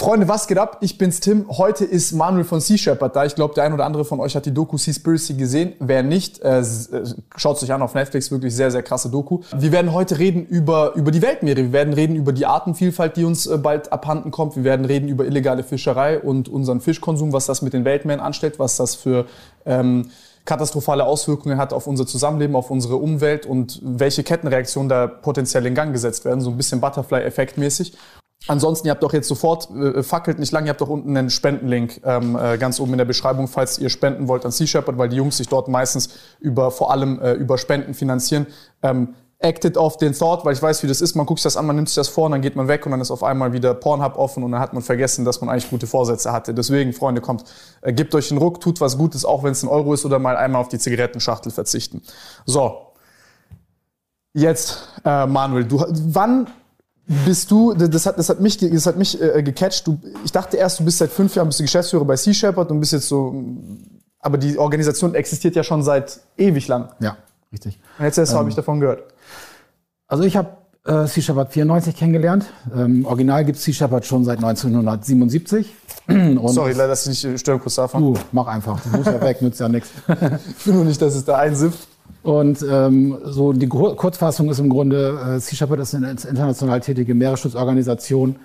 Freunde, was geht ab? Ich bin's Tim. Heute ist Manuel von Sea Shepherd da. Ich glaube, der ein oder andere von euch hat die Doku Seaspiracy gesehen. Wer nicht, äh, äh schaut euch an auf Netflix. Wirklich sehr, sehr krasse Doku. Wir werden heute reden über, über die Weltmeere. Wir werden reden über die Artenvielfalt, die uns äh, bald abhanden kommt. Wir werden reden über illegale Fischerei und unseren Fischkonsum, was das mit den Weltmeeren anstellt, was das für... Ähm, katastrophale Auswirkungen hat auf unser Zusammenleben, auf unsere Umwelt und welche Kettenreaktionen da potenziell in Gang gesetzt werden, so ein bisschen Butterfly-Effekt mäßig. Ansonsten, ihr habt doch jetzt sofort, äh, fackelt nicht lang, ihr habt doch unten einen Spendenlink ähm, äh, ganz oben in der Beschreibung, falls ihr spenden wollt an Sea Shepherd, weil die Jungs sich dort meistens über, vor allem äh, über Spenden finanzieren. Ähm, acted auf den Thought, weil ich weiß, wie das ist. Man guckt sich das an, man nimmt sich das vor und dann geht man weg und dann ist auf einmal wieder Pornhub offen und dann hat man vergessen, dass man eigentlich gute Vorsätze hatte. Deswegen, Freunde, kommt, äh, gebt euch einen Ruck, tut was Gutes, auch wenn es ein Euro ist oder mal einmal auf die Zigarettenschachtel verzichten. So. Jetzt, äh, Manuel, du, wann bist du, das hat, das hat mich, das hat mich äh, gecatcht. Du, ich dachte erst, du bist seit fünf Jahren bist du Geschäftsführer bei Sea Shepherd und bist jetzt so, aber die Organisation existiert ja schon seit ewig lang. Ja, richtig. Und jetzt erst ähm, habe ich davon gehört. Also ich habe äh, Sea Shepherd 94 kennengelernt. Ähm, original gibt es Sea Shepherd schon seit 1977. Und Sorry, leider, dass ich nicht stören kurz davon. Du, mach einfach. Du musst ja weg, nützt ja nichts. ich will nur nicht, dass es da einsifft. Und ähm, so die Kurzfassung ist im Grunde, äh, Sea Shepherd ist eine international tätige Meeresschutzorganisation,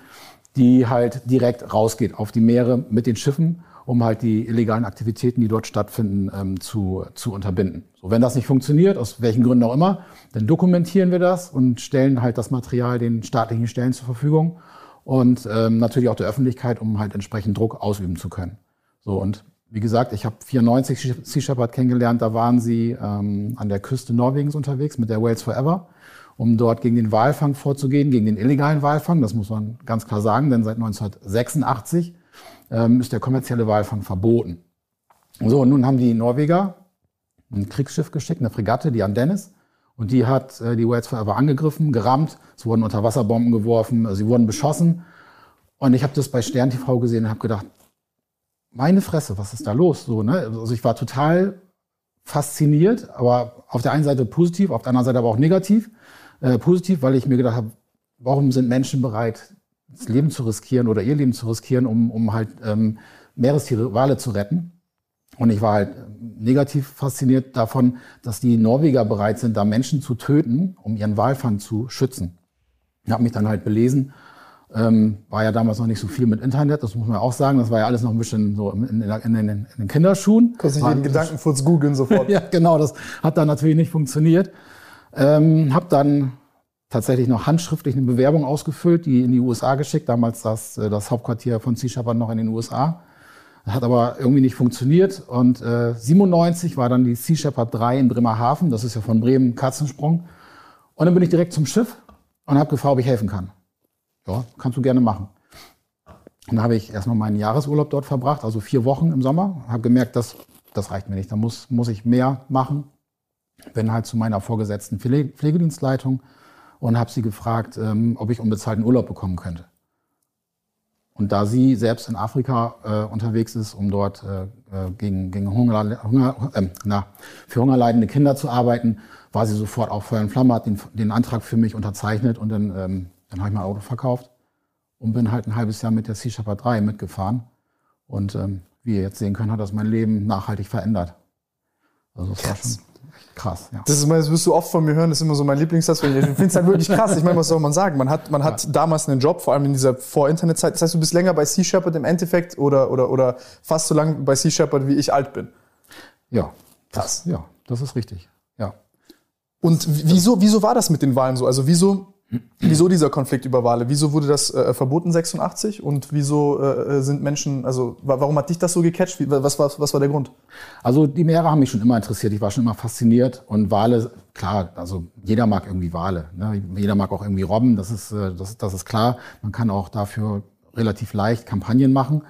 die halt direkt rausgeht auf die Meere mit den Schiffen, um halt die illegalen Aktivitäten, die dort stattfinden, ähm, zu, zu unterbinden. So, wenn das nicht funktioniert, aus welchen Gründen auch immer, dann dokumentieren wir das und stellen halt das Material den staatlichen Stellen zur Verfügung und ähm, natürlich auch der Öffentlichkeit, um halt entsprechend Druck ausüben zu können. So und wie gesagt, ich habe 94 Sea Shepherd kennengelernt. Da waren sie ähm, an der Küste Norwegens unterwegs mit der Wales Forever, um dort gegen den Walfang vorzugehen, gegen den illegalen Walfang. Das muss man ganz klar sagen, denn seit 1986 ähm, ist der kommerzielle Walfang verboten. So, nun haben die Norweger ein Kriegsschiff geschickt, eine Fregatte, die Andennis. Und die hat äh, die Wales Forever angegriffen, gerammt. Es wurden Unterwasserbomben geworfen, sie wurden beschossen. Und ich habe das bei Stern TV gesehen und habe gedacht, meine Fresse, was ist da los? So, ne? Also ich war total fasziniert, aber auf der einen Seite positiv, auf der anderen Seite aber auch negativ. Äh, positiv, weil ich mir gedacht habe, warum sind Menschen bereit, das Leben zu riskieren oder ihr Leben zu riskieren, um, um halt ähm, Meerestiere, Wale zu retten? Und ich war halt negativ fasziniert davon, dass die Norweger bereit sind, da Menschen zu töten, um ihren Walfang zu schützen. Ich habe mich dann halt belesen ähm, war ja damals noch nicht so viel mit Internet, das muss man auch sagen. Das war ja alles noch ein bisschen so in, in, in, den, in den, Kinderschuhen. Kannst nicht jeden Gedankenfurz googeln sofort. ja, genau, das hat dann natürlich nicht funktioniert. Ähm, hab dann tatsächlich noch handschriftlich eine Bewerbung ausgefüllt, die in die USA geschickt. Damals das, äh, das Hauptquartier von Shepherd noch in den USA. Hat aber irgendwie nicht funktioniert. Und äh, 97 war dann die Sea Shepherd 3 in Bremerhaven. Das ist ja von Bremen Katzensprung. Und dann bin ich direkt zum Schiff und habe gefragt, ob ich helfen kann. Ja, kannst du gerne machen. Und dann habe ich erstmal meinen Jahresurlaub dort verbracht, also vier Wochen im Sommer. Habe gemerkt, das, das reicht mir nicht. Da muss, muss ich mehr machen. Bin halt zu meiner vorgesetzten Pflegedienstleitung und habe sie gefragt, ähm, ob ich unbezahlten Urlaub bekommen könnte. Und da sie selbst in Afrika äh, unterwegs ist, um dort äh, äh gegen, gegen Hunger, Hunger, äh, na, für hungerleidende Kinder zu arbeiten, war sie sofort auch Feuer und Flamme, hat den, den Antrag für mich unterzeichnet und dann ähm, dann habe ich mein Auto verkauft und bin halt ein halbes Jahr mit der Sea Shepherd 3 mitgefahren. Und ähm, wie ihr jetzt sehen könnt, hat das mein Leben nachhaltig verändert. Also das war schon krass. Ja. Das, ist, das wirst du oft von mir hören, das ist immer so mein Lieblingssatz. Ich finde es halt wirklich krass. Ich meine, was soll man sagen? Man hat, man hat ja. damals einen Job, vor allem in dieser Vor-Internet-Zeit. Das heißt, du bist länger bei Sea Shepherd im Endeffekt oder, oder, oder fast so lange bei Sea Shepherd, wie ich alt bin. Ja. Krass. Das, ja, das ist richtig. Ja. Und wieso, wieso war das mit den Wahlen so? Also wieso Wieso dieser Konflikt über Wale? Wieso wurde das äh, verboten 86 und wieso äh, sind Menschen, also warum hat dich das so gecatcht? Wie, was, war, was war der Grund? Also die Meere haben mich schon immer interessiert, ich war schon immer fasziniert und Wale, klar, also jeder mag irgendwie Wale, ne? jeder mag auch irgendwie Robben, das ist, äh, das, das ist klar. Man kann auch dafür relativ leicht Kampagnen machen.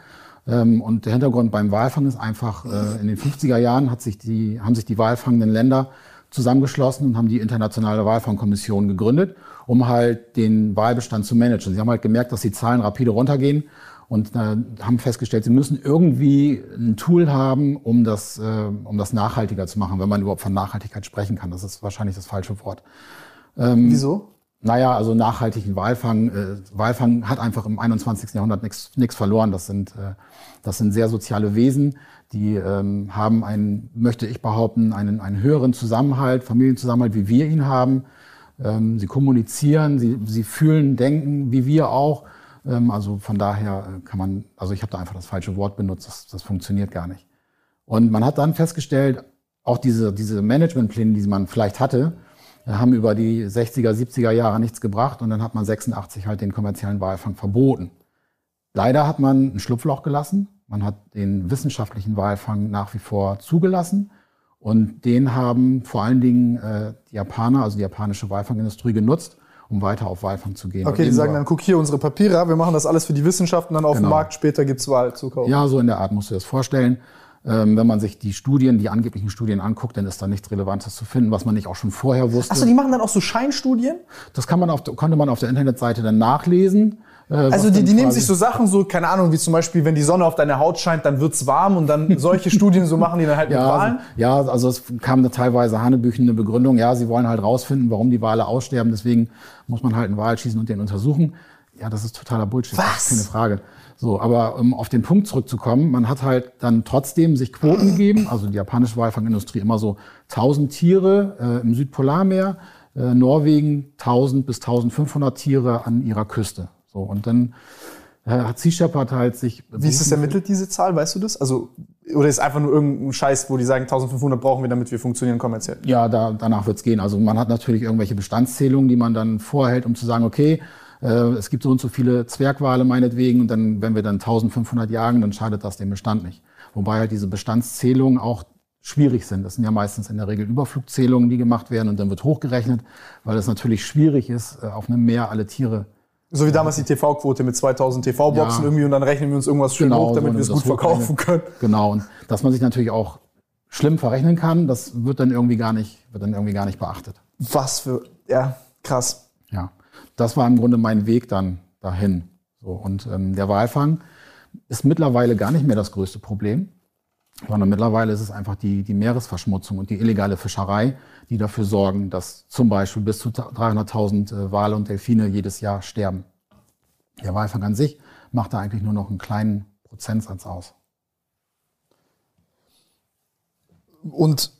Ähm, und der Hintergrund beim Walfang ist einfach, äh, in den 50er Jahren hat sich die, haben sich die walfangenden Länder zusammengeschlossen und haben die Internationale Walfangkommission gegründet, um halt den Walbestand zu managen. Sie haben halt gemerkt, dass die Zahlen rapide runtergehen und äh, haben festgestellt, sie müssen irgendwie ein Tool haben, um das, äh, um das nachhaltiger zu machen, wenn man überhaupt von Nachhaltigkeit sprechen kann. Das ist wahrscheinlich das falsche Wort. Ähm, Wieso? Naja, also nachhaltigen Walfang. Äh, Walfang hat einfach im 21. Jahrhundert nichts verloren. Das sind, äh, das sind sehr soziale Wesen, die ähm, haben einen, möchte ich behaupten, einen, einen höheren Zusammenhalt, Familienzusammenhalt, wie wir ihn haben. Ähm, sie kommunizieren, sie, sie fühlen, denken, wie wir auch. Ähm, also von daher äh, kann man, also ich habe da einfach das falsche Wort benutzt, das, das funktioniert gar nicht. Und man hat dann festgestellt, auch diese, diese Managementpläne, die man vielleicht hatte, äh, haben über die 60er, 70er Jahre nichts gebracht und dann hat man 86 halt den kommerziellen Walfang verboten. Leider hat man ein Schlupfloch gelassen. Man hat den wissenschaftlichen Walfang nach wie vor zugelassen. Und den haben vor allen Dingen äh, die Japaner, also die japanische Walfangindustrie genutzt, um weiter auf Walfang zu gehen. Okay, die sagen dann, guck hier unsere Papiere, wir machen das alles für die Wissenschaft und dann auf genau. dem Markt später gibt's Wal zu kaufen. Ja, so in der Art musst du dir das vorstellen. Ähm, wenn man sich die Studien, die angeblichen Studien anguckt, dann ist da nichts Relevantes zu finden, was man nicht auch schon vorher wusste. Achso, die machen dann auch so Scheinstudien? Das kann man auf, konnte man auf der Internetseite dann nachlesen. Äh, also die, die nehmen sich so Sachen, so keine Ahnung, wie zum Beispiel, wenn die Sonne auf deine Haut scheint, dann wird's warm und dann solche Studien so machen die dann halt ja, mit Wahlen. Also, ja, also es kam da teilweise hanebüchende Begründung. Ja, sie wollen halt rausfinden, warum die Wale aussterben. Deswegen muss man halt einen Wal schießen und den untersuchen. Ja, das ist totaler Bullshit. Was? Keine Frage. So, aber um auf den Punkt zurückzukommen, man hat halt dann trotzdem sich Quoten gegeben, also die japanische Walfangindustrie immer so 1000 Tiere äh, im Südpolarmeer, äh, Norwegen 1000 bis 1500 Tiere an ihrer Küste. So, und dann äh, hat Sea Shepherd halt sich... Wie ist das ermittelt, diese Zahl? Weißt du das? Also, oder ist einfach nur irgendein Scheiß, wo die sagen, 1500 brauchen wir, damit wir funktionieren kommerziell? Ja, da, danach wird's gehen. Also man hat natürlich irgendwelche Bestandszählungen, die man dann vorhält, um zu sagen, okay, äh, es gibt so und so viele Zwergwale meinetwegen und dann, wenn wir dann 1500 jagen, dann schadet das dem Bestand nicht. Wobei halt diese Bestandszählungen auch schwierig sind. Das sind ja meistens in der Regel Überflugzählungen, die gemacht werden und dann wird hochgerechnet, weil es natürlich schwierig ist, äh, auf einem Meer alle Tiere so wie damals die TV-Quote mit 2000 TV-Boxen ja. irgendwie und dann rechnen wir uns irgendwas schön genau, hoch, damit so, wir es gut verkaufen können. Genau. Und dass man sich natürlich auch schlimm verrechnen kann, das wird dann irgendwie gar nicht, wird dann irgendwie gar nicht beachtet. Was für, ja, krass. Ja das war im Grunde mein Weg dann dahin. So, und ähm, der Walfang ist mittlerweile gar nicht mehr das größte Problem, sondern mittlerweile ist es einfach die, die Meeresverschmutzung und die illegale Fischerei, die dafür sorgen, dass zum Beispiel bis zu 300.000 äh, Wale und Delfine jedes Jahr sterben. Der Walfang an sich macht da eigentlich nur noch einen kleinen Prozentsatz aus. Und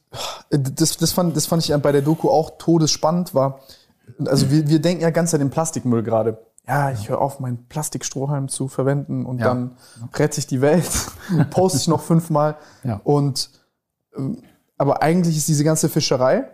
äh, das, das, fand, das fand ich bei der Doku auch todesspannend, war, also wir, wir denken ja ganz an den Plastikmüll gerade. Ja, ich höre auf, meinen Plastikstrohhalm zu verwenden und ja. dann rette sich die Welt, poste ich noch fünfmal. Ja. Und ähm, aber eigentlich ist diese ganze Fischerei,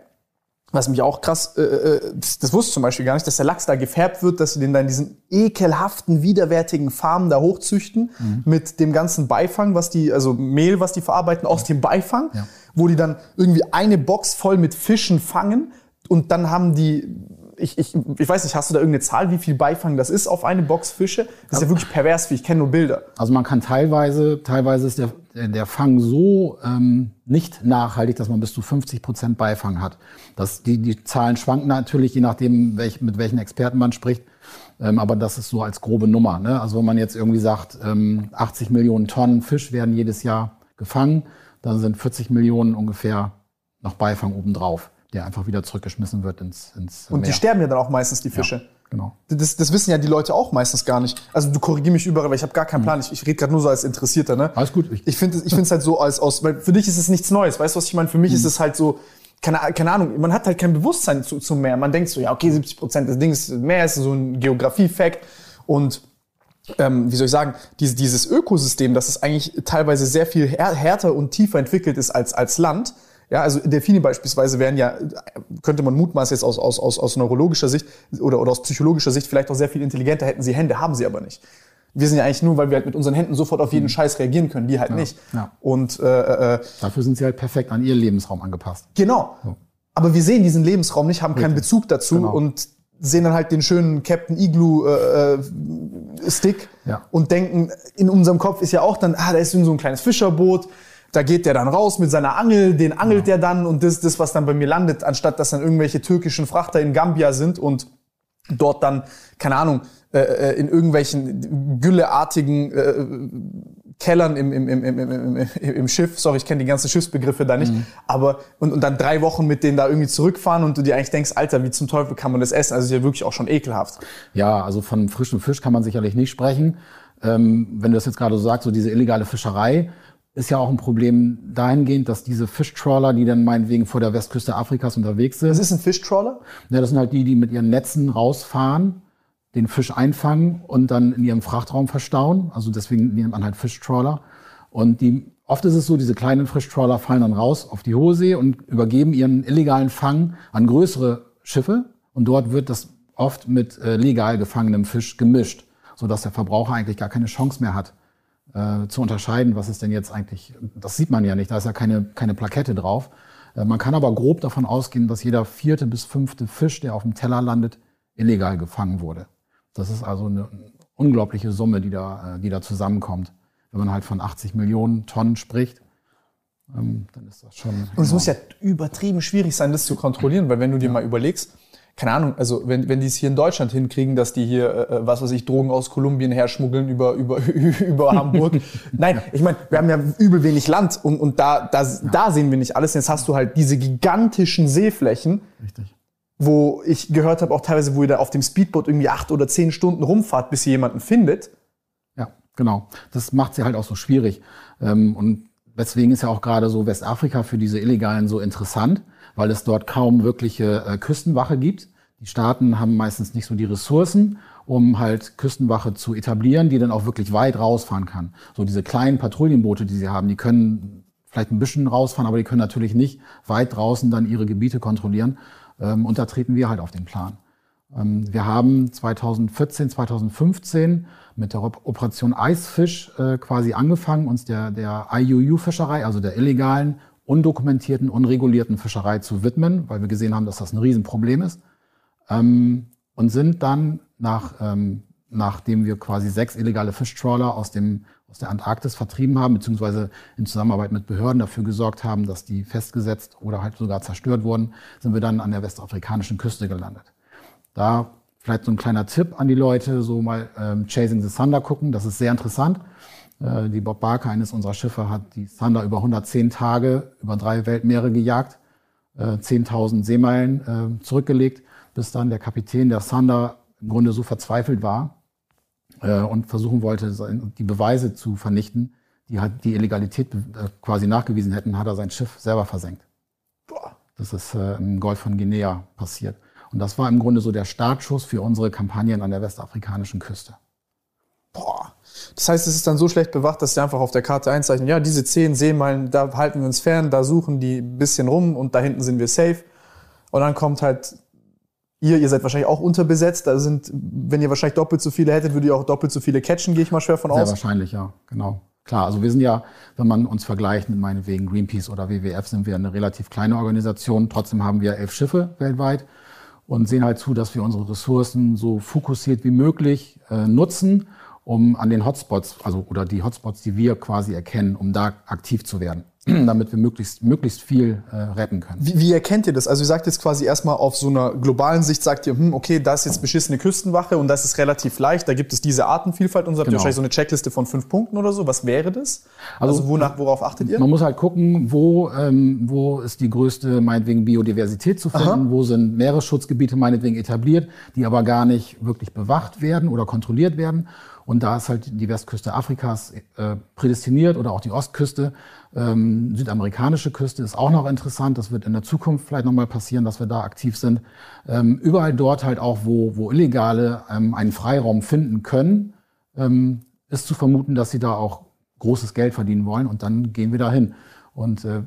was mich auch krass, äh, äh, das, das wusste ich zum Beispiel gar nicht, dass der Lachs da gefärbt wird, dass sie den dann in diesen ekelhaften, widerwärtigen Farmen da hochzüchten mhm. mit dem ganzen Beifang, was die, also Mehl, was die verarbeiten aus dem Beifang, ja. wo die dann irgendwie eine Box voll mit Fischen fangen und dann haben die ich, ich, ich weiß nicht, hast du da irgendeine Zahl, wie viel Beifang das ist auf eine Box Fische? Das ist ja wirklich pervers, wie ich kenne nur Bilder. Also man kann teilweise, teilweise ist der, der Fang so ähm, nicht nachhaltig, dass man bis zu 50 Prozent Beifang hat. Das, die, die Zahlen schwanken natürlich, je nachdem, welch, mit welchen Experten man spricht. Ähm, aber das ist so als grobe Nummer. Ne? Also wenn man jetzt irgendwie sagt, ähm, 80 Millionen Tonnen Fisch werden jedes Jahr gefangen, dann sind 40 Millionen ungefähr noch Beifang obendrauf der einfach wieder zurückgeschmissen wird ins, ins Und Meer. die sterben ja dann auch meistens, die Fische. Ja, genau. Das, das wissen ja die Leute auch meistens gar nicht. Also du korrigier mich überall, weil ich habe gar keinen mhm. Plan. Ich, ich rede gerade nur so als Interessierter. Ne? Alles gut. Ich, ich finde es halt so als aus, weil für dich ist es nichts Neues. Weißt du, was ich meine? Für mich mhm. ist es halt so, keine, keine Ahnung, man hat halt kein Bewusstsein zu, zum Meer. Man denkt so, ja, okay, 70 Prozent des Dings Meer ist so ein Geografie-Fact. Und ähm, wie soll ich sagen, dieses, dieses Ökosystem, das ist eigentlich teilweise sehr viel härter und tiefer entwickelt ist als, als Land ja, also Delfine beispielsweise wären ja, könnte man mutmaßen jetzt aus, aus, aus, aus neurologischer Sicht oder, oder aus psychologischer Sicht vielleicht auch sehr viel intelligenter, hätten sie Hände, haben sie aber nicht. Wir sind ja eigentlich nur, weil wir halt mit unseren Händen sofort auf jeden mhm. Scheiß reagieren können, die halt ja, nicht. Ja. Und äh, äh, dafür sind sie halt perfekt an ihren Lebensraum angepasst. Genau. So. Aber wir sehen diesen Lebensraum nicht, haben Richtig. keinen Bezug dazu genau. und sehen dann halt den schönen Captain Igloo äh, äh, Stick Ja. und denken, in unserem Kopf ist ja auch dann, ah, da ist so ein kleines Fischerboot, da geht der dann raus mit seiner Angel, den angelt der dann und das, das, was dann bei mir landet, anstatt dass dann irgendwelche türkischen Frachter in Gambia sind und dort dann, keine Ahnung, äh, äh, in irgendwelchen gülleartigen äh, Kellern im, im, im, im, im, im, im Schiff, sorry, ich kenne die ganzen Schiffsbegriffe da nicht, aber und, und dann drei Wochen mit denen da irgendwie zurückfahren und du dir eigentlich denkst, Alter, wie zum Teufel kann man das essen? Also ist ja wirklich auch schon ekelhaft. Ja, also von frischem Fisch kann man sicherlich nicht sprechen. Ähm, wenn du das jetzt gerade so sagst, so diese illegale Fischerei ist ja auch ein Problem dahingehend, dass diese Fischtrawler, die dann meinetwegen vor der Westküste Afrikas unterwegs sind, Das ist ein Fischtrawler? ja, das sind halt die, die mit ihren Netzen rausfahren, den Fisch einfangen und dann in ihrem Frachtraum verstauen. Also deswegen nennt man halt Fischtrawler. Und die, oft ist es so, diese kleinen Fischtrawler fallen dann raus auf die hohe See und übergeben ihren illegalen Fang an größere Schiffe. Und dort wird das oft mit äh, legal gefangenem Fisch gemischt, sodass der Verbraucher eigentlich gar keine Chance mehr hat, äh, zu unterscheiden, was ist denn jetzt eigentlich, das sieht man ja nicht, da ist ja keine, keine Plakette drauf. Äh, man kann aber grob davon ausgehen, dass jeder vierte bis fünfte Fisch, der auf dem Teller landet, illegal gefangen wurde. Das ist also eine unglaubliche Summe, die da, äh, die da zusammenkommt. Wenn man halt von 80 Millionen Tonnen spricht, ähm, dann ist das schon. Und es muss ja übertrieben schwierig sein, das zu kontrollieren, weil wenn du dir mal überlegst, keine Ahnung, also wenn, wenn die es hier in Deutschland hinkriegen, dass die hier, äh, was weiß ich, Drogen aus Kolumbien herschmuggeln über, über, über Hamburg. Nein, ich meine, wir haben ja übel wenig Land und, und da, da, da sehen wir nicht alles. Jetzt hast du halt diese gigantischen Seeflächen, Richtig. wo ich gehört habe, auch teilweise, wo ihr da auf dem Speedboot irgendwie acht oder zehn Stunden rumfahrt, bis ihr jemanden findet. Ja, genau. Das macht sie halt auch so schwierig. Ähm, und deswegen ist ja auch gerade so Westafrika für diese Illegalen so interessant, weil es dort kaum wirkliche äh, Küstenwache gibt. Die Staaten haben meistens nicht so die Ressourcen, um halt Küstenwache zu etablieren, die dann auch wirklich weit rausfahren kann. So diese kleinen Patrouillenboote, die sie haben, die können vielleicht ein bisschen rausfahren, aber die können natürlich nicht weit draußen dann ihre Gebiete kontrollieren. Ähm, und da treten wir halt auf den Plan. Ähm, Wir haben 2014, 2015 mit der Op- Operation Eisfisch äh, quasi angefangen, uns der, der IUU-Fischerei, also der illegalen, undokumentierten, unregulierten Fischerei zu widmen, weil wir gesehen haben, dass das ein Riesenproblem ist. Ähm, und sind dann nach, ähm, nachdem wir quasi sechs illegale Fischtrawler aus, dem, aus der Antarktis vertrieben haben, beziehungsweise in Zusammenarbeit mit Behörden dafür gesorgt haben, dass die festgesetzt oder halt sogar zerstört wurden, sind wir dann an der westafrikanischen Küste gelandet. Da vielleicht so ein kleiner Tipp an die Leute, so mal ähm, Chasing the Thunder gucken, das ist sehr interessant. Äh, die Bob Barker, eines unserer Schiffe, hat die Thunder über 110 Tage über drei Weltmeere gejagt, äh, 10.000 Seemeilen äh, zurückgelegt, bis dann der Kapitän der Thunder im Grunde so verzweifelt war äh, und versuchen wollte, die Beweise zu vernichten, die halt die Illegalität äh, quasi nachgewiesen hätten, hat er sein Schiff selber versenkt. Das ist äh, im Golf von Guinea passiert. Und das war im Grunde so der Startschuss für unsere Kampagnen an der westafrikanischen Küste. Das heißt, es ist dann so schlecht bewacht, dass die einfach auf der Karte einzeichnen, ja, diese zehn Seemeilen, da halten wir uns fern, da suchen die ein bisschen rum und da hinten sind wir safe. Und dann kommt halt ihr, ihr seid wahrscheinlich auch unterbesetzt, da sind, wenn ihr wahrscheinlich doppelt so viele hättet, würdet ihr auch doppelt so viele catchen, gehe ich mal schwer von Sehr aus. wahrscheinlich, ja, genau. Klar, also wir sind ja, wenn man uns vergleicht mit meinetwegen Greenpeace oder WWF, sind wir eine relativ kleine Organisation. Trotzdem haben wir elf Schiffe weltweit und sehen halt zu, dass wir unsere Ressourcen so fokussiert wie möglich äh, nutzen, um an den Hotspots, also oder die Hotspots, die wir quasi erkennen, um da aktiv zu werden, damit wir möglichst, möglichst viel äh, retten können. Wie, wie erkennt ihr das? Also ihr sagt jetzt quasi erstmal auf so einer globalen Sicht, sagt ihr, hm, okay, da ist jetzt beschissene Küstenwache und das ist relativ leicht, da gibt es diese Artenvielfalt und so habt ihr Genau. wahrscheinlich so eine Checkliste von fünf Punkten oder so. Was wäre das? Also, Also- wonach, worauf achtet ihr? Man muss halt gucken, wo, ähm, wo ist die größte, meinetwegen, Biodiversität zu finden, wo sind Meeresschutzgebiete meinetwegen etabliert, die aber gar nicht wirklich bewacht werden oder kontrolliert werden. Und da ist halt die Westküste Afrikas äh, prädestiniert oder auch die Ostküste. Ähm, südamerikanische Küste ist auch noch interessant. Das wird in der Zukunft vielleicht nochmal passieren, dass wir da aktiv sind. Ähm, überall dort halt auch, wo, wo Illegale ähm, einen Freiraum finden können, ähm, ist zu vermuten, dass sie da auch großes Geld verdienen wollen und dann gehen wir dahin. Und äh,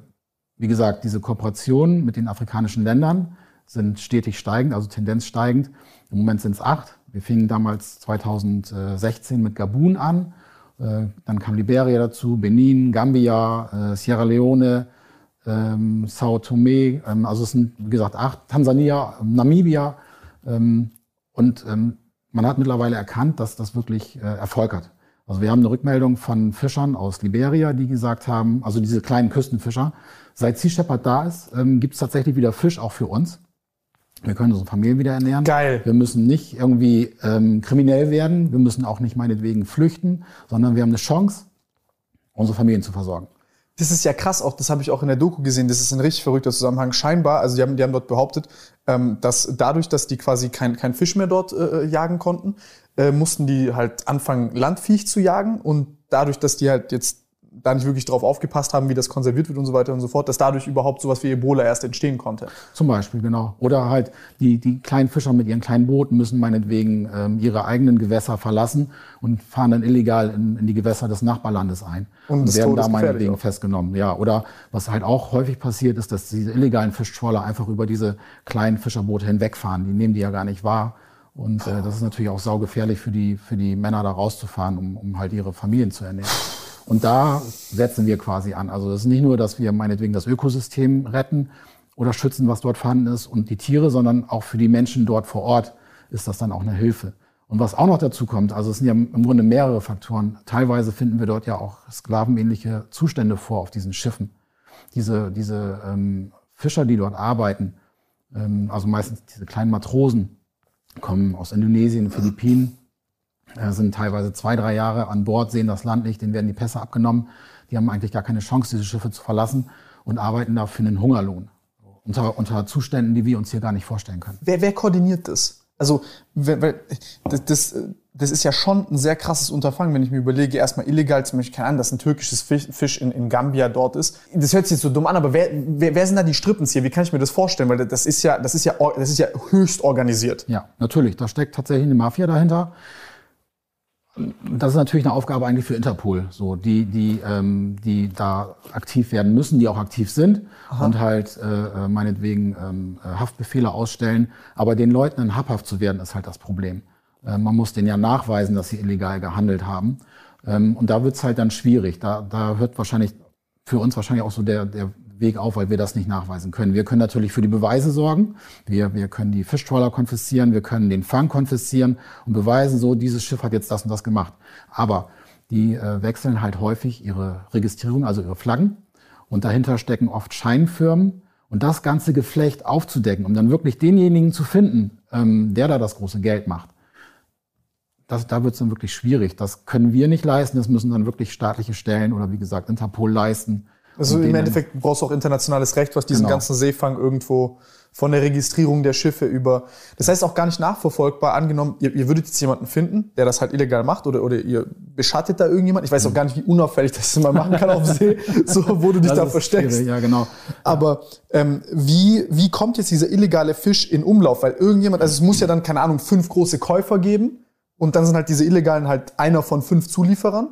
wie gesagt, diese Kooperationen mit den afrikanischen Ländern sind stetig steigend, also Tendenz steigend. Im Moment sind es acht. Wir fingen damals 2016 mit Gabun an. Äh, dann kam Liberia dazu, Benin, Gambia, äh, Sierra Leone, ähm, Sao Tome. Ähm, also es sind, wie gesagt, acht. Tansania, Namibia. Ähm, Und man hat mittlerweile erkannt, dass das wirklich äh, Erfolg hat. Also wir haben eine Rückmeldung von Fischern aus Liberia, die gesagt haben, also diese kleinen Küstenfischer, seit Sea Shepherd da ist, gibt es tatsächlich wieder Fisch auch für uns. Wir können unsere Familien wieder ernähren. Geil. Wir müssen nicht irgendwie ähm, kriminell werden. Wir müssen auch nicht meinetwegen flüchten, sondern wir haben eine Chance, unsere Familien zu versorgen. Das ist ja krass, auch das habe ich auch in der Doku gesehen. Das ist ein richtig verrückter Zusammenhang. Scheinbar, also die haben, die haben dort behauptet, ähm, dass dadurch, dass die quasi kein, kein Fisch mehr dort äh, jagen konnten, äh, mussten die halt anfangen, Landviech zu jagen. Und dadurch, dass die halt jetzt da nicht wirklich drauf aufgepasst haben, wie das konserviert wird und so weiter und so fort, dass dadurch überhaupt sowas wie Ebola erst entstehen konnte. Zum Beispiel, genau. Oder halt die, die kleinen Fischer mit ihren kleinen Booten müssen meinetwegen ähm, ihre eigenen Gewässer verlassen und fahren dann illegal in, in die Gewässer des Nachbarlandes ein Und und, werden da meinetwegen auch. festgenommen. Ja, oder was halt auch häufig passiert ist, dass diese illegalen Fischtrawler einfach über diese kleinen Fischerboote hinwegfahren. Die nehmen die ja gar nicht wahr. Und äh, das ist natürlich auch saugefährlich für die, für die Männer da rauszufahren, um, um halt ihre Familien zu ernähren. Und da setzen wir quasi an. Also das ist nicht nur, dass wir meinetwegen das Ökosystem retten oder schützen, was dort vorhanden ist und die Tiere, sondern auch für die Menschen dort vor Ort ist das dann auch eine Hilfe. Und was auch noch dazu kommt, also es sind ja im Grunde mehrere Faktoren. Teilweise finden wir dort ja auch sklavenähnliche Zustände vor auf diesen Schiffen. Diese, diese ähm, Fischer, die dort arbeiten, ähm, also meistens diese kleinen Matrosen, kommen aus Indonesien, Philippinen, sind teilweise zwei, drei Jahre an Bord, sehen das Land nicht, denen werden die Pässe abgenommen. Die haben eigentlich gar keine Chance, diese Schiffe zu verlassen und arbeiten da für einen Hungerlohn. Unter, unter Zuständen, die wir uns hier gar nicht vorstellen können. Wer, wer koordiniert das? Also, wer, wer, das, das, das ist ja schon ein sehr krasses Unterfangen, wenn ich mir überlege, erstmal illegal, zum Beispiel, keine Ahnung, dass ein türkisches Fisch, Fisch in, in Gambia dort ist. Das hört sich jetzt so dumm an, aber wer, wer, wer sind da die Strippens hier? Wie kann ich mir das vorstellen? Weil das ist ja, das ist ja, das ist ja höchst organisiert. Ja, natürlich. Da steckt tatsächlich eine Mafia dahinter. Das ist natürlich eine Aufgabe eigentlich für Interpol, so die, die, ähm, die da aktiv werden müssen, die auch aktiv sind und halt äh, äh, meinetwegen ähm, äh, Haftbefehle ausstellen. Aber den Leuten dann habhaft zu werden, ist halt das Problem. Äh, man muss denen ja nachweisen, dass sie illegal gehandelt haben. Ähm, und da wird's halt dann schwierig. Da, da hört wahrscheinlich für uns wahrscheinlich auch so der, der Weg auf, weil wir das nicht nachweisen können. Wir können natürlich für die Beweise sorgen. Wir, wir können die Fischtrawler konfiszieren, wir können den Fang konfiszieren und beweisen so, dieses Schiff hat jetzt das und das gemacht. Aber die äh, wechseln halt häufig ihre Registrierung, also ihre Flaggen. Und dahinter stecken oft Scheinfirmen. Und das ganze Geflecht aufzudecken, um dann wirklich denjenigen zu finden, ähm, der da das große Geld macht, das, da wird es dann wirklich schwierig. Das können wir nicht leisten. Das müssen dann wirklich staatliche Stellen oder wie gesagt Interpol leisten. Also im Endeffekt brauchst du auch internationales Recht, was diesen Genau. ganzen Seefang irgendwo von der Registrierung der Schiffe über. Das heißt auch gar nicht nachverfolgbar. Angenommen, ihr, ihr würdet jetzt jemanden finden, der das halt illegal macht oder, oder ihr beschattet da irgendjemand. Ich weiß auch gar nicht, wie unauffällig das man machen kann auf See, so, wo du dich Das da versteckst. schwierig, Ja, genau. Aber ähm, wie, wie kommt jetzt dieser illegale Fisch in Umlauf? Weil irgendjemand, also es muss ja dann, keine Ahnung, fünf große Käufer geben und dann sind halt diese Illegalen halt einer von fünf Zulieferern.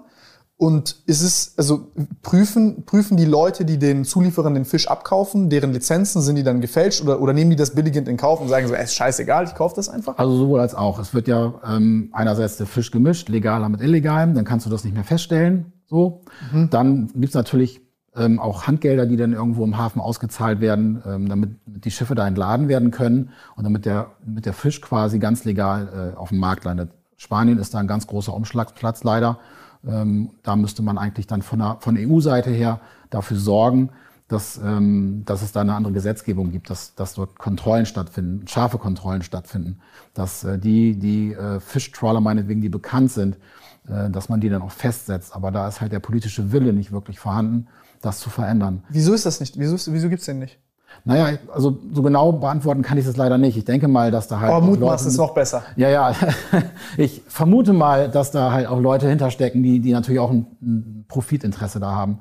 Und ist es, also prüfen, prüfen die Leute, die den Zulieferern den Fisch abkaufen, deren Lizenzen, sind die dann gefälscht oder, oder nehmen die das billigend in Kauf und sagen so, ey, ist scheißegal, ich kaufe das einfach? Also sowohl als auch. Es wird ja ähm, einerseits der Fisch gemischt, legaler mit illegalem, dann kannst du das nicht mehr feststellen. So. Dann gibt's natürlich ähm, auch Handgelder, die dann irgendwo im Hafen ausgezahlt werden, ähm, damit die Schiffe da entladen werden können und damit der, mit der Fisch quasi ganz legal äh, auf dem Markt landet. Spanien ist da ein ganz großer Umschlagsplatz leider. Ähm, da müsste man eigentlich dann von der von EU-Seite her dafür sorgen, dass, ähm, dass es da eine andere Gesetzgebung gibt, dass, dass dort Kontrollen stattfinden, scharfe Kontrollen stattfinden, dass äh, die, die äh, Fischtrawler meinetwegen, die bekannt sind, äh, dass man die dann auch festsetzt. Aber da ist halt der politische Wille nicht wirklich vorhanden, das zu verändern. Wieso ist das nicht? Wieso, wieso gibt's den nicht? Naja, also so genau beantworten kann ich das leider nicht. Ich denke mal, dass da halt. Aber auch mutmaßen Leute ist noch besser. ja, ja. Ich vermute mal, dass da halt auch Leute hinterstecken, die, die natürlich auch ein, ein Profitinteresse da haben,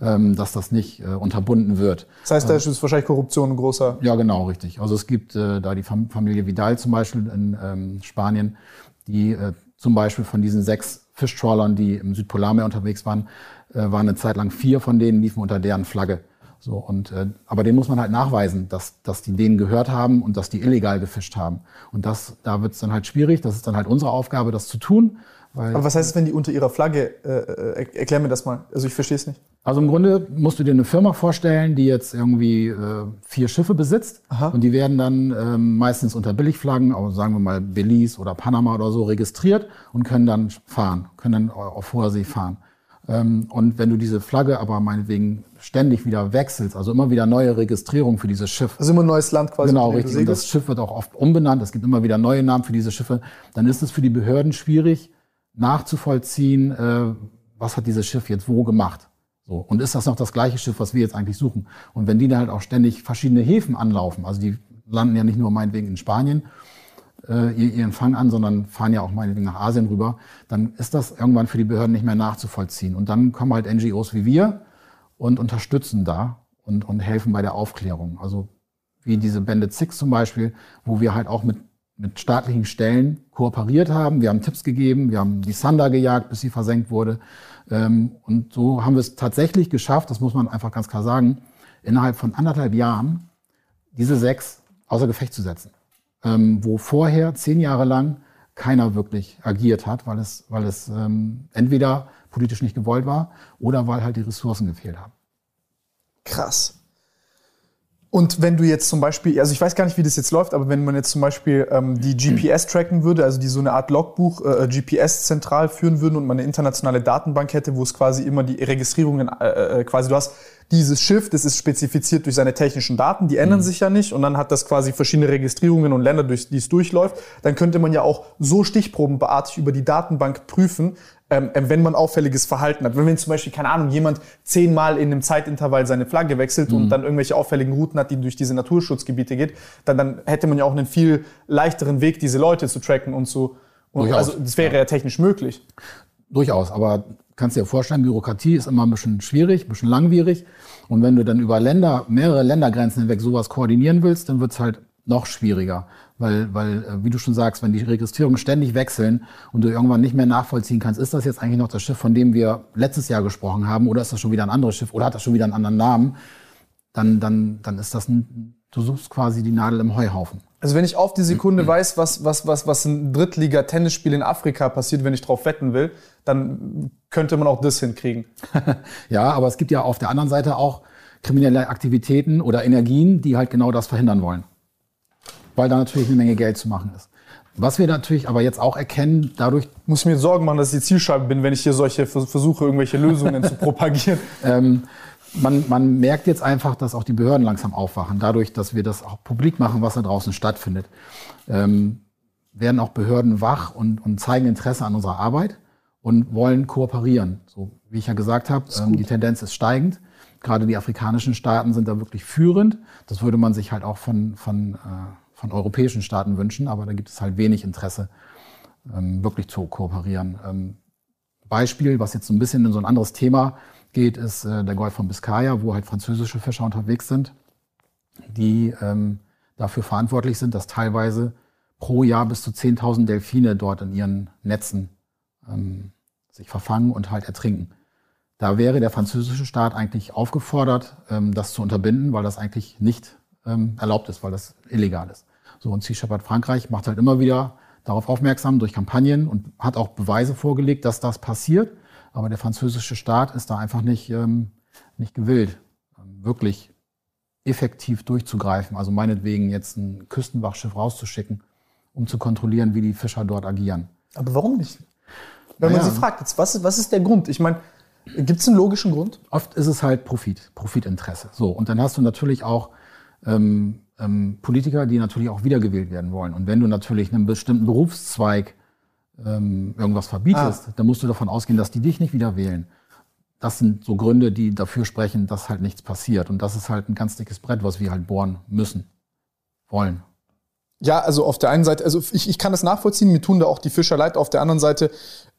ähm, dass das nicht äh, unterbunden wird. Das heißt, da ist wahrscheinlich Korruption ein großer. Ja, genau, richtig. Also es gibt äh, da die Fam Familie Vidal zum Beispiel in ähm, Spanien, die äh, zum Beispiel von diesen sechs Fischtrawlern, die im Südpolarmeer unterwegs waren, äh, waren eine Zeit lang vier von denen liefen unter deren Flagge. So, und, äh, aber den muss man halt nachweisen, dass, dass die denen gehört haben und dass die illegal gefischt haben. Und das, da wird es dann halt schwierig. Das ist dann halt unsere Aufgabe, das zu tun. Weil Aber was heißt es, wenn die unter ihrer Flagge, äh, äh, erklär mir das mal. Also ich verstehe es nicht. Also im Grunde musst du dir eine Firma vorstellen, die jetzt irgendwie äh, vier Schiffe besitzt Aha. und die werden dann ähm, meistens unter Billigflaggen, also sagen wir mal Belize oder Panama oder so, registriert und können dann fahren, können dann auf hoher See fahren. Ähm, und wenn du diese Flagge aber meinetwegen ständig wieder wechselst, also immer wieder neue Registrierung für dieses Schiff, Also immer ein neues Land quasi. Genau, richtig. Und das. Schiff wird auch oft umbenannt. Es gibt immer wieder neue Namen für diese Schiffe. Dann ist es für die Behörden schwierig nachzuvollziehen, äh, was hat dieses Schiff jetzt wo gemacht. So. Und ist das noch das gleiche Schiff, was wir jetzt eigentlich suchen? Und wenn die dann halt auch ständig verschiedene Häfen anlaufen, also die landen ja nicht nur meinetwegen in Spanien, äh, ihr- ihren Fang an, sondern fahren ja auch meinetwegen nach Asien rüber, dann ist das irgendwann für die Behörden nicht mehr nachzuvollziehen. Und dann kommen halt NGOs wie wir und unterstützen da und, und helfen bei der Aufklärung. Also wie diese Bandit Six zum Beispiel, wo wir halt auch mit, mit staatlichen Stellen kooperiert haben. Wir haben Tipps gegeben, wir haben die Sander gejagt, bis sie versenkt wurde. Ähm, und so haben wir es tatsächlich geschafft, das muss man einfach ganz klar sagen, innerhalb von anderthalb Jahren diese sechs außer Gefecht zu setzen. Ähm, wo vorher zehn Jahre lang keiner wirklich agiert hat, weil es, weil es ähm, entweder politisch nicht gewollt war oder weil halt die Ressourcen gefehlt haben. Krass. Und wenn du jetzt zum Beispiel, also ich weiß gar nicht, wie das jetzt läuft, aber wenn man jetzt zum Beispiel ähm, die GPS tracken würde, also die so eine Art Logbuch äh, GPS zentral führen würden und man eine internationale Datenbank hätte, wo es quasi immer die Registrierungen, äh, äh, quasi du hast dieses Schiff, das ist spezifiziert durch seine technischen Daten, die ändern sich ja nicht und dann hat das quasi verschiedene Registrierungen und Länder, durch die es durchläuft. Dann könnte man ja auch so stichprobenartig über die Datenbank prüfen, ähm, äh, wenn man auffälliges Verhalten hat. Wenn, wenn zum Beispiel, keine Ahnung, jemand zehnmal in einem Zeitintervall seine Flagge wechselt Mhm. und dann irgendwelche auffälligen Routen hat, die durch diese Naturschutzgebiete geht, dann, dann hätte man ja auch einen viel leichteren Weg, diese Leute zu tracken und so. Und also das wäre ja. technisch möglich. Durchaus, aber kannst dir vorstellen, Bürokratie ist immer ein bisschen schwierig, ein bisschen langwierig. Und wenn du dann über Länder, mehrere Ländergrenzen hinweg sowas koordinieren willst, dann wird's halt noch schwieriger. Weil, weil, äh, wie du schon sagst, wenn die Registrierungen ständig wechseln und du irgendwann nicht mehr nachvollziehen kannst, ist das jetzt eigentlich noch das Schiff, von dem wir letztes Jahr gesprochen haben, oder ist das schon wieder ein anderes Schiff, oder hat das schon wieder einen anderen Namen, dann, dann, dann ist das ein, du suchst quasi die Nadel im Heuhaufen. Also wenn ich auf die Sekunde weiß, was, was, was, was ein Drittliga-Tennisspiel in Afrika passiert, wenn ich drauf wetten will, dann könnte man auch das hinkriegen. Ja, aber es gibt ja auf der anderen Seite auch kriminelle Aktivitäten oder Energien, die halt genau das verhindern wollen. Weil da natürlich eine Menge Geld zu machen ist. Was wir natürlich aber jetzt auch erkennen, dadurch, Muss ich mir Sorgen machen, dass ich die Zielscheibe bin, wenn ich hier solche vers- versuche, irgendwelche Lösungen zu propagieren. ähm, man, man merkt jetzt einfach, dass auch die Behörden langsam aufwachen. Dadurch, dass wir das auch publik machen, was da draußen stattfindet, ähm, werden auch Behörden wach und, und zeigen Interesse an unserer Arbeit und wollen kooperieren. So wie ich ja gesagt habe, ähm, die Tendenz ist steigend. Gerade die afrikanischen Staaten sind da wirklich führend. Das würde man sich halt auch von, von, äh, von europäischen Staaten wünschen, aber da gibt es halt wenig Interesse, ähm, wirklich zu kooperieren. Ähm, Beispiel, was jetzt so ein bisschen in so ein anderes Thema geht, ist äh, der Golf von Biscaya, wo halt französische Fischer unterwegs sind, die ähm, dafür verantwortlich sind, dass teilweise pro Jahr bis zu 10.000 Delfine dort in ihren Netzen ähm, sich verfangen und halt ertrinken. Da wäre der französische Staat eigentlich aufgefordert, ähm, das zu unterbinden, weil das eigentlich nicht ähm, erlaubt ist, weil das illegal ist. So, und Sea Shepherd Frankreich macht halt immer wieder darauf aufmerksam durch Kampagnen und hat auch Beweise vorgelegt, dass das passiert. Aber der französische Staat ist da einfach nicht, ähm, nicht gewillt, wirklich effektiv durchzugreifen. Also meinetwegen jetzt ein Küstenwachschiff rauszuschicken, um zu kontrollieren, wie die Fischer dort agieren. Aber warum nicht? Wenn man sie fragt, jetzt, was, ist- was ist der Grund? Ich meine, gibt es einen logischen Grund? Oft ist es halt Profit, Profitinteresse. So, und dann hast du natürlich auch ähm, ähm, Politiker, die natürlich auch wiedergewählt werden wollen. Und wenn du natürlich einem bestimmten Berufszweig ähm, irgendwas verbietest, dann musst du davon ausgehen, dass die dich nicht wieder wählen. Das sind so Gründe, die dafür sprechen, dass halt nichts passiert. Und das ist halt ein ganz dickes Brett, was wir halt bohren müssen, wollen. Ja, also auf der einen Seite, also ich, ich kann das nachvollziehen, mir tun da auch die Fischer leid. Auf der anderen Seite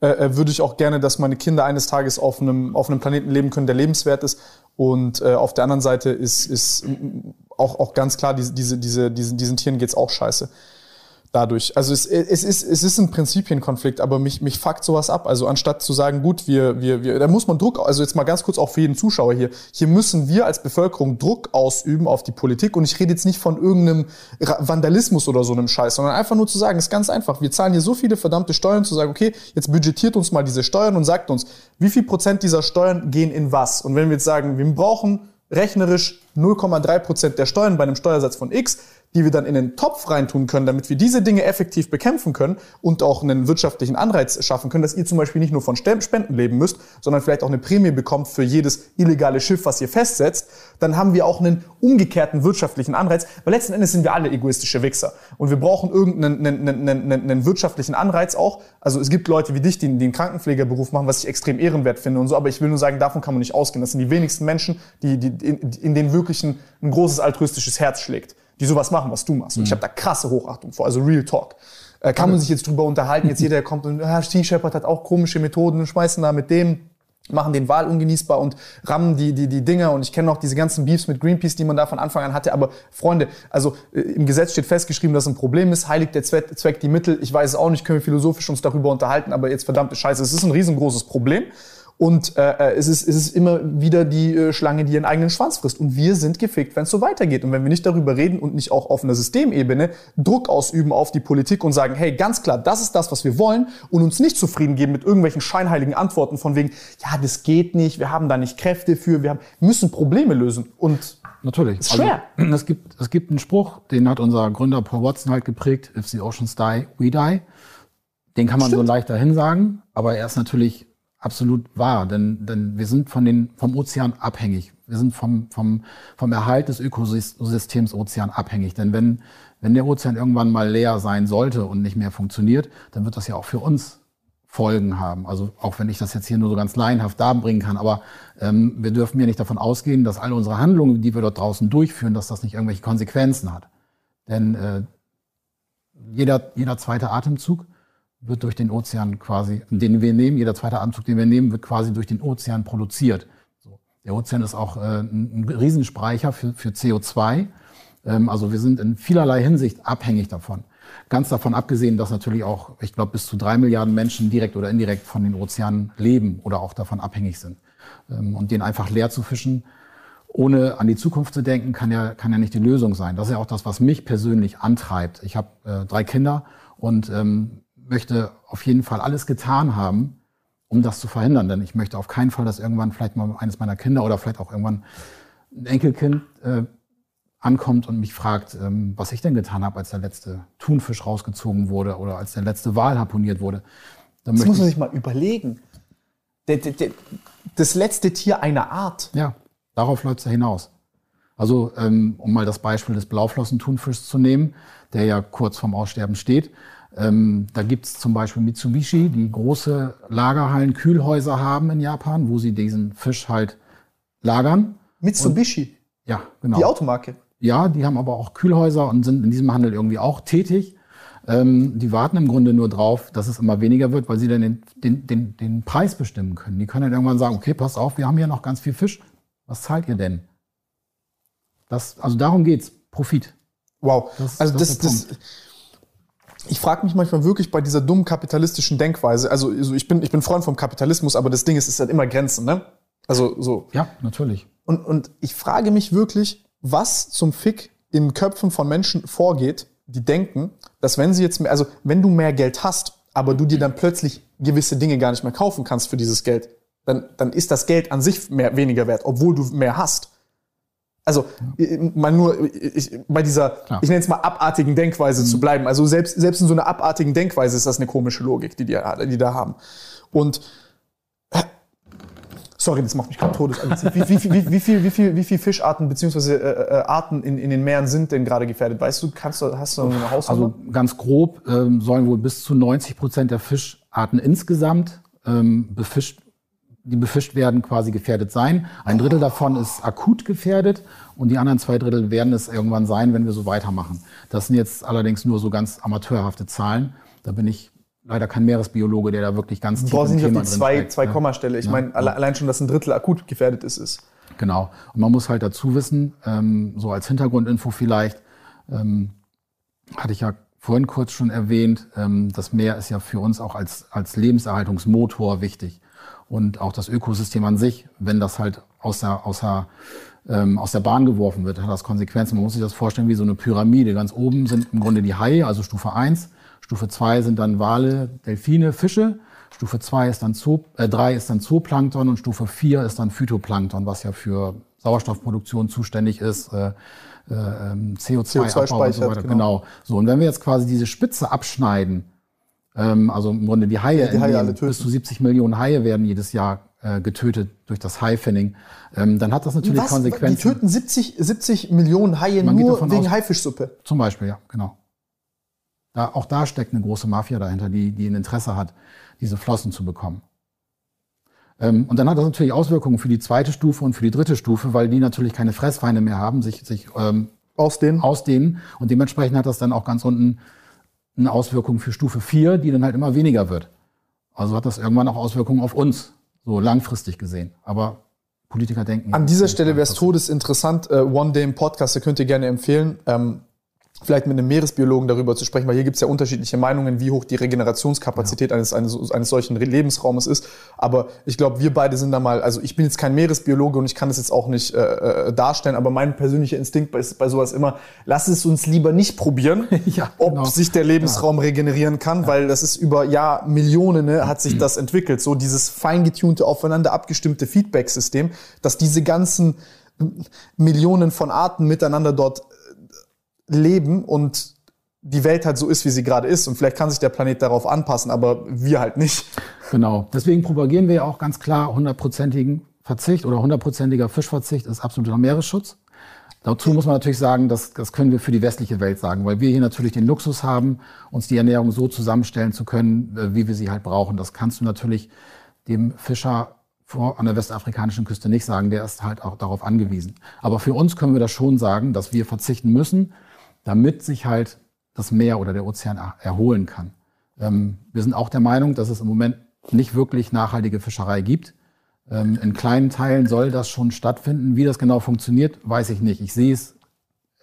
äh, äh, würde ich auch gerne, dass meine Kinder eines Tages auf einem, auf einem Planeten leben können, der lebenswert ist. Und äh, auf der anderen Seite ist, ist auch, auch ganz klar, diese, diese, diese, diesen, diesen Tieren geht's auch scheiße. Dadurch. Also es, es, ist, es ist ein Prinzipienkonflikt, aber mich, mich fuckt sowas ab. Also anstatt zu sagen, gut, wir, wir, wir, da muss man Druck, also jetzt mal ganz kurz auch für jeden Zuschauer hier, hier müssen wir als Bevölkerung Druck ausüben auf die Politik und ich rede jetzt nicht von irgendeinem Vandalismus oder so einem Scheiß, sondern einfach nur zu sagen, ist ganz einfach, wir zahlen hier so viele verdammte Steuern, zu sagen, okay, jetzt budgetiert uns mal diese Steuern und sagt uns, wie viel Prozent dieser Steuern gehen in was? Und wenn wir jetzt sagen, wir brauchen rechnerisch 0,3 Prozent der Steuern bei einem Steuersatz von X, die wir dann in den Topf reintun können, damit wir diese Dinge effektiv bekämpfen können und auch einen wirtschaftlichen Anreiz schaffen können, dass ihr zum Beispiel nicht nur von Spenden leben müsst, sondern vielleicht auch eine Prämie bekommt für jedes illegale Schiff, was ihr festsetzt, dann haben wir auch einen umgekehrten wirtschaftlichen Anreiz, weil letzten Endes sind wir alle egoistische Wichser und wir brauchen irgendeinen einen, einen, einen, wirtschaftlichen Anreiz auch. Also es gibt Leute wie dich, die, die einen Krankenpflegerberuf machen, was ich extrem ehrenwert finde und so, aber ich will nur sagen, davon kann man nicht ausgehen. Das sind die wenigsten Menschen, die, die in, in denen wirklich ein, ein großes altruistisches Herz schlägt die sowas machen, was du machst. Und ich mhm. habe da krasse Hochachtung vor, also Real Talk. Äh, kann man sich jetzt drüber unterhalten, jetzt jeder kommt und ah, Sea Shepherd hat auch komische Methoden und schmeißen da mit dem machen den Wal ungenießbar und rammen die, die, die Dinger. Und ich kenne noch diese ganzen Beefs mit Greenpeace, die man da von Anfang an hatte. Aber Freunde, also äh, im Gesetz steht festgeschrieben, dass ein Problem ist. Heiligt der Zweck, Zweck die Mittel. Ich weiß es auch nicht, können wir philosophisch uns darüber unterhalten. Aber jetzt verdammte Scheiße, es ist ein riesengroßes Problem. Und äh, äh, es, ist, es ist immer wieder die äh, Schlange, die ihren eigenen Schwanz frisst. Und wir sind gefickt, wenn es so weitergeht. Und wenn wir nicht darüber reden und nicht auch auf einer Systemebene Druck ausüben auf die Politik und sagen, hey, ganz klar, das ist das, was wir wollen und uns nicht zufrieden geben mit irgendwelchen scheinheiligen Antworten von wegen, ja, das geht nicht, wir haben da nicht Kräfte für, wir haben, müssen Probleme lösen. Und Natürlich. Ist schwer. Also, es, gibt, es gibt einen Spruch, den hat unser Gründer Paul Watson halt geprägt, if the oceans die, we die. Den kann man Stimmt. so leicht dahin sagen, aber er ist natürlich absolut wahr, denn, denn wir sind von den, vom Ozean abhängig. Wir sind vom, vom, vom Erhalt des Ökosystems Ozean abhängig. Denn wenn, wenn der Ozean irgendwann mal leer sein sollte und nicht mehr funktioniert, dann wird das ja auch für uns Folgen haben. Also auch wenn ich das jetzt hier nur so ganz laienhaft darbringen kann, aber ähm, wir dürfen ja nicht davon ausgehen, dass alle unsere Handlungen, die wir dort draußen durchführen, dass das nicht irgendwelche Konsequenzen hat. Denn äh, jeder, jeder zweite Atemzug wird durch den Ozean quasi, den wir nehmen, jeder zweite Atemzug, den wir nehmen, wird quasi durch den Ozean produziert. Der Ozean ist auch äh, ein Riesenspeicher für, für CO2. Ähm, also wir sind in vielerlei Hinsicht abhängig davon. Ganz davon abgesehen, dass natürlich auch, ich glaube, bis zu drei Milliarden Menschen direkt oder indirekt von den Ozeanen leben oder auch davon abhängig sind. Ähm, und den einfach leer zu fischen, ohne an die Zukunft zu denken, kann ja, kann ja nicht die Lösung sein. Das ist ja auch das, was mich persönlich antreibt. Ich habe äh, drei Kinder und ähm, möchte auf jeden Fall alles getan haben, um das zu verhindern. Denn ich möchte auf keinen Fall, dass irgendwann vielleicht mal eines meiner Kinder oder vielleicht auch irgendwann ein Enkelkind äh, ankommt und mich fragt, ähm, was ich denn getan habe, als der letzte Thunfisch rausgezogen wurde oder als der letzte Wal harponiert wurde. Dann das muss man sich mal überlegen. Das letzte Tier einer Art. Ja, darauf läuft es ja hinaus. Also, ähm, um mal das Beispiel des Blauflossenthunfischs zu nehmen, der ja kurz vorm Aussterben steht. Ähm, da gibt es zum Beispiel Mitsubishi, die große Lagerhallen, Kühlhäuser haben in Japan, wo sie diesen Fisch halt lagern. Mitsubishi? Und, ja, genau. Die Automarke? Ja, die haben aber auch Kühlhäuser und sind in diesem Handel irgendwie auch tätig. Ähm, die warten im Grunde nur drauf, dass es immer weniger wird, weil sie dann den, den, den, den Preis bestimmen können. Die können dann irgendwann sagen, okay, passt auf, wir haben hier noch ganz viel Fisch. Was zahlt ihr denn? Das, also darum geht's. Profit. Wow. Das, also das, das, das ich frage mich manchmal wirklich bei dieser dummen kapitalistischen Denkweise. Also, ich bin ich bin Freund vom Kapitalismus, aber das Ding ist, es hat immer Grenzen, ne? Also so. Ja, natürlich. Und und ich frage mich wirklich, was zum Fick in Köpfen von Menschen vorgeht, die denken, dass wenn sie jetzt mehr, also wenn du mehr Geld hast, aber du dir dann plötzlich gewisse Dinge gar nicht mehr kaufen kannst für dieses Geld, dann dann ist das Geld an sich mehr weniger wert, obwohl du mehr hast. Also ja. mal nur ich, bei dieser, Klar. ich nenne es mal abartigen Denkweise mhm. zu bleiben. Also selbst selbst in so einer abartigen Denkweise ist das eine komische Logik, die die, die da haben. Und sorry, das macht mich gerade todes. Wie, wie, wie, wie, viel, wie viel, wie viel Fischarten beziehungsweise äh, äh, Arten in, in den Meeren sind denn gerade gefährdet? Weißt du, kannst du, hast du eine Hausnummer? Also ganz grob ähm, sollen wohl bis zu 90 Prozent der Fischarten insgesamt ähm, befischt die befischt werden, quasi gefährdet sein. Ein Drittel davon ist akut gefährdet und die anderen zwei Drittel werden es irgendwann sein, wenn wir so weitermachen. Das sind jetzt allerdings nur so ganz amateurhafte Zahlen. Da bin ich leider kein Meeresbiologe, der da wirklich ganz tief im nicht Thema auf die zwei, zwei Kommastelle. Ich ja. meine, allein schon, dass ein Drittel akut gefährdet ist, ist. Genau. Und man muss halt dazu wissen, ähm, so als Hintergrundinfo vielleicht, ähm, hatte ich ja vorhin kurz schon erwähnt, ähm, das Meer ist ja für uns auch als, als Lebenserhaltungsmotor wichtig. Und auch das Ökosystem an sich, wenn das halt aus der, aus der, ähm, aus der Bahn geworfen wird, hat das Konsequenzen. Man muss sich das vorstellen wie so eine Pyramide. Ganz oben sind im Grunde die Haie, also Stufe 1. Stufe 2 sind dann Wale, Delfine, Fische. Stufe 2 ist dann Zoo, äh, 3 ist dann Zooplankton und Stufe 4 ist dann Phytoplankton, was ja für Sauerstoffproduktion zuständig ist, äh, äh, CO2-Abbau CO2 und so weiter. genau. Genau. So, und wenn wir jetzt quasi diese Spitze abschneiden, ähm, also im Grunde die Haie, die Haie bis zu 70 Millionen Haie werden jedes Jahr äh, getötet durch das Haifinning, ähm, dann hat das natürlich Was? Die Konsequenzen. töten 70, 70 Millionen Haie Man nur wegen aus- Haifischsuppe. Zum Beispiel, ja, genau. Da, auch da steckt eine große Mafia dahinter, die, die ein Interesse hat, diese Flossen zu bekommen. Ähm, und dann hat das natürlich Auswirkungen für die zweite Stufe und für die dritte Stufe, weil die natürlich keine Fressfeinde mehr haben, sich, sich ähm, Aus den. ausdehnen. Und dementsprechend hat das dann auch ganz unten eine Auswirkung für Stufe 4, die dann halt immer weniger wird. Also hat das irgendwann auch Auswirkungen auf uns, so langfristig gesehen. Aber Politiker denken. An dieser Stelle wäre es todesinteressant, äh, One Day im Podcast, da könnt ihr gerne empfehlen, ähm, vielleicht mit einem Meeresbiologen darüber zu sprechen, weil hier gibt es ja unterschiedliche Meinungen, wie hoch die Regenerationskapazität eines, eines, eines solchen Lebensraumes ist. Aber ich glaube, wir beide sind da mal, also ich bin jetzt kein Meeresbiologe und ich kann das jetzt auch nicht äh, äh, darstellen, aber mein persönlicher Instinkt ist bei sowas immer, lass es uns lieber nicht probieren, Ja, ob genau. sich der Lebensraum regenerieren kann, weil das ist über Jahr Millionen ne, hat sich das entwickelt. So dieses feingetunte, aufeinander abgestimmte Feedback-System, dass diese ganzen Millionen von Arten miteinander dort äh, leben und die Welt halt so ist, wie sie gerade ist. Und vielleicht kann sich der Planet darauf anpassen, aber wir halt nicht. Genau. Deswegen propagieren wir ja auch ganz klar hundertprozentigen Verzicht oder hundertprozentiger Fischverzicht ist absoluter Meeresschutz. Dazu muss man natürlich sagen, dass, das können wir für die westliche Welt sagen, weil wir hier natürlich den Luxus haben, uns die Ernährung so zusammenstellen zu können, äh, wie wir sie halt brauchen. Das kannst du natürlich dem Fischer vor, an der westafrikanischen Küste nicht sagen, der ist halt auch darauf angewiesen. Aber für uns können wir das schon sagen, dass wir verzichten müssen, damit sich halt das Meer oder der Ozean er- erholen kann. Ähm, wir sind auch der Meinung, dass es im Moment nicht wirklich nachhaltige Fischerei gibt. Ähm, in kleinen Teilen soll das schon stattfinden. Wie das genau funktioniert, weiß ich nicht. Ich sehe es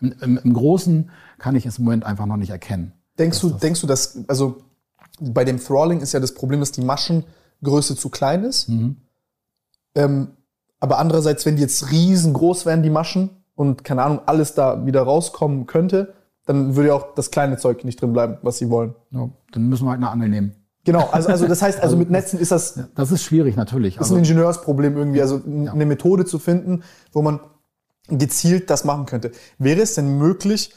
im, im, im Großen kann ich es im Moment einfach noch nicht erkennen. Denkst du, denkst du, dass, also bei dem Thralling ist ja das Problem, dass die Maschengröße zu klein ist. Ähm, aber andererseits, wenn die jetzt riesengroß wären, die Maschen, und keine Ahnung, alles da wieder rauskommen könnte, dann würde ja auch das kleine Zeug nicht drin bleiben, was sie wollen. Ja, dann müssen wir halt eine Angel nehmen. Genau, also, also das heißt, also mit Netzen ist das, das Das ist schwierig natürlich. ist Also, ein Ingenieursproblem irgendwie, also eine Methode zu finden, wo man gezielt das machen könnte. Wäre es denn möglich,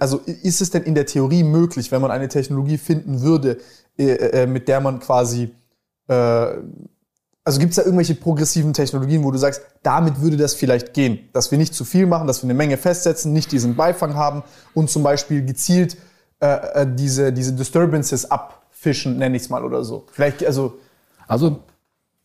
also ist es denn in der Theorie möglich, wenn man eine Technologie finden würde, äh, äh, mit der man quasi, äh, also gibt es da irgendwelche progressiven Technologien, wo du sagst, damit würde das vielleicht gehen, dass wir nicht zu viel machen, dass wir eine Menge festsetzen, nicht diesen Beifang haben und zum Beispiel gezielt äh, äh, diese, diese Disturbances abfischen, nenne ich es mal oder so. Vielleicht, also also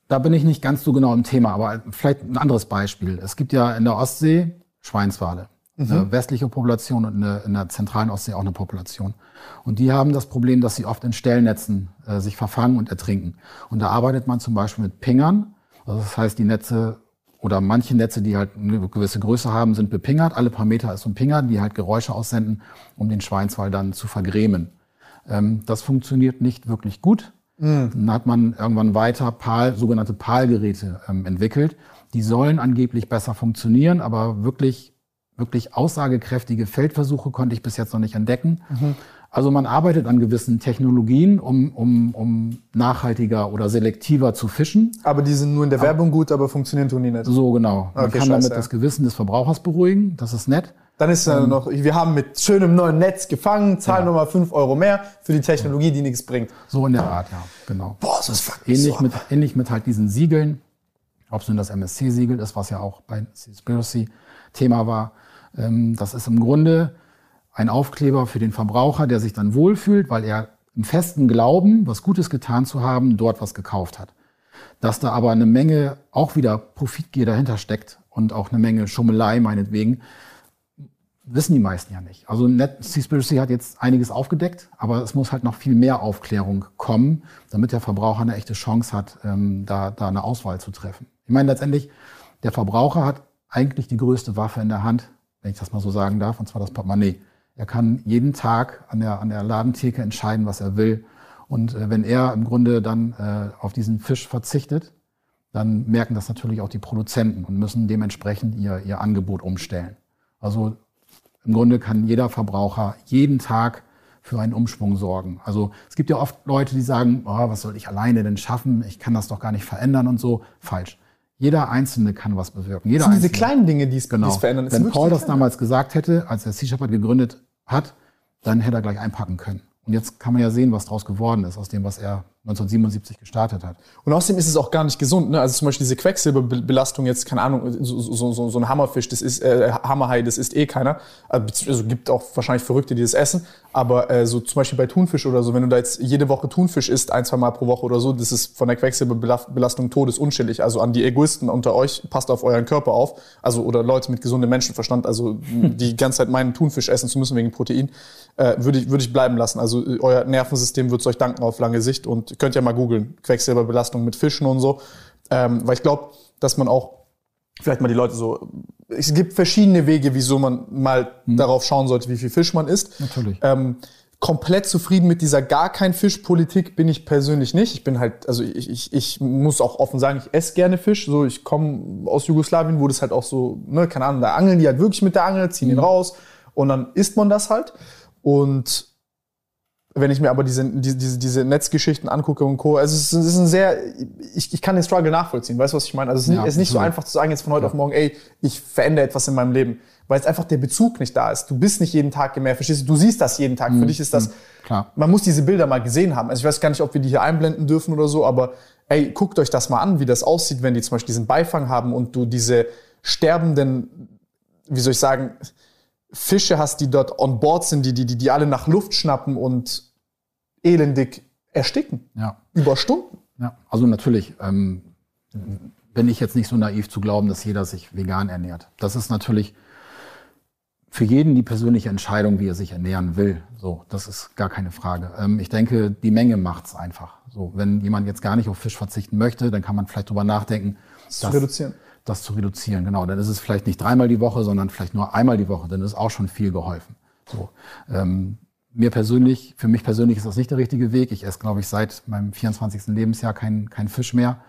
da bin ich nicht ganz so genau im Thema, aber vielleicht ein anderes Beispiel. Es gibt ja in der Ostsee Schweinswale. Eine westliche Population und eine, in der zentralen Ostsee auch eine Population. Und die haben das Problem, dass sie oft in Stellnetzen äh, sich verfangen und ertrinken. Und da arbeitet man zum Beispiel mit Pingern. Also das heißt, die Netze oder manche Netze, die halt eine gewisse Größe haben, sind bepingert. Alle paar Meter ist so ein Pinger, die halt Geräusche aussenden, um den Schweinswal dann zu vergrämen. Ähm, das funktioniert nicht wirklich gut. Dann hat man irgendwann weiter PAL, sogenannte PAL-Geräte ähm, entwickelt. Die sollen angeblich besser funktionieren, aber wirklich, wirklich aussagekräftige Feldversuche konnte ich bis jetzt noch nicht entdecken. Also man arbeitet an gewissen Technologien, um, um, um nachhaltiger oder selektiver zu fischen. Aber die sind nur in der Werbung gut, aber funktionieren tun die nicht. So genau. Man Okay, kann damit scheiße, ja. das Gewissen des Verbrauchers beruhigen. Das ist nett. Dann ist Ähm. ja noch, wir haben mit schönem neuen Netz gefangen, zahlen nochmal 5 Euro mehr für die Technologie, die nichts bringt. So in der Art, ja, genau. Boah, das mich Ähnlich so mit, ähnlich mit halt diesen Siegeln, ob es nun das MSC-Siegel ist, was ja auch bei Seaspiracy Thema war. Ähm, das ist im Grunde ein Aufkleber für den Verbraucher, der sich dann wohlfühlt, weil er im festen Glauben, was Gutes getan zu haben, dort was gekauft hat. Dass da aber eine Menge auch wieder Profitgier dahinter steckt und auch eine Menge Schummelei meinetwegen, wissen die meisten ja nicht. Also Net Seaspiracy hat jetzt einiges aufgedeckt, aber es muss halt noch viel mehr Aufklärung kommen, damit der Verbraucher eine echte Chance hat, ähm, da, da eine Auswahl zu treffen. Ich meine, letztendlich, der Verbraucher hat eigentlich die größte Waffe in der Hand, wenn ich das mal so sagen darf, und zwar das Portemonnaie. Er kann jeden Tag an der, an der Ladentheke entscheiden, was er will. Und äh, wenn er im Grunde dann äh, auf diesen Fisch verzichtet, dann merken das natürlich auch die Produzenten und müssen dementsprechend ihr, ihr Angebot umstellen. Also im Grunde kann jeder Verbraucher jeden Tag für einen Umschwung sorgen. Also es gibt ja oft Leute, die sagen, oh, was soll ich alleine denn schaffen? Ich kann das doch gar nicht verändern und so. Falsch. Jeder Einzelne kann was bewirken. Jeder das sind Einzelne. diese kleinen Dinge, die es, genau. die es verändern. Es Wenn Paul das damals gesagt hätte, als er Sea Shepherd gegründet hat, dann hätte er gleich einpacken können. Und jetzt kann man ja sehen, was daraus geworden ist, aus dem, was er 1977 gestartet hat. Und außerdem ist es auch gar nicht gesund. Ne? Also zum Beispiel diese Quecksilberbelastung jetzt, keine Ahnung, so, so, so, so ein Hammerfisch, das ist äh, Hammerhai, das isst eh keiner. Also gibt auch wahrscheinlich Verrückte, die das essen. Aber äh, so zum Beispiel bei Thunfisch oder so, wenn du da jetzt jede Woche Thunfisch isst, ein, zwei Mal pro Woche oder so, das ist von der Quecksilberbelastung todesunschädlich. Also an die Egoisten unter euch, passt auf euren Körper auf. Also oder Leute mit gesundem Menschenverstand, also die ganze Zeit meinen Thunfisch essen zu müssen wegen Protein, äh, würde ich, würde ich bleiben lassen. Also euer Nervensystem wird es euch danken auf lange Sicht und könnt ja mal googeln, Quecksilberbelastung mit Fischen und so. Ähm, weil ich glaube, dass man auch vielleicht mal die Leute so. Es gibt verschiedene Wege, wieso man mal Mhm. darauf schauen sollte, wie viel Fisch man isst. Natürlich. Ähm, komplett zufrieden mit dieser gar kein Fisch-Politik bin ich persönlich nicht. Ich bin halt, also ich, ich, ich muss auch offen sagen, ich esse gerne Fisch. So, ich komme aus Jugoslawien, wo das halt auch so, ne, keine Ahnung, da angeln die halt wirklich mit der Angel, ziehen Mhm. ihn raus und dann isst man das halt. Und wenn ich mir aber diese, diese, diese, Netzgeschichten angucke und Co., also es ist, ein sehr, ich, ich kann den Struggle nachvollziehen, weißt du, was ich meine? Also es ist, Ja, nicht, es ist nicht so einfach zu sagen, jetzt von heute auf morgen, ey, ich verändere etwas in meinem Leben, weil es einfach der Bezug nicht da ist. Du bist nicht jeden Tag im Meer, verstehst du? Du siehst das jeden Tag. Für dich ist das, Mhm. klar. man muss diese Bilder mal gesehen haben. Also ich weiß gar nicht, ob wir die hier einblenden dürfen oder so, aber ey, guckt euch das mal an, wie das aussieht, wenn die zum Beispiel diesen Beifang haben und du diese sterbenden, wie soll ich sagen, Fische hast, die dort on board sind, die, die, die, die alle nach Luft schnappen und elendig ersticken. Ja. Über Stunden. Ja, also natürlich ähm, bin ich jetzt nicht so naiv zu glauben, dass jeder sich vegan ernährt. Das ist natürlich für jeden die persönliche Entscheidung, wie er sich ernähren will. So, das ist gar keine Frage. Ähm, ich denke, die Menge macht's einfach. So, wenn jemand jetzt gar nicht auf Fisch verzichten möchte, dann kann man vielleicht drüber nachdenken, zu reduzieren. Das zu reduzieren, genau. Dann ist es vielleicht nicht dreimal die Woche, sondern vielleicht nur einmal die Woche. Dann ist auch schon viel geholfen. So, ähm, mir persönlich, für mich persönlich ist das nicht der richtige Weg. Ich esse, glaube ich, seit meinem 24. Lebensjahr kein, kein Fisch mehr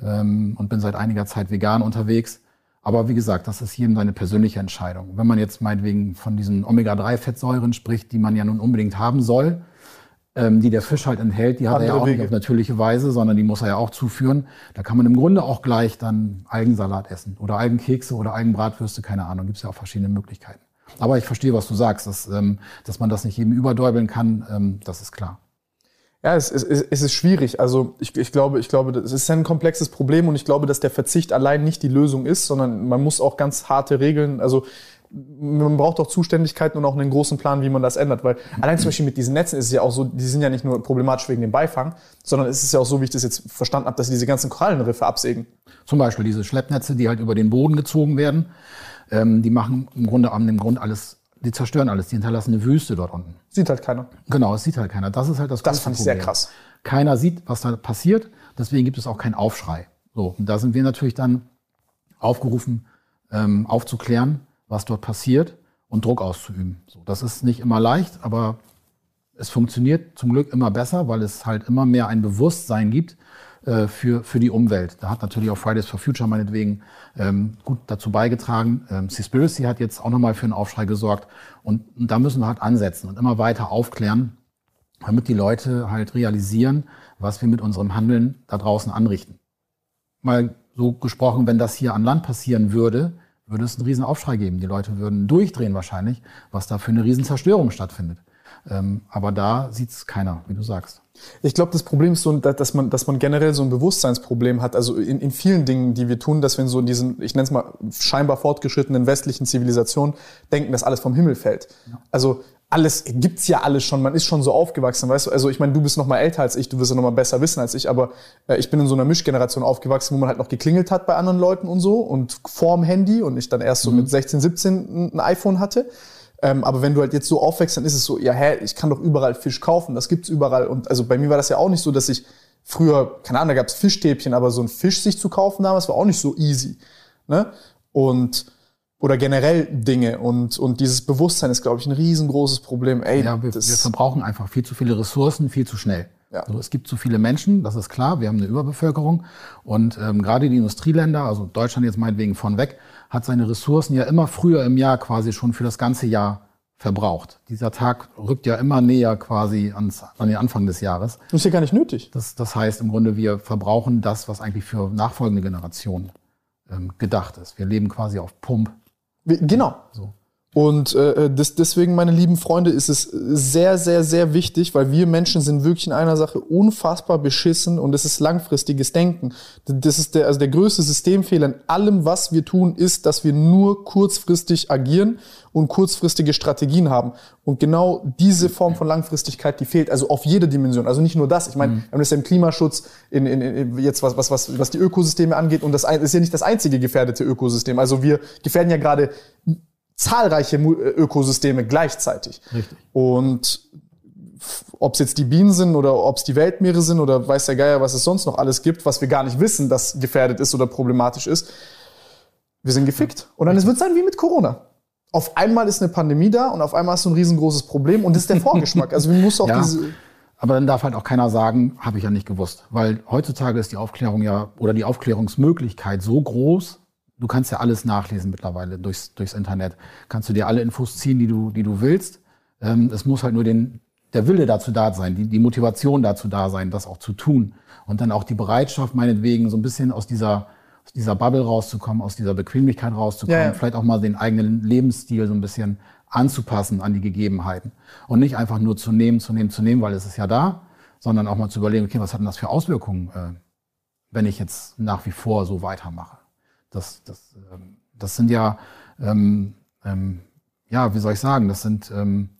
ähm, und bin seit einiger Zeit vegan unterwegs. Aber wie gesagt, das ist jedem seine persönliche Entscheidung. Wenn man jetzt meinetwegen von diesen Omega-3-Fettsäuren spricht, die man ja nun unbedingt haben soll, die der Fisch halt enthält, die hat er ja Andere auch nicht Wege. auf natürliche Weise, sondern die muss er ja auch zuführen. Da kann man im Grunde auch gleich dann Algensalat essen oder Algenkekse oder Algenbratwürste, keine Ahnung, gibt es ja auch verschiedene Möglichkeiten. Aber ich verstehe, was du sagst, dass, ähm, dass man das nicht jedem überdäubeln kann, ähm, das ist klar. Ja, es, es, es es ist schwierig. Also ich, ich glaube, ich glaube, es ist ein komplexes Problem und ich glaube, dass der Verzicht allein nicht die Lösung ist, sondern man muss auch ganz harte Regeln, also man braucht auch Zuständigkeiten und auch einen großen Plan, wie man das ändert. Weil allein zum Beispiel mit diesen Netzen ist es ja auch so, die sind ja nicht nur problematisch wegen dem Beifang, sondern es ist ja auch so, wie ich das jetzt verstanden habe, dass sie diese ganzen Korallenriffe absägen. Zum Beispiel diese Schleppnetze, die halt über den Boden gezogen werden, ähm, die machen im Grunde an dem Grund alles, die zerstören alles, die hinterlassen eine Wüste dort unten. Sieht halt keiner. Genau, es sieht halt keiner. Das ist halt das Das größte fand ich sehr Problem. krass. Keiner sieht, was da passiert, deswegen gibt es auch keinen Aufschrei. So, und da sind wir natürlich dann aufgerufen, ähm, aufzuklären, was dort passiert und Druck auszuüben. So, das ist nicht immer leicht, aber es funktioniert zum Glück immer besser, weil es halt immer mehr ein Bewusstsein gibt äh, für, für die Umwelt. Da hat natürlich auch Fridays for Future meinetwegen ähm, gut dazu beigetragen. Ähm, Seaspiracy hat jetzt auch nochmal für einen Aufschrei gesorgt. Und, und da müssen wir halt ansetzen und immer weiter aufklären, damit die Leute halt realisieren, was wir mit unserem Handeln da draußen anrichten. Mal so gesprochen, wenn das hier an Land passieren würde, würde es einen riesen Aufschrei geben. Die Leute würden durchdrehen wahrscheinlich, was da für eine riesen Zerstörung stattfindet. Ähm, aber da sieht es keiner, wie du sagst. Ich glaube, das Problem ist so, dass man, dass man generell so ein Bewusstseinsproblem hat. Also in, in vielen Dingen, die wir tun, dass wir in so in diesen, ich nenne es mal, scheinbar fortgeschrittenen westlichen Zivilisationen denken, dass alles vom Himmel fällt. Also alles gibt's ja alles schon. Man ist schon so aufgewachsen, weißt du? Also ich meine, du bist noch mal älter als ich, du wirst ja noch mal besser wissen als ich. Aber äh, ich bin in so einer Mischgeneration aufgewachsen, wo man halt noch geklingelt hat bei anderen Leuten und so und vorm Handy und ich dann erst so mit 16, 17 ein iPhone hatte. Ähm, aber wenn du halt jetzt so aufwächst, dann ist es so, ja, hä, ich kann doch überall Fisch kaufen, das gibt's überall. Und also bei mir war das ja auch nicht so, dass ich früher, keine Ahnung, da gab's Fischstäbchen, aber so ein Fisch sich zu kaufen damals war auch nicht so easy. Ne? Und oder generell Dinge und, und dieses Bewusstsein ist, glaube ich, ein riesengroßes Problem. Ey, ja, wir, wir verbrauchen einfach viel zu viele Ressourcen, viel zu schnell. Ja. Also es gibt zu viele Menschen, das ist klar, wir haben eine Überbevölkerung und ähm, gerade die Industrieländer, also Deutschland jetzt meinetwegen von weg, hat seine Ressourcen ja immer früher im Jahr quasi schon für das ganze Jahr verbraucht. Dieser Tag rückt ja immer näher quasi ans, an den Anfang des Jahres. Das ist ja gar nicht nötig. Das, das heißt im Grunde, wir verbrauchen das, was eigentlich für nachfolgende Generationen ähm, gedacht ist. Wir leben quasi auf Pump. Genau. So. Und äh, das, deswegen, meine lieben Freunde, ist es sehr, sehr, sehr wichtig, weil wir Menschen sind wirklich in einer Sache unfassbar beschissen und es ist langfristiges Denken. Das ist der, also der größte Systemfehler in allem, was wir tun, ist, dass wir nur kurzfristig agieren und kurzfristige Strategien haben. Und genau diese Form von Langfristigkeit, die fehlt also auf jede Dimension. Also nicht nur das. Ich meine, mhm. wir haben das ja im Klimaschutz, in, in, in jetzt was, was, was, was die Ökosysteme angeht. Und das ist ja nicht das einzige gefährdete Ökosystem. Also wir gefährden ja gerade zahlreiche Ökosysteme gleichzeitig. Richtig. Und ob es jetzt die Bienen sind oder ob es die Weltmeere sind oder weiß der Geier, was es sonst noch alles gibt, was wir gar nicht wissen, das gefährdet ist oder problematisch ist, wir sind gefickt. Und dann wird es sein wie mit Corona. Auf einmal ist eine Pandemie da und auf einmal hast du ein riesengroßes Problem und das ist der Vorgeschmack. Also wir müssen auch ja, diese. Aber dann darf halt auch keiner sagen, habe ich ja nicht gewusst. Weil heutzutage ist die Aufklärung ja oder die Aufklärungsmöglichkeit so groß, Du kannst ja alles nachlesen mittlerweile durchs, durchs Internet. Kannst du dir alle Infos ziehen, die du, die du willst. Ähm, es muss halt nur den, der Wille dazu da sein, die, die Motivation dazu da sein, das auch zu tun. Und dann auch die Bereitschaft, meinetwegen so ein bisschen aus dieser, aus dieser Bubble rauszukommen, aus dieser Bequemlichkeit rauszukommen, ja, ja. vielleicht auch mal den eigenen Lebensstil so ein bisschen anzupassen an die Gegebenheiten. Und nicht einfach nur zu nehmen, zu nehmen, zu nehmen, weil es ist ja da, sondern auch mal zu überlegen, okay, was hat denn das für Auswirkungen, äh, wenn ich jetzt nach wie vor so weitermache? Das, das, ähm, das sind ja, ähm, ähm, ja, wie soll ich sagen, das sind ähm,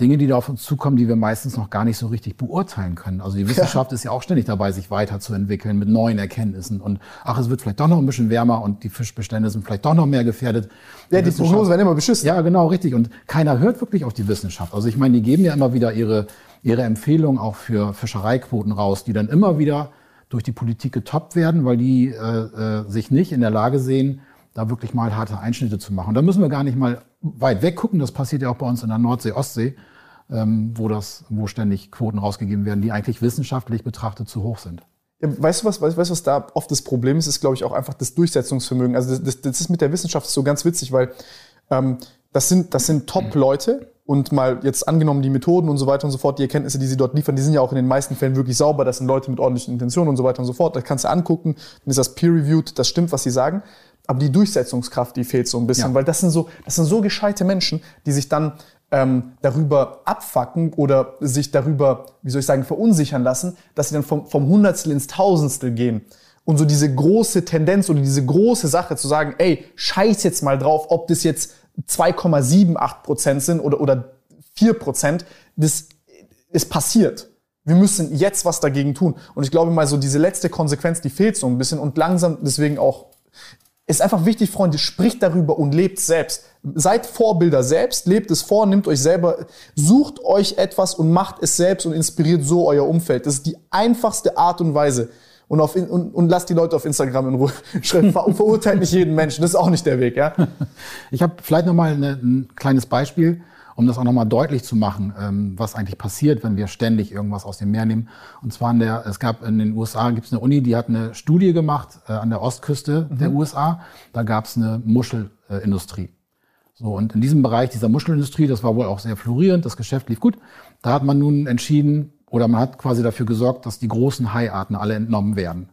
Dinge, die da auf uns zukommen, die wir meistens noch gar nicht so richtig beurteilen können. Also die Wissenschaft ja. ist ja auch ständig dabei, sich weiterzuentwickeln mit neuen Erkenntnissen. Und ach, es wird vielleicht doch noch ein bisschen wärmer und die Fischbestände sind vielleicht doch noch mehr gefährdet. Ja, die, die Prognosen werden immer beschissen. Ja, genau, richtig. Und keiner hört wirklich auf die Wissenschaft. Also ich meine, die geben ja immer wieder ihre, ihre Empfehlungen auch für Fischereiquoten raus, die dann immer wieder durch die Politik getoppt werden, weil die äh, äh, sich nicht in der Lage sehen, da wirklich mal harte Einschnitte zu machen. Und da müssen wir gar nicht mal weit weg gucken. Das passiert ja auch bei uns in der Nordsee, Ostsee, ähm, wo, wo ständig Quoten rausgegeben werden, die eigentlich wissenschaftlich betrachtet zu hoch sind. Ja, weißt du was, weißt, was da oft das Problem ist, ist, glaube ich, auch einfach das Durchsetzungsvermögen. Also das, das, das ist mit der Wissenschaft so ganz witzig, weil ähm, das sind, das sind Top-Leute, und mal jetzt angenommen die Methoden und so weiter und so fort, die Erkenntnisse, die sie dort liefern, die sind ja auch in den meisten Fällen wirklich sauber. Das sind Leute mit ordentlichen Intentionen und so weiter und so fort. Das kannst du angucken, dann ist das peer-reviewed, das stimmt, was sie sagen. Aber die Durchsetzungskraft, die fehlt so ein bisschen, ja. weil das sind so, das sind so gescheite Menschen, die sich dann ähm, darüber abfacken oder sich darüber, wie soll ich sagen, verunsichern lassen, dass sie dann vom, vom Hundertstel ins Tausendstel gehen. Und so diese große Tendenz oder diese große Sache zu sagen, ey, scheiß jetzt mal drauf, ob das jetzt 2,78 Prozent sind oder, oder 4 Prozent, das ist passiert. Wir müssen jetzt was dagegen tun. Und ich glaube mal, so diese letzte Konsequenz, die fehlt so ein bisschen und langsam deswegen auch, ist einfach wichtig, Freunde, spricht darüber und lebt selbst. Seid Vorbilder selbst, lebt es vor, nimmt euch selber, sucht euch etwas und macht es selbst und inspiriert so euer Umfeld. Das ist die einfachste Art und Weise und, auf, und, und lasst die Leute auf Instagram in Ruhe. Schreibt, verurteilt nicht jeden Menschen. Das ist auch nicht der Weg. Ja? Ich habe vielleicht nochmal ein kleines Beispiel, um das auch nochmal deutlich zu machen, ähm, was eigentlich passiert, wenn wir ständig irgendwas aus dem Meer nehmen. Und zwar in der, es gab in den USA gibt es eine Uni, die hat eine Studie gemacht äh, an der Ostküste mhm. der USA. Da gab es eine Muschelindustrie. So, und in diesem Bereich dieser Muschelindustrie, das war wohl auch sehr florierend, das Geschäft lief gut. Da hat man nun entschieden, oder man hat quasi dafür gesorgt, dass die großen Haiarten alle entnommen werden.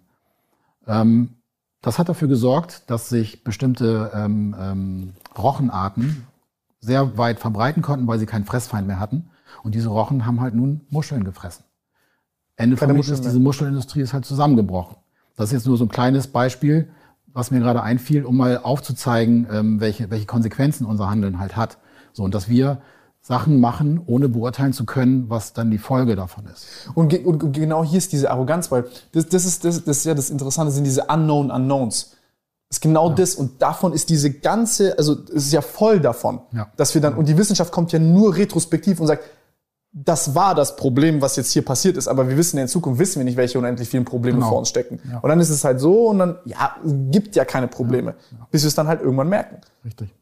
Ähm, das hat dafür gesorgt, dass sich bestimmte ähm, ähm, Rochenarten sehr weit verbreiten konnten, weil sie keinen Fressfeind mehr hatten. Und diese Rochen haben halt nun Muscheln gefressen. Ende vom Lied ist, diese Muschelindustrie ist halt zusammengebrochen. Das ist jetzt nur so ein kleines Beispiel, was mir gerade einfiel, um mal aufzuzeigen, ähm, welche, welche Konsequenzen unser Handeln halt hat. So, und dass wir Sachen machen, ohne beurteilen zu können, was dann die Folge davon ist. Und, ge und genau hier ist diese Arroganz, weil das, das, ist, das, das ist ja das Interessante, sind diese Unknown Unknowns. Das ist genau ja. das und davon ist diese ganze, also es ist ja voll davon, ja. dass wir dann, und die Wissenschaft kommt ja nur retrospektiv und sagt, das war das Problem, was jetzt hier passiert ist, aber wir wissen ja in Zukunft, wissen wir nicht, welche unendlich vielen Probleme Genau. vor uns stecken. Ja. Und dann ist es halt so und dann, ja, gibt ja keine Probleme, bis wir es dann halt irgendwann merken. Richtig.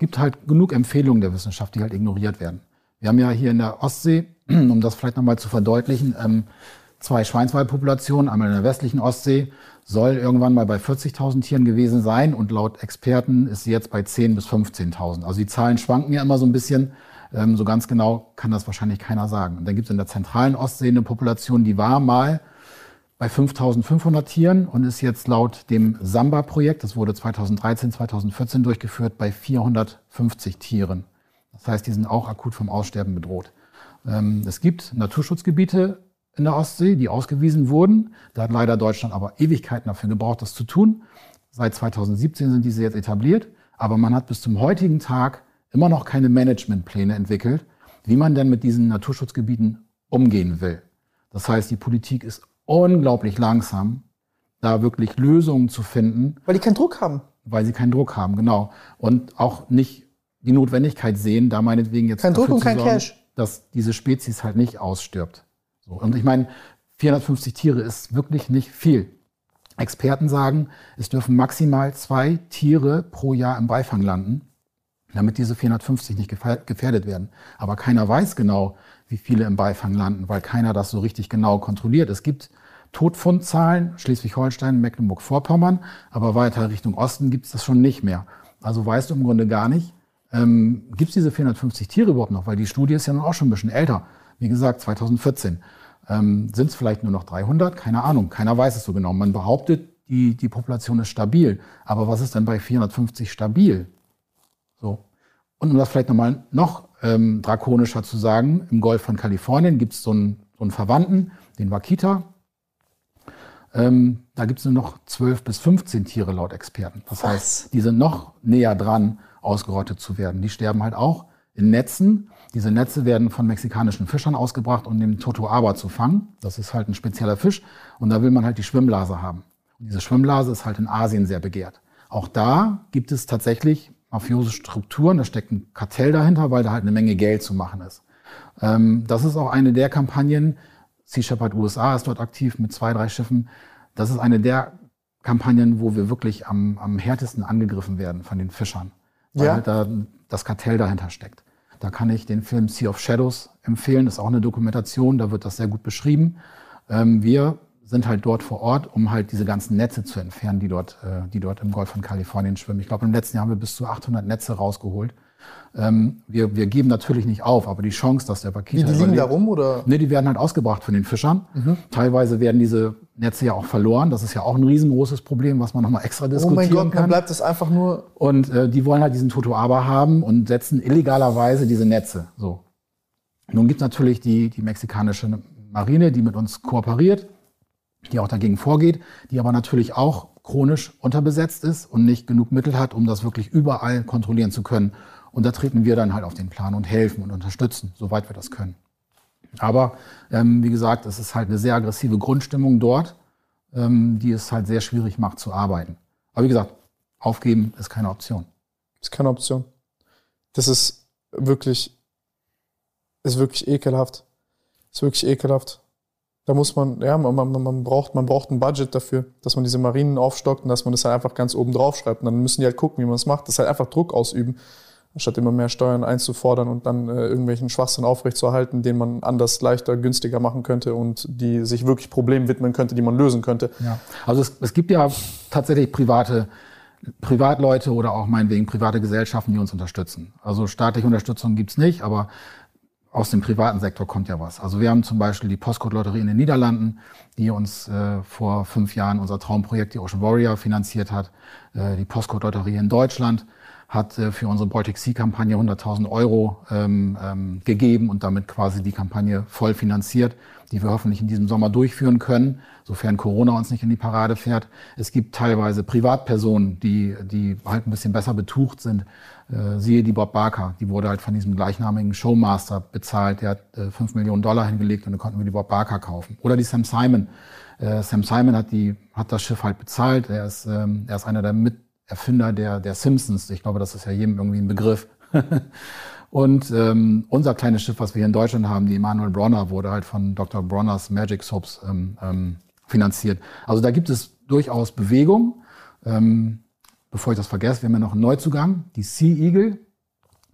Gibt halt genug Empfehlungen der Wissenschaft, die halt ignoriert werden. Wir haben ja hier in der Ostsee, um das vielleicht nochmal zu verdeutlichen, ähm, zwei Schweinswaldpopulationen. Einmal in der westlichen Ostsee soll irgendwann mal bei 40.000 Tieren gewesen sein und laut Experten ist sie jetzt bei 10.000 bis 15.000. Also die Zahlen schwanken ja immer so ein bisschen. Ähm, so ganz genau kann das wahrscheinlich keiner sagen. Und dann gibt es in der zentralen Ostsee eine Population, die war mal bei 5500 Tieren und ist jetzt laut dem Samba-Projekt, das wurde 2013, 2014 durchgeführt, bei 450 Tieren. Das heißt, die sind auch akut vom Aussterben bedroht. Ähm, es gibt Naturschutzgebiete in der Ostsee, die ausgewiesen wurden. Da hat leider Deutschland aber Ewigkeiten dafür gebraucht, das zu tun. Seit 2017 sind diese jetzt etabliert, aber man hat bis zum heutigen Tag immer noch keine Managementpläne entwickelt, wie man denn mit diesen Naturschutzgebieten umgehen will. Das heißt, die Politik ist unglaublich langsam, da wirklich Lösungen zu finden, Weil die keinen Druck haben. weil sie keinen Druck haben, genau. Und auch nicht die Notwendigkeit sehen, da meinetwegen jetzt Kein Druck und zu kein sorgen, Cash. dass diese Spezies halt nicht ausstirbt. So. Und ich meine, 450 Tiere ist wirklich nicht viel. Experten sagen, es dürfen maximal zwei Tiere pro Jahr im Beifang landen, damit diese 450 nicht gefährdet werden. Aber keiner weiß genau, wie viele im Beifang landen, weil keiner das so richtig genau kontrolliert. Es gibt Todfundzahlen, Schleswig-Holstein, Mecklenburg-Vorpommern, aber weiter Richtung Osten gibt es das schon nicht mehr. Also weißt du im Grunde gar nicht, ähm, gibt es diese 450 Tiere überhaupt noch? Weil die Studie ist ja nun auch schon ein bisschen älter. Wie gesagt, 2014. Ähm, Sind es vielleicht nur noch 300? Keine Ahnung. Keiner weiß es so genau. Man behauptet, die, die Population ist stabil. Aber was ist denn bei 450 stabil? So. Und um das vielleicht nochmal noch ähm, drakonischer zu sagen, im Golf von Kalifornien gibt es einen, so einen Verwandten, den Wakita. Ähm, da gibt es nur noch 12 bis 15 Tiere laut Experten. Das Was? heißt, die sind noch näher dran, ausgerottet zu werden. Die sterben halt auch in Netzen. Diese Netze werden von mexikanischen Fischern ausgebracht, um den Totoaba zu fangen. Das ist halt ein spezieller Fisch. Und da will man halt die Schwimmblase haben. Und diese Schwimmblase ist halt in Asien sehr begehrt. Auch da gibt es tatsächlich mafiose Strukturen. Da steckt ein Kartell dahinter, weil da halt eine Menge Geld zu machen ist. Ähm, das ist auch eine der Kampagnen. Sea Shepherd USA ist dort aktiv mit zwei, drei Schiffen. Das ist eine der Kampagnen, wo wir wirklich am, am härtesten angegriffen werden von den Fischern. Weil Ja. halt da das Kartell dahinter steckt. Da kann ich den Film Sea of Shadows empfehlen. Das ist auch eine Dokumentation, da wird das sehr gut beschrieben. Ähm, wir sind halt dort vor Ort, um halt diese ganzen Netze zu entfernen, die dort, äh, die dort im Golf von Kalifornien schwimmen. Ich glaube, im letzten Jahr haben wir bis zu 800 Netze rausgeholt. Ähm, wir, wir geben natürlich nicht auf, aber die Chance, dass der Wie, Bakita die liegen da rum oder? Ne, die werden halt ausgebracht von den Fischern. Teilweise werden diese Netze ja auch verloren. Das ist ja auch ein riesengroßes Problem, was man nochmal extra Oh diskutieren mein Gott, dann kann. bleibt es einfach nur. Und äh, die wollen halt diesen Totoaba haben und setzen illegalerweise diese Netze. So. Nun gibt es natürlich die, die mexikanische Marine, die mit uns kooperiert, die auch dagegen vorgeht, die aber natürlich auch chronisch unterbesetzt ist und nicht genug Mittel hat, um das wirklich überall kontrollieren zu können. Und da treten wir dann halt auf den Plan und helfen und unterstützen, soweit wir das können. Aber ähm, wie gesagt, es ist halt eine sehr aggressive Grundstimmung dort, ähm, die es halt sehr schwierig macht zu arbeiten. Aber wie gesagt, aufgeben ist keine Option. ist keine Option. Das ist wirklich, ist wirklich ekelhaft. Ist wirklich ekelhaft. Da muss man, ja, man, man, man braucht, man braucht ein Budget dafür, dass man diese Marinen aufstockt und dass man das halt einfach ganz oben drauf schreibt. Und dann müssen die halt gucken, wie man es macht. Das ist halt einfach Druck ausüben, anstatt immer mehr Steuern einzufordern und dann äh, irgendwelchen Schwachsinn aufrechtzuerhalten, den man anders, leichter, günstiger machen könnte und die sich wirklich Problemen widmen könnte, die man lösen könnte. Ja. Also es, es gibt ja tatsächlich private Privatleute oder auch meinetwegen private Gesellschaften, die uns unterstützen. Also staatliche Unterstützung gibt's nicht, aber aus dem privaten Sektor kommt ja was. Also wir haben zum Beispiel die Postcode-Lotterie in den Niederlanden, die uns äh, vor fünf Jahren unser Traumprojekt, die Ocean Warrior, finanziert hat. Äh, die Postcode-Lotterie in Deutschland hat äh, für unsere Baltic Sea-Kampagne 100.000 Euro ähm, ähm, gegeben und damit quasi die Kampagne voll finanziert, die wir hoffentlich in diesem Sommer durchführen können, sofern Corona uns nicht in die Parade fährt. Es gibt teilweise Privatpersonen, die, die halt ein bisschen besser betucht sind. Äh, siehe die Bob Barker, die wurde halt von diesem gleichnamigen Showmaster bezahlt, der hat äh, 5 Millionen Dollar hingelegt und dann konnten wir die Bob Barker kaufen. Oder die Sam Simon. Äh, Sam Simon hat, die, hat das Schiff halt bezahlt. Er ist, ähm, er ist einer der Miterfinder der, der Simpsons. Ich glaube, das ist ja jedem irgendwie ein Begriff. Und ähm, unser kleines Schiff, was wir hier in Deutschland haben, die Emanuel Bronner, wurde halt von Dr. Bronners Magic Soaps ähm, ähm, finanziert. Also da gibt es durchaus Bewegung. Ähm, bevor ich das vergesse, wir haben ja noch einen Neuzugang, die Sea Eagle.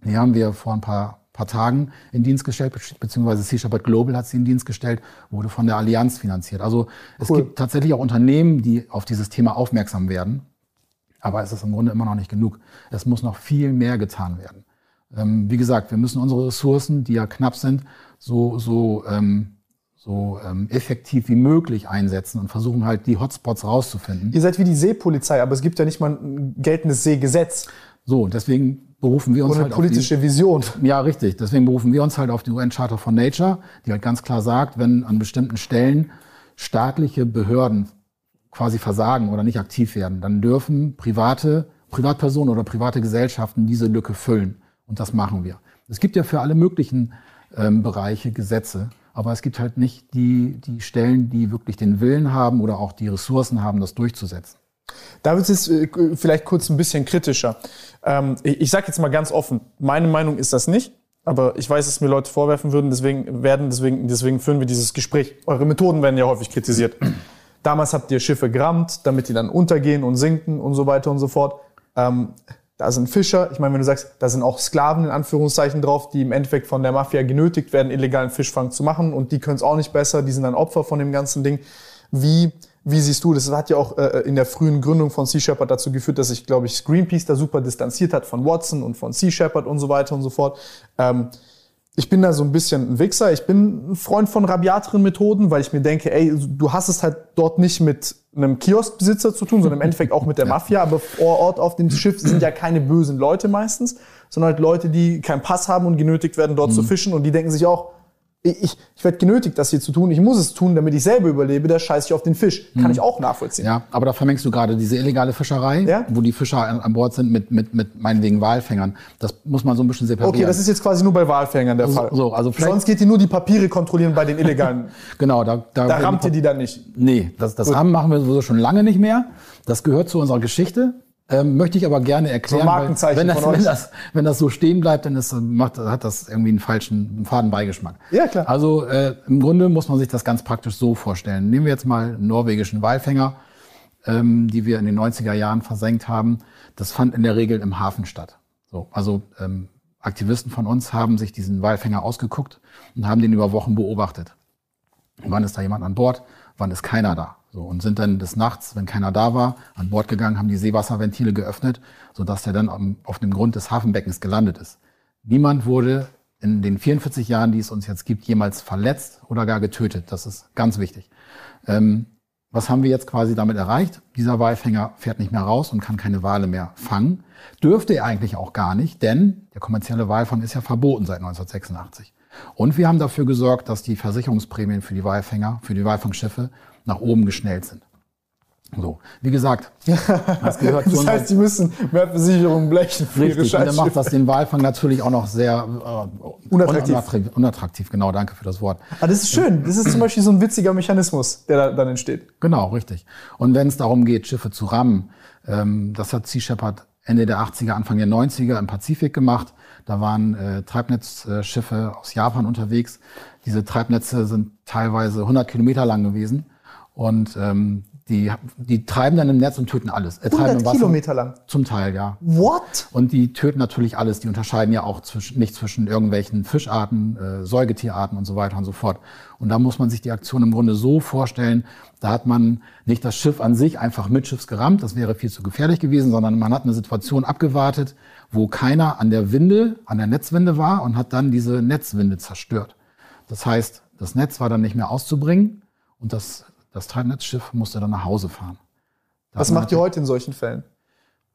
Die haben wir vor ein paar, paar Tagen in Dienst gestellt, beziehungsweise Sea Shepherd Global hat sie in Dienst gestellt, wurde von der Allianz finanziert. Also es cool. gibt tatsächlich auch Unternehmen, die auf dieses Thema aufmerksam werden. Aber es ist im Grunde immer noch nicht genug. Es muss noch viel mehr getan werden. Ähm, wie gesagt, wir müssen unsere Ressourcen, die ja knapp sind, so, so, ähm, so ähm, effektiv wie möglich einsetzen und versuchen halt die Hotspots rauszufinden. Ihr seid wie die Seepolizei, aber es gibt ja nicht mal ein geltendes Seegesetz. So, deswegen berufen wir uns Oder halt politische auf die, Vision. Ja, richtig. Deswegen berufen wir uns halt auf die UN Charter for Nature, die halt ganz klar sagt, wenn an bestimmten Stellen staatliche Behörden quasi versagen oder nicht aktiv werden, dann dürfen private Privatpersonen oder private Gesellschaften diese Lücke füllen. Und das machen wir. Es gibt ja für alle möglichen ähm, Bereiche Gesetze, aber es gibt halt nicht die, die Stellen, die wirklich den Willen haben oder auch die Ressourcen haben, das durchzusetzen. Da wird es äh, vielleicht kurz ein bisschen kritischer. Ähm, ich sage jetzt mal ganz offen, meine Meinung ist das nicht. Aber ich weiß, dass mir Leute vorwerfen würden, deswegen werden, deswegen, deswegen führen wir dieses Gespräch. Eure Methoden werden ja häufig kritisiert. Damals habt ihr Schiffe gerammt, damit die dann untergehen und sinken und so weiter und so fort. Ähm, da sind Fischer, ich meine, wenn du sagst, da sind auch Sklaven in Anführungszeichen drauf, die im Endeffekt von der Mafia genötigt werden, illegalen Fischfang zu machen und die können es auch nicht besser, die sind dann Opfer von dem ganzen Ding. Wie, wie siehst du, das hat ja auch äh, in der frühen Gründung von Sea Shepherd dazu geführt, dass sich, glaube ich, Greenpeace da super distanziert hat von Watson und von Sea Shepherd und so weiter und so fort. Ähm, ich bin da so ein bisschen ein Wichser. Ich bin ein Freund von rabiateren Methoden, weil ich mir denke, ey, du hast es halt dort nicht mit einem Kioskbesitzer zu tun, sondern im Endeffekt auch mit der Mafia. Aber vor Ort auf dem Schiff sind ja keine bösen Leute meistens, sondern halt Leute, die keinen Pass haben und genötigt werden, dort mhm. zu fischen. Und die denken sich auch, ich, ich werde genötigt, das hier zu tun. Ich muss es tun, damit ich selber überlebe. Da scheiße ich auf den Fisch. Kann hm. ich auch nachvollziehen. Ja, aber da vermengst du gerade diese illegale Fischerei, ja? wo die Fischer an, an, Bord sind mit, mit, mit meinetwegen Walfängern. Das muss man so ein bisschen separieren. Okay, das ist jetzt quasi nur bei Walfängern der Fall. So, also Sonst geht ihr nur die Papiere kontrollieren bei den Illegalen. genau, da, da, da rammt ihr die dann nicht. Nee, das, das Rammen machen wir sowieso schon lange nicht mehr. Das gehört zu unserer Geschichte. Ähm, möchte ich aber gerne erklären. So Markenzeichen wenn, das, von wenn, das, wenn das so stehen bleibt, dann ist, macht, hat das irgendwie einen falschen, einen faden Beigeschmack. Ja, klar. Also äh, im Grunde muss man sich das ganz praktisch so vorstellen. Nehmen wir jetzt mal einen norwegischen Walfänger, ähm, die wir in den 90er Jahren versenkt haben. Das fand in der Regel im Hafen statt. So, also ähm, Aktivisten von uns haben sich diesen Walfänger ausgeguckt und haben den über Wochen beobachtet. Wann ist da jemand an Bord? Wann ist keiner da? So, und sind dann des Nachts, wenn keiner da war, an Bord gegangen, haben die Seewasserventile geöffnet, sodass der dann auf dem Grund des Hafenbeckens gelandet ist. Niemand wurde in den 44 Jahren, die es uns jetzt gibt, jemals verletzt oder gar getötet. Das ist ganz wichtig. Ähm, was haben wir jetzt quasi damit erreicht? Dieser Walfänger fährt nicht mehr raus und kann keine Wale mehr fangen. Dürfte er eigentlich auch gar nicht, denn der kommerzielle Walfang ist ja verboten seit 1986. Und wir haben dafür gesorgt, dass die Versicherungsprämien für die Walfänger, für die Walfangschiffe nach oben geschnellt sind. So, wie gesagt, das gehört zu Das heißt, die müssen mehr Versicherungen blechen für Richtig, ihre und dann macht das den Walfang natürlich auch noch sehr äh, unattraktiv. unattraktiv. Unattraktiv, genau, danke für das Wort. Aber ah, das ist schön. Das ist zum Beispiel so ein witziger Mechanismus, der da, dann entsteht. Genau, richtig. Und wenn es darum geht, Schiffe zu rammen, ähm, das hat Sea Shepherd Ende der 80er, Anfang der 90er im Pazifik gemacht. Da waren äh, Treibnetzschiffe aus Japan unterwegs. Diese Treibnetze sind teilweise 100 Kilometer lang gewesen. Und ähm, die, die treiben dann im Netz und töten alles. Äh, 100 Kilometer lang? Zum Teil, ja. What? Und die töten natürlich alles. Die unterscheiden ja auch zwischen, nicht zwischen irgendwelchen Fischarten, äh, Säugetierarten und so weiter und so fort. Und da muss man sich die Aktion im Grunde so vorstellen, da hat man nicht das Schiff an sich einfach mitschiffs gerammt, das wäre viel zu gefährlich gewesen, sondern man hat eine Situation abgewartet, wo keiner an der Winde, an der Netzwinde war und hat dann diese Netzwinde zerstört. Das heißt, das Netz war dann nicht mehr auszubringen und das das Treibnetzschiff musste dann nach Hause fahren. Da Was macht ihr heute in solchen Fällen?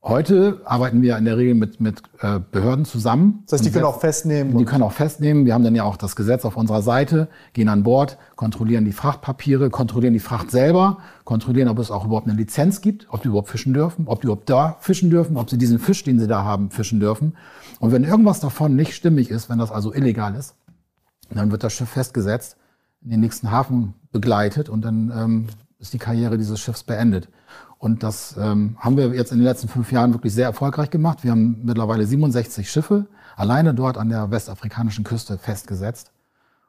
Heute arbeiten wir in der Regel mit, mit äh, Behörden zusammen. Das heißt, die können auch festnehmen? Die können auch festnehmen. Wir haben dann ja auch das Gesetz auf unserer Seite, gehen an Bord, kontrollieren die Frachtpapiere, kontrollieren die Fracht selber, kontrollieren, ob es auch überhaupt eine Lizenz gibt, ob die überhaupt fischen dürfen, ob die überhaupt da fischen dürfen, ob sie diesen Fisch, den sie da haben, fischen dürfen. Und wenn irgendwas davon nicht stimmig ist, wenn das also illegal ist, dann wird das Schiff festgesetzt, in den nächsten Hafen begleitet und dann ähm, ist die Karriere dieses Schiffs beendet. Und das ähm, haben wir jetzt in den letzten fünf Jahren wirklich sehr erfolgreich gemacht. Wir haben mittlerweile 67 Schiffe alleine dort an der westafrikanischen Küste festgesetzt.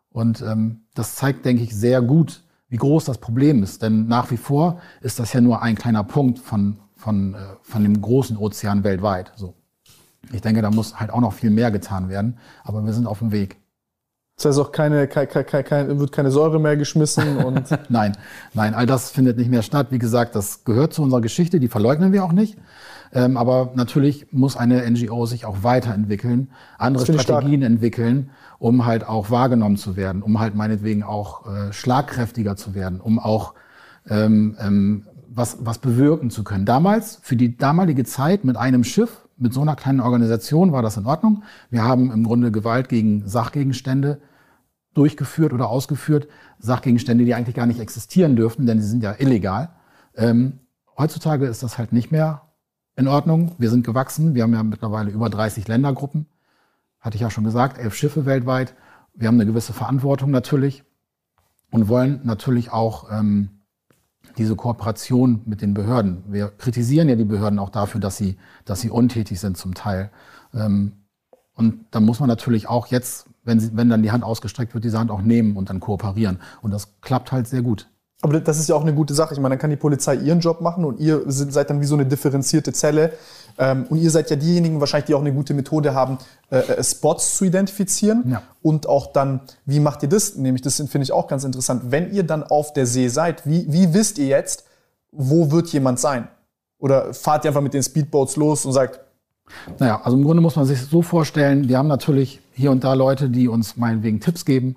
Und ähm, das zeigt, denke ich, sehr gut, wie groß das Problem ist. Denn nach wie vor ist das ja nur ein kleiner Punkt von, von, äh, von dem großen Ozean weltweit. So. Ich denke, da muss halt auch noch viel mehr getan werden, aber wir sind auf dem Weg. Das heißt auch keine, keine, keine, wird keine Säure mehr geschmissen und. nein, nein, all das findet nicht mehr statt. Wie gesagt, das gehört zu unserer Geschichte, die verleugnen wir auch nicht. Ähm, aber natürlich muss eine NGO sich auch weiterentwickeln, andere Strategien entwickeln, um halt auch wahrgenommen zu werden, um halt meinetwegen auch äh, schlagkräftiger zu werden, um auch ähm, ähm, was, was bewirken zu können. Damals, für die damalige Zeit mit einem Schiff, mit so einer kleinen Organisation war das in Ordnung. Wir haben im Grunde Gewalt gegen Sachgegenstände durchgeführt oder ausgeführt. Sachgegenstände, die eigentlich gar nicht existieren dürften, denn sie sind ja illegal. Ähm, heutzutage ist das halt nicht mehr in Ordnung. Wir sind gewachsen. Wir haben ja mittlerweile über 30 Ländergruppen. Hatte ich ja schon gesagt, elf Schiffe weltweit. Wir haben eine gewisse Verantwortung natürlich und wollen natürlich auch ähm, diese Kooperation mit den Behörden. Wir kritisieren ja die Behörden auch dafür, dass sie, dass sie untätig sind zum Teil. Ähm, und da muss man natürlich auch jetzt, wenn, sie, wenn dann die Hand ausgestreckt wird, diese Hand auch nehmen und dann kooperieren. Und das klappt halt sehr gut. Aber das ist ja auch eine gute Sache. Ich meine, dann kann die Polizei ihren Job machen und ihr seid dann wie so eine differenzierte Zelle. Ähm, und ihr seid ja diejenigen wahrscheinlich, die auch eine gute Methode haben, äh, äh, Spots zu identifizieren. Ja. Und auch dann, wie macht ihr das? Nämlich, das finde ich auch ganz interessant. Wenn ihr dann auf der See seid, wie, wie wisst ihr jetzt, wo wird jemand sein? Oder fahrt ihr einfach mit den Speedboats los und sagt, naja, also im Grunde muss man sich so vorstellen, wir haben natürlich hier und da Leute, die uns meinetwegen Tipps geben.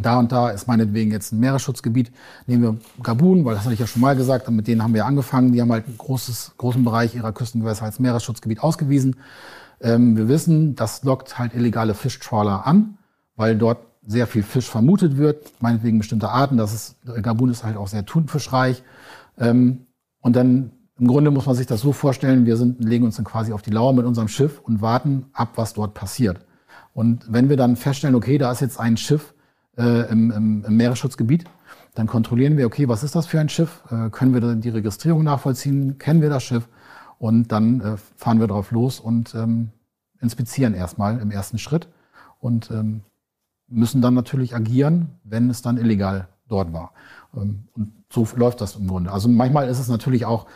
Da und da ist meinetwegen jetzt ein Meeresschutzgebiet. Nehmen wir Gabun, weil das hatte ich ja schon mal gesagt, und mit denen haben wir angefangen. Die haben halt einen großes, großen Bereich ihrer Küstengewässer als Meeresschutzgebiet ausgewiesen. Ähm, wir wissen, das lockt halt illegale Fischtrawler an, weil dort sehr viel Fisch vermutet wird, meinetwegen bestimmte Arten. Das ist, Gabun ist halt auch sehr thunfischreich. Ähm, und dann im Grunde muss man sich das so vorstellen, wir sind, legen uns dann quasi auf die Lauer mit unserem Schiff und warten ab, was dort passiert. Und wenn wir dann feststellen, okay, da ist jetzt ein Schiff äh, im, im, im Meeresschutzgebiet, dann kontrollieren wir, okay, was ist das für ein Schiff? Äh, können wir die Registrierung nachvollziehen? Kennen wir das Schiff? Und dann äh, fahren wir drauf los und ähm, inspizieren erstmal im ersten Schritt und ähm, müssen dann natürlich agieren, wenn es dann illegal dort war. Ähm, und so läuft das im Grunde. Also manchmal ist es natürlich auch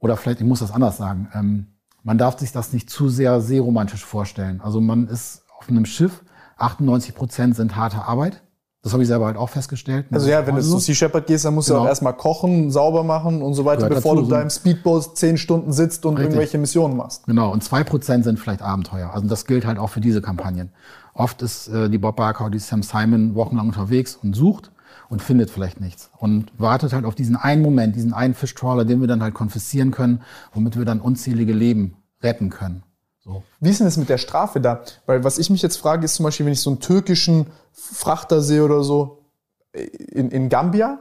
oder vielleicht, ich muss das anders sagen, ähm, man darf sich das nicht zu sehr seeromantisch vorstellen. Also man ist auf einem Schiff, 98 Prozent sind harte Arbeit. Das habe ich selber halt auch festgestellt. Also ja, wenn du zu Sea Shepherd gehst, dann musst genau. du auch erstmal kochen, sauber machen und so weiter, Gehört bevor dazu, du da im Speedboat zehn Stunden sitzt und richtig. irgendwelche Missionen machst. Genau, und zwei Prozent sind vielleicht Abenteuer. Also das gilt halt auch für diese Kampagnen. Oft ist äh, die Bob Barker oder die Sam Simon wochenlang unterwegs und sucht und findet vielleicht nichts und wartet halt auf diesen einen Moment, diesen einen Fischtrawler, den wir dann halt konfiszieren können, womit wir dann unzählige Leben retten können. So. Wie ist denn das mit der Strafe da? Weil was ich mich jetzt frage, ist zum Beispiel, wenn ich so einen türkischen Frachter sehe oder so in, in Gambia,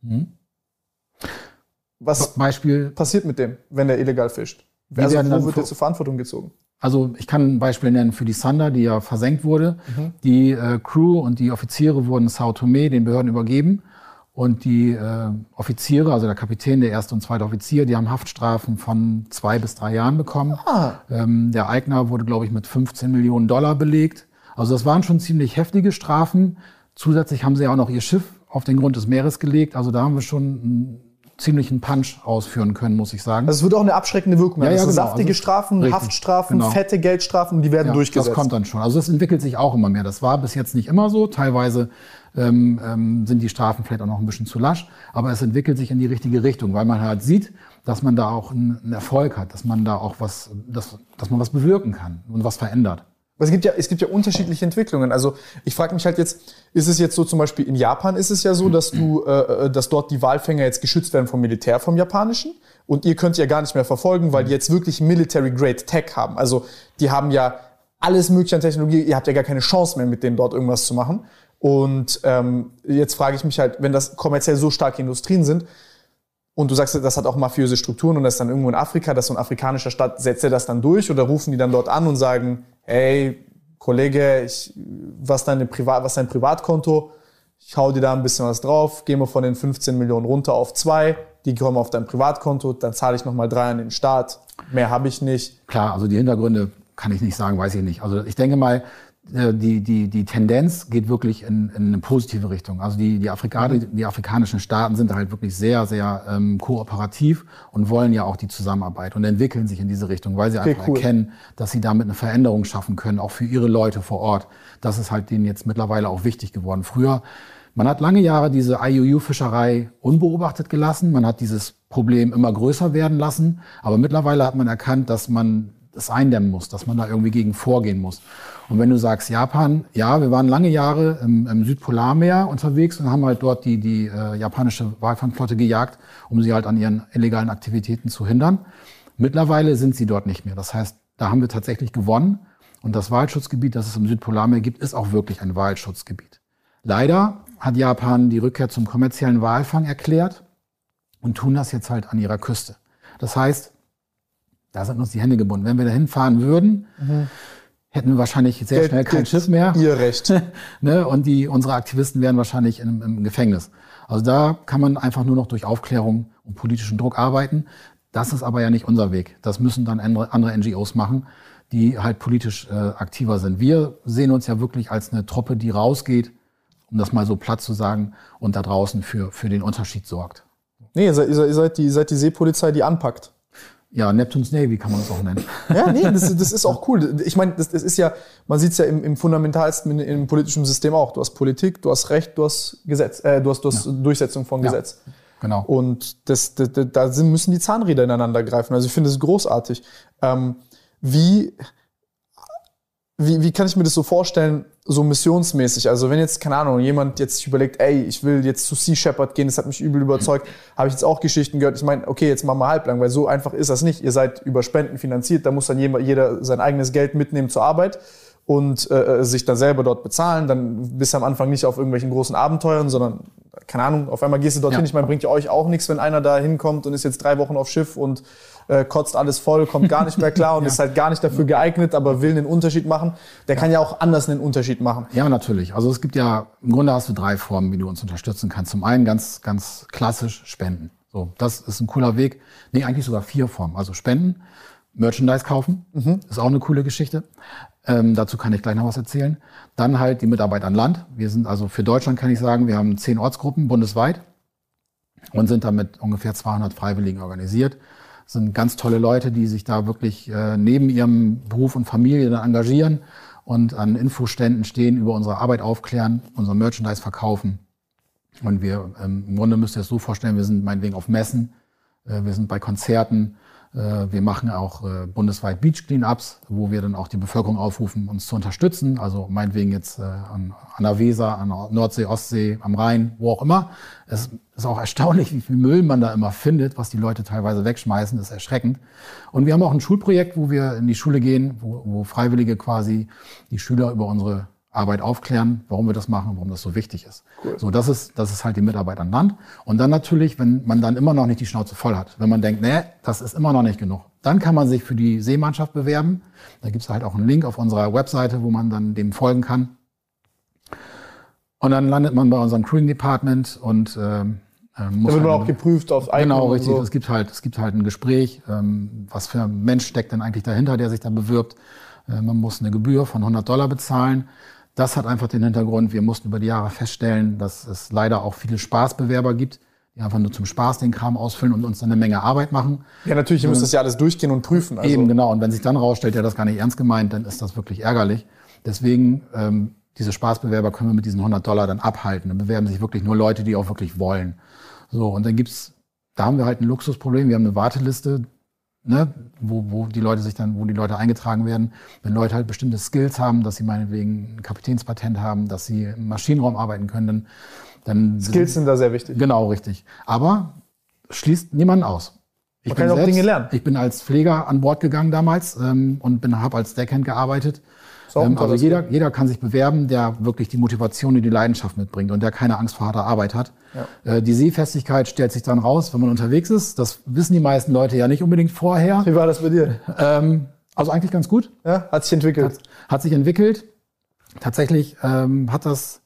mhm. was Beispiel, passiert mit dem, wenn der illegal fischt? Also, wo wird er zur Verantwortung gezogen? Also ich kann ein Beispiel nennen für die Sander, die ja versenkt wurde. Mhm. Die äh, Crew und die Offiziere wurden Sao Tome den Behörden übergeben. Und die äh, Offiziere, also der Kapitän, der erste und zweite Offizier, die haben Haftstrafen von zwei bis drei Jahren bekommen. Ah. Ähm, der Eigner wurde, glaube ich, mit 15 Millionen Dollar belegt. Also das waren schon ziemlich heftige Strafen. Zusätzlich haben sie auch noch ihr Schiff auf den Grund des Meeres gelegt. Also da haben wir schon ziemlichen Punch ausführen können, muss ich sagen. Also es wird auch eine abschreckende Wirkung haben. Ja, ja, also genau. Saftige also, Strafen, richtig, Haftstrafen, genau. fette Geldstrafen, die werden ja, durchgesetzt. Das kommt dann schon. Also es entwickelt sich auch immer mehr. Das war bis jetzt nicht immer so. Teilweise ähm, ähm, sind die Strafen vielleicht auch noch ein bisschen zu lasch, aber es entwickelt sich in die richtige Richtung, weil man halt sieht, dass man da auch einen Erfolg hat, dass man da auch was, dass, dass man was bewirken kann und was verändert. Es gibt ja, es gibt ja unterschiedliche Entwicklungen. Also ich frage mich halt jetzt, ist es jetzt so zum Beispiel in Japan ist es ja so, dass du, äh, äh, dass dort die Walfänger jetzt geschützt werden vom Militär, vom japanischen. Und ihr könnt ja gar nicht mehr verfolgen, weil die jetzt wirklich Military Grade Tech haben. Also die haben ja alles mögliche an Technologie. Ihr habt ja gar keine Chance mehr, mit denen dort irgendwas zu machen. Und ähm, jetzt frage ich mich halt, wenn das kommerziell so starke Industrien sind, und du sagst, das hat auch mafiöse Strukturen und das ist dann irgendwo in Afrika, dass so ein afrikanischer Staat, setzt er das dann durch oder rufen die dann dort an und sagen, hey, Kollege, ich, was, deine Privat, was dein Privatkonto? Ich hau dir da ein bisschen was drauf, gehen wir von den 15 Millionen runter auf zwei, die kommen auf dein Privatkonto, dann zahle ich nochmal drei an den Staat, mehr habe ich nicht. Klar, also die Hintergründe kann ich nicht sagen, weiß ich nicht. Also ich denke mal, die, die, die Tendenz geht wirklich in, in eine positive Richtung. Also die, die, Afrikaner, mhm. die afrikanischen Staaten sind halt wirklich sehr, sehr ähm, kooperativ und wollen ja auch die Zusammenarbeit und entwickeln sich in diese Richtung, weil sie okay, einfach cool. erkennen, dass sie damit eine Veränderung schaffen können, auch für ihre Leute vor Ort. Das ist halt denen jetzt mittlerweile auch wichtig geworden. Früher, man hat lange Jahre diese IUU-Fischerei unbeobachtet gelassen. Man hat dieses Problem immer größer werden lassen. Aber mittlerweile hat man erkannt, dass man das eindämmen muss, dass man da irgendwie gegen vorgehen muss. Und wenn du sagst Japan, ja, wir waren lange Jahre im, im Südpolarmeer unterwegs und haben halt dort die, die äh, japanische Walfangflotte gejagt, um sie halt an ihren illegalen Aktivitäten zu hindern. Mittlerweile sind sie dort nicht mehr. Das heißt, da haben wir tatsächlich gewonnen. Und das Waldschutzgebiet, das es im Südpolarmeer gibt, ist auch wirklich ein Waldschutzgebiet. Leider hat Japan die Rückkehr zum kommerziellen Walfang erklärt und tun das jetzt halt an ihrer Küste. Das heißt, da sind uns die Hände gebunden. Wenn wir da hinfahren würden, mhm hätten wir wahrscheinlich sehr schnell kein Schiff mehr. Ihr Recht. ne? Und die, unsere Aktivisten wären wahrscheinlich im, im Gefängnis. Also da kann man einfach nur noch durch Aufklärung und politischen Druck arbeiten. Das ist aber ja nicht unser Weg. Das müssen dann andere, andere NGOs machen, die halt politisch äh, aktiver sind. Wir sehen uns ja wirklich als eine Truppe, die rausgeht, um das mal so platt zu sagen, und da draußen für, für den Unterschied sorgt. Nee, ihr seid, ihr seid, die, ihr seid die Seepolizei, die anpackt. Ja, Neptunes Navy kann man es auch nennen. Ja, nee, das, das ist auch cool. Ich meine, das, das ist ja, man sieht es ja im, im fundamentalsten im, politischen System auch. Du hast Politik, du hast Recht, du hast Gesetz, äh, du hast, du hast ja. Durchsetzung von Gesetz. Ja, genau. Und das, das, das, da müssen die Zahnräder ineinander greifen. Also ich finde es großartig. Ähm, wie, wie, wie kann ich mir das so vorstellen, so missionsmäßig? Also wenn jetzt, keine Ahnung, jemand jetzt sich überlegt, ey, ich will jetzt zu Sea Shepherd gehen, das hat mich übel überzeugt, habe ich jetzt auch Geschichten gehört. Ich meine, okay, jetzt machen wir halblang, weil so einfach ist das nicht. Ihr seid über Spenden finanziert, da muss dann jeder sein eigenes Geld mitnehmen zur Arbeit und äh, sich dann selber dort bezahlen. Dann bist du am Anfang nicht auf irgendwelchen großen Abenteuern, sondern, keine Ahnung, auf einmal gehst du dorthin. Ja. Ich meine, bringt ja euch auch nichts, wenn einer da hinkommt und ist jetzt drei Wochen auf Schiff und äh, kotzt alles voll, kommt gar nicht mehr klar und ja. ist halt gar nicht dafür geeignet, aber will einen Unterschied machen. Der ja. kann ja auch anders einen Unterschied machen. Ja, natürlich. Also es gibt ja, im Grunde hast du drei Formen, wie du uns unterstützen kannst. Zum einen ganz, ganz klassisch Spenden. So, das ist ein cooler Weg. Nee, eigentlich sogar vier Formen. Also Spenden, Merchandise kaufen, mhm. ist auch eine coole Geschichte. Ähm, dazu kann ich gleich noch was erzählen. Dann halt die Mitarbeit an Land. Wir sind also für Deutschland kann ich sagen, wir haben zehn Ortsgruppen bundesweit und sind damit ungefähr 200 Freiwilligen organisiert sind ganz tolle Leute, die sich da wirklich äh, neben ihrem Beruf und Familie dann engagieren und an Infoständen stehen, über unsere Arbeit aufklären, unser Merchandise verkaufen. Und wir, ähm, im Grunde müsst ihr es so vorstellen, wir sind meinetwegen auf Messen, äh, wir sind bei Konzerten, wir machen auch äh, bundesweit Beach Cleanups, wo wir dann auch die Bevölkerung aufrufen, uns zu unterstützen. Also meinetwegen jetzt äh, an, an der Weser, an der Nordsee, Ostsee, am Rhein, wo auch immer. Es ist auch erstaunlich, wie viel Müll man da immer findet, was die Leute teilweise wegschmeißen. Das ist erschreckend. Und wir haben auch ein Schulprojekt, wo wir in die Schule gehen, wo, wo Freiwillige quasi die Schüler über unsere Arbeit aufklären, warum wir das machen warum das so wichtig ist. Cool. So, das ist, das ist halt die Mitarbeit an Land. Und dann natürlich, wenn man dann immer noch nicht die Schnauze voll hat, wenn man denkt, nee, das ist immer noch nicht genug, dann kann man sich für die Seemannschaft bewerben. Da gibt es halt auch einen Link auf unserer Webseite, wo man dann dem folgen kann. Und dann landet man bei unserem Crewing Department und ähm, äh, muss da wird man halt, auch geprüft auf Eignung Genau, richtig. So. Es gibt halt, es gibt halt ein Gespräch, ähm, was für ein Mensch steckt denn eigentlich dahinter, der sich da bewirbt. Äh, man muss eine Gebühr von 100 Dollar bezahlen. Das hat einfach den Hintergrund, wir mussten über die Jahre feststellen, dass es leider auch viele Spaßbewerber gibt, die einfach nur zum Spaß den Kram ausfüllen und uns dann eine Menge Arbeit machen. Ja, natürlich, ihr müsst das ja alles durchgehen und prüfen. Also. Eben, genau. Und wenn sich dann rausstellt, der das gar nicht ernst gemeint, dann ist das wirklich ärgerlich. Deswegen, ähm, diese Spaßbewerber können wir mit diesen 100 Dollar dann abhalten. Dann bewerben sich wirklich nur Leute, die auch wirklich wollen. So, und dann gibt's, da haben wir halt ein Luxusproblem. Wir haben eine Warteliste, ne, wo, wo die Leute sich dann, wo die Leute eingetragen werden, wenn Leute halt bestimmte Skills haben, dass sie meinetwegen ein Kapitänspatent haben, dass sie im Maschinenraum arbeiten können, dann, Skills sind da sehr wichtig. Genau, richtig. Aber schließt niemanden aus. Ich Man kann auch selbst, Dinge lernen. Ich bin als Pfleger an Bord gegangen damals ähm, und bin habe als Deckhand gearbeitet ähm, also jeder, jeder kann sich bewerben, der wirklich die Motivation und die Leidenschaft mitbringt und der keine Angst vor harter Arbeit hat. Ja. Äh, die Seefestigkeit stellt sich dann raus, wenn man unterwegs ist. Das wissen die meisten Leute ja nicht unbedingt vorher. Wie war das bei dir? Ähm, also eigentlich ganz gut. Ja, hat sich entwickelt. Hat, hat sich entwickelt. Tatsächlich ähm, hat das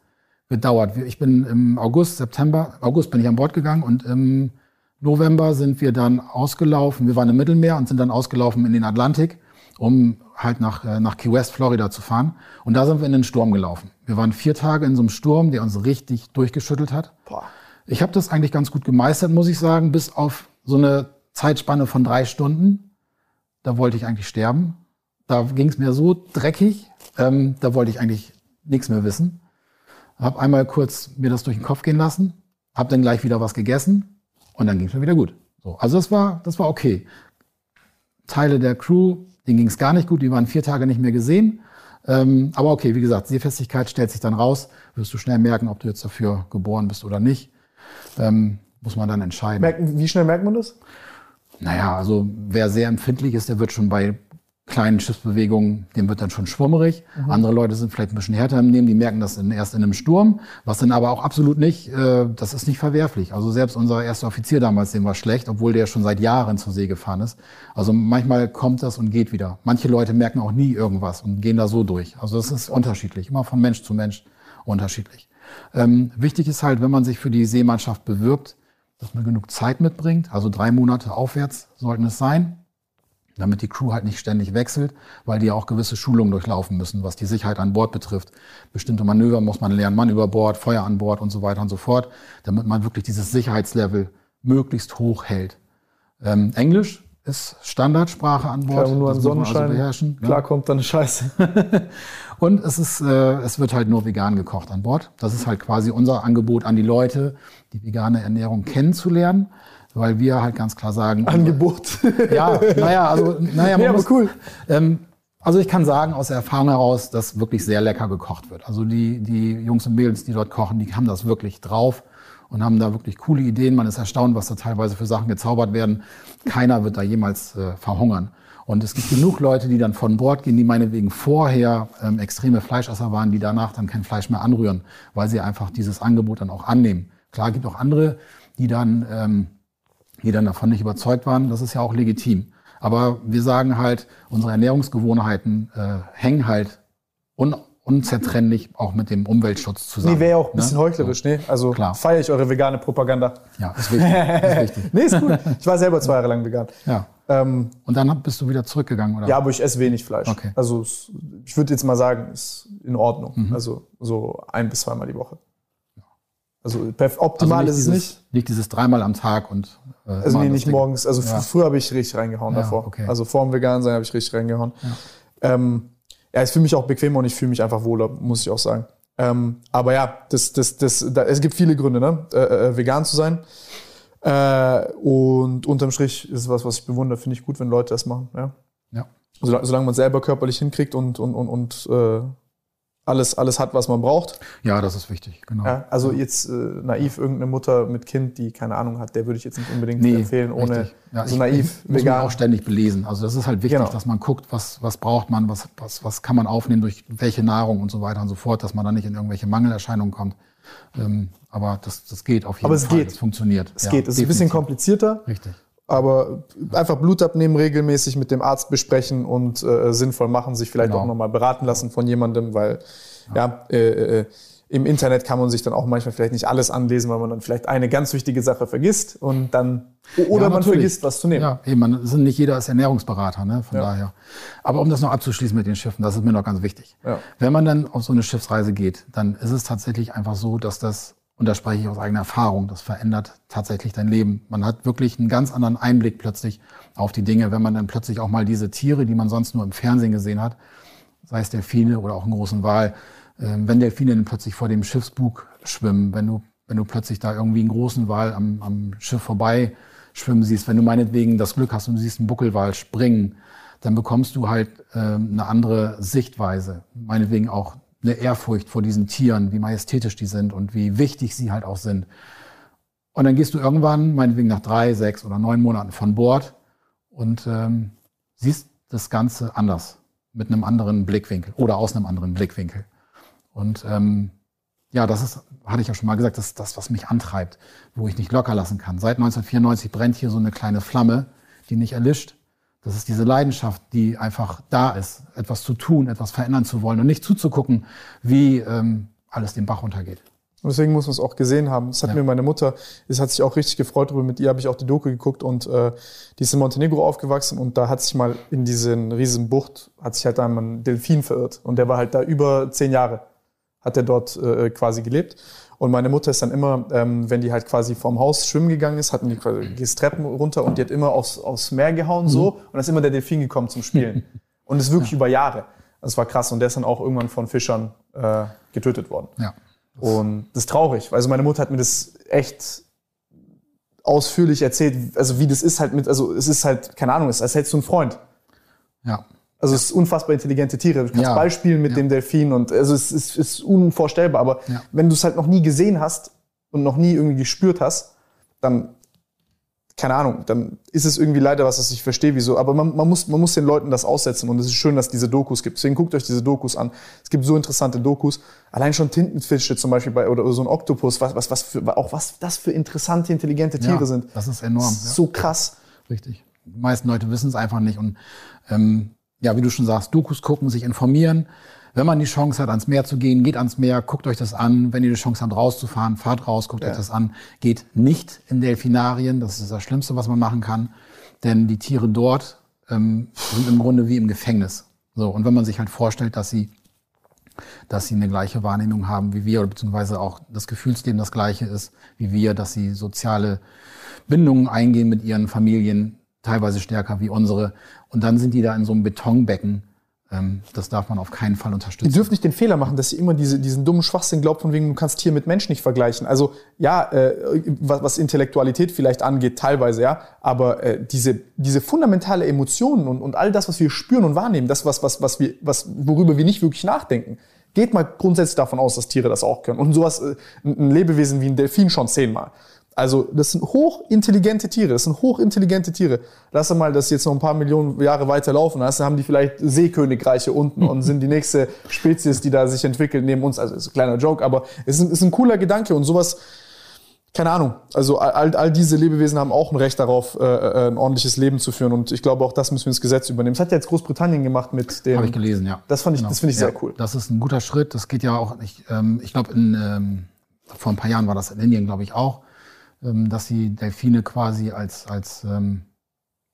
gedauert. Ich bin im August, September, August bin ich an Bord gegangen und im November sind wir dann ausgelaufen. Wir waren im Mittelmeer und sind dann ausgelaufen in den Atlantik um halt nach, äh, nach Key West, Florida zu fahren. Und da sind wir in den Sturm gelaufen. Wir waren vier Tage in so einem Sturm, der uns richtig durchgeschüttelt hat. Boah. Ich habe das eigentlich ganz gut gemeistert, muss ich sagen, bis auf so eine Zeitspanne von drei Stunden. Da wollte ich eigentlich sterben. Da ging es mir so dreckig, ähm, da wollte ich eigentlich nichts mehr wissen. Hab einmal kurz mir das durch den Kopf gehen lassen, hab dann gleich wieder was gegessen und dann ging es mir wieder gut. So, also das war, das war okay. Teile der Crew, denen ging es gar nicht gut, die waren vier Tage nicht mehr gesehen. Ähm, aber okay, wie gesagt, Sehfestigkeit stellt sich dann raus. Wirst du schnell merken, ob du jetzt dafür geboren bist oder nicht. Ähm, muss man dann entscheiden. Merken, wie schnell merkt man das? Naja, also wer sehr empfindlich ist, der wird schon bei kleinen Schiffsbewegungen, dem wird dann schon schwummerig. Mhm. Andere Leute sind vielleicht ein bisschen härter im Nehmen, die merken das in, erst in einem Sturm, was dann aber auch absolut nicht, äh, das ist nicht verwerflich. Also selbst unser erster Offizier damals, dem war schlecht, obwohl der schon seit Jahren zur See gefahren ist. Also manchmal kommt das und geht wieder. Manche Leute merken auch nie irgendwas und gehen da so durch. Also das ist unterschiedlich, immer von Mensch zu Mensch unterschiedlich. Ähm, wichtig ist halt, wenn man sich für die Seemannschaft bewirbt, dass man genug Zeit mitbringt. Also drei Monate aufwärts sollten es sein damit die Crew halt nicht ständig wechselt, weil die ja auch gewisse Schulungen durchlaufen müssen, was die Sicherheit an Bord betrifft. Bestimmte Manöver muss man lernen, Mann über Bord, Feuer an Bord und so weiter und so fort, damit man wirklich dieses Sicherheitslevel möglichst hoch hält. Ähm, Englisch ist Standardsprache an Bord. Klar, nur an Sonnenschein also beherrschen. Ne? Klar kommt dann eine Scheiße. und es ist, äh, es wird halt nur vegan gekocht an Bord. Das ist halt quasi unser Angebot an die Leute, die vegane Ernährung kennenzulernen weil wir halt ganz klar sagen. Angebot. Ja, naja, also, naja, man nee, muss, cool. Ähm, also ich kann sagen aus der Erfahrung heraus, dass wirklich sehr lecker gekocht wird. Also die, die Jungs und Mädels, die dort kochen, die haben das wirklich drauf und haben da wirklich coole Ideen. Man ist erstaunt, was da teilweise für Sachen gezaubert werden. Keiner wird da jemals äh, verhungern. Und es gibt genug Leute, die dann von Bord gehen, die meinetwegen vorher ähm, extreme Fleischesser waren, die danach dann kein Fleisch mehr anrühren, weil sie einfach dieses Angebot dann auch annehmen. Klar, gibt auch andere, die dann ähm, die dann davon nicht überzeugt waren. Das ist ja auch legitim. Aber wir sagen halt, unsere Ernährungsgewohnheiten äh, hängen halt un unzertrennlich auch mit dem Umweltschutz zusammen. Nee, wäre ja auch ein bisschen ne? heuchlerisch, ne? Also feiere ich eure vegane Propaganda. Ja, ist wichtig. ist wichtig. nee, ist gut. Ich war selber zwei Jahre lang vegan. Ja. Ähm, Und dann bist du wieder zurückgegangen, oder? Ja, aber ich esse wenig Fleisch. Okay. Also ich würde jetzt mal sagen, ist in Ordnung. Mhm. Also so ein bis zweimal die Woche. Also optimal also ist es nicht. Nicht dieses dreimal am Tag und. Äh, also nee, nicht morgens. Also ja. früher habe ich richtig reingehauen ja, davor. Okay. Also vor dem Vegan sein habe ich richtig reingehauen. Ja, ähm, ja ich fühle mich auch bequemer und ich fühle mich einfach wohler, muss ich auch sagen. Ähm, aber ja, das, das, das, da, es gibt viele Gründe, ne? Äh, äh, vegan zu sein. Äh, und unterm Strich ist es was, was ich bewundere. Finde ich gut, wenn Leute das machen. Ja. ja. Solange, solange man es selber körperlich hinkriegt und, und, und, und äh, alles, alles hat, was man braucht. Ja, das ist wichtig, genau. Ja, also jetzt äh, naiv irgendeine Mutter mit Kind, die keine Ahnung hat, der würde ich jetzt nicht unbedingt nee, empfehlen, ohne ja, so naiv ich, vegan. Muss auch ständig belesen. Also das ist halt wichtig, genau. dass man guckt, was, was braucht man, was, was, was kann man aufnehmen durch welche Nahrung und so weiter und so fort, dass man da nicht in irgendwelche Mangelerscheinungen kommt. Ähm, aber das, das geht auf jeden aber es Fall. Geht. Das funktioniert. Es ja, geht. Es ist ein bisschen komplizierter. Richtig. Aber einfach Blut abnehmen, regelmäßig mit dem Arzt besprechen und äh, sinnvoll machen, sich vielleicht genau. auch nochmal beraten lassen von jemandem, weil ja, ja äh, äh, im Internet kann man sich dann auch manchmal vielleicht nicht alles anlesen, weil man dann vielleicht eine ganz wichtige Sache vergisst und dann oder ja, man vergisst, was zu nehmen. Ja, eben, man sind nicht jeder ist Ernährungsberater, ne? Von ja. daher. Aber um das noch abzuschließen mit den Schiffen, das ist mir noch ganz wichtig. Ja. Wenn man dann auf so eine Schiffsreise geht, dann ist es tatsächlich einfach so, dass das und da spreche ich aus eigener Erfahrung. Das verändert tatsächlich dein Leben. Man hat wirklich einen ganz anderen Einblick plötzlich auf die Dinge, wenn man dann plötzlich auch mal diese Tiere, die man sonst nur im Fernsehen gesehen hat, sei es Delfine oder auch einen großen Wal, ähm, wenn Delfine dann plötzlich vor dem Schiffsbug schwimmen, wenn du, wenn du plötzlich da irgendwie einen großen Wal am, am Schiff vorbei schwimmen siehst, wenn du meinetwegen das Glück hast und du siehst einen Buckelwal springen, dann bekommst du halt äh, eine andere Sichtweise. Meinetwegen auch eine Ehrfurcht vor diesen Tieren, wie majestätisch die sind und wie wichtig sie halt auch sind. Und dann gehst du irgendwann, meinetwegen nach drei, sechs oder neun Monaten von Bord und ähm, siehst das Ganze anders, mit einem anderen Blickwinkel oder aus einem anderen Blickwinkel. Und ähm, ja, das ist, hatte ich ja schon mal gesagt, das ist das, was mich antreibt, wo ich nicht locker lassen kann. Seit 1994 brennt hier so eine kleine Flamme, die nicht erlischt. Das ist diese Leidenschaft, die einfach da ist, etwas zu tun, etwas verändern zu wollen und nicht zuzugucken, wie ähm, alles den Bach runtergeht. Und deswegen muss man es auch gesehen haben. Das hat ja. mir meine Mutter, das hat sich auch richtig gefreut darüber. Mit ihr habe ich auch die Doku geguckt und äh, die ist in Montenegro aufgewachsen und da hat sich mal in diesen riesen Bucht, hat sich halt einmal ein Delfin verirrt. Und der war halt da über zehn Jahre, hat er dort äh, quasi gelebt. Und meine Mutter ist dann immer, ähm, wenn die halt quasi vorm Haus schwimmen gegangen ist, hatten die quasi die Treppen runter und die hat immer aufs, aufs Meer gehauen so. Mhm. Und dann ist immer der Delfin gekommen zum Spielen. und das ist wirklich ja. über Jahre. Das war krass. Und der ist dann auch irgendwann von Fischern äh, getötet worden. Ja. Und das ist traurig. Also meine Mutter hat mir das echt ausführlich erzählt, also wie das ist halt mit, also es ist halt, keine Ahnung, es ist, als hättest du einen Freund. Ja. Also es ist unfassbar intelligente Tiere. Du kannst ja. Ball spielen mit ja. dem Delfin und also es ist, ist unvorstellbar. Aber ja. wenn du es halt noch nie gesehen hast und noch nie irgendwie gespürt hast, dann keine Ahnung, dann ist es irgendwie leider was, was ich verstehe, wieso. Aber man, man, muss, man muss den Leuten das aussetzen und es ist schön, dass es diese Dokus gibt. Deswegen guckt euch diese Dokus an. Es gibt so interessante Dokus. Allein schon Tintenfische zum Beispiel bei, oder, so ein Oktopus, was, was, was für, auch was das für interessante, intelligente Tiere sind. Das ist enorm. Das ist so krass. Richtig. Die meisten Leute wissen es einfach nicht. Und ähm, ja, wie du schon sagst, Dokus gucken, sich informieren. Wenn man die Chance hat, ans Meer zu gehen, geht ans Meer, guckt euch das an. Wenn ihr die Chance habt, rauszufahren, fahrt raus, guckt ja. euch das an. Geht nicht in Delfinarien, das ist das Schlimmste, was man machen kann. Denn die Tiere dort ähm, sind im Grunde wie im Gefängnis. So, und wenn man sich halt vorstellt, dass sie, dass sie eine gleiche Wahrnehmung haben wie wir, oder beziehungsweise auch das Gefühlsleben das gleiche ist wie wir, dass sie soziale Bindungen eingehen mit ihren Familien, teilweise stärker wie unsere. Und dann sind die da in so einem Betonbecken ähm, das darf man auf keinen Fall unterstützen. Ihr dürft nicht den Fehler machen, dass ihr immer diese, diesen dummen Schwachsinn glaubt, von wegen, du kannst Tier mit Mensch nicht vergleichen. Also ja, äh, was, was Intellektualität vielleicht angeht, teilweise, ja, aber äh, diese, diese fundamentale Emotionen und, und all das, was wir spüren und wahrnehmen, das, was, was, was wir, was, worüber wir nicht wirklich nachdenken, geht mal grundsätzlich davon aus, dass Tiere das auch können. Und sowas, äh, ein Lebewesen wie ein Delfin schon zehnmal. Also das sind hochintelligente Tiere, das sind hochintelligente Tiere. Lass mal das jetzt noch ein paar Millionen Jahre weiterlaufen, dann haben die vielleicht Seekönigreiche unten und sind die nächste Spezies, die da sich entwickelt neben uns. Also ist ein kleiner Joke, aber es ist, ein, ist ein cooler Gedanke und sowas, keine Ahnung. Also all, all diese Lebewesen haben auch ein Recht darauf, äh, äh, ein ordentliches Leben zu führen und ich glaube auch das müssen wir ins Gesetz übernehmen. Das hat ja jetzt Großbritannien gemacht mit dem. Habe ich gelesen, ja. Das fand ich, genau. das finde ich ja, sehr cool. Das ist ein guter Schritt. Das geht ja auch. Ich, ähm, ich glaube in ähm, vor ein paar Jahren war das in Indien, glaube ich auch dass sie Delfine quasi als, als ähm,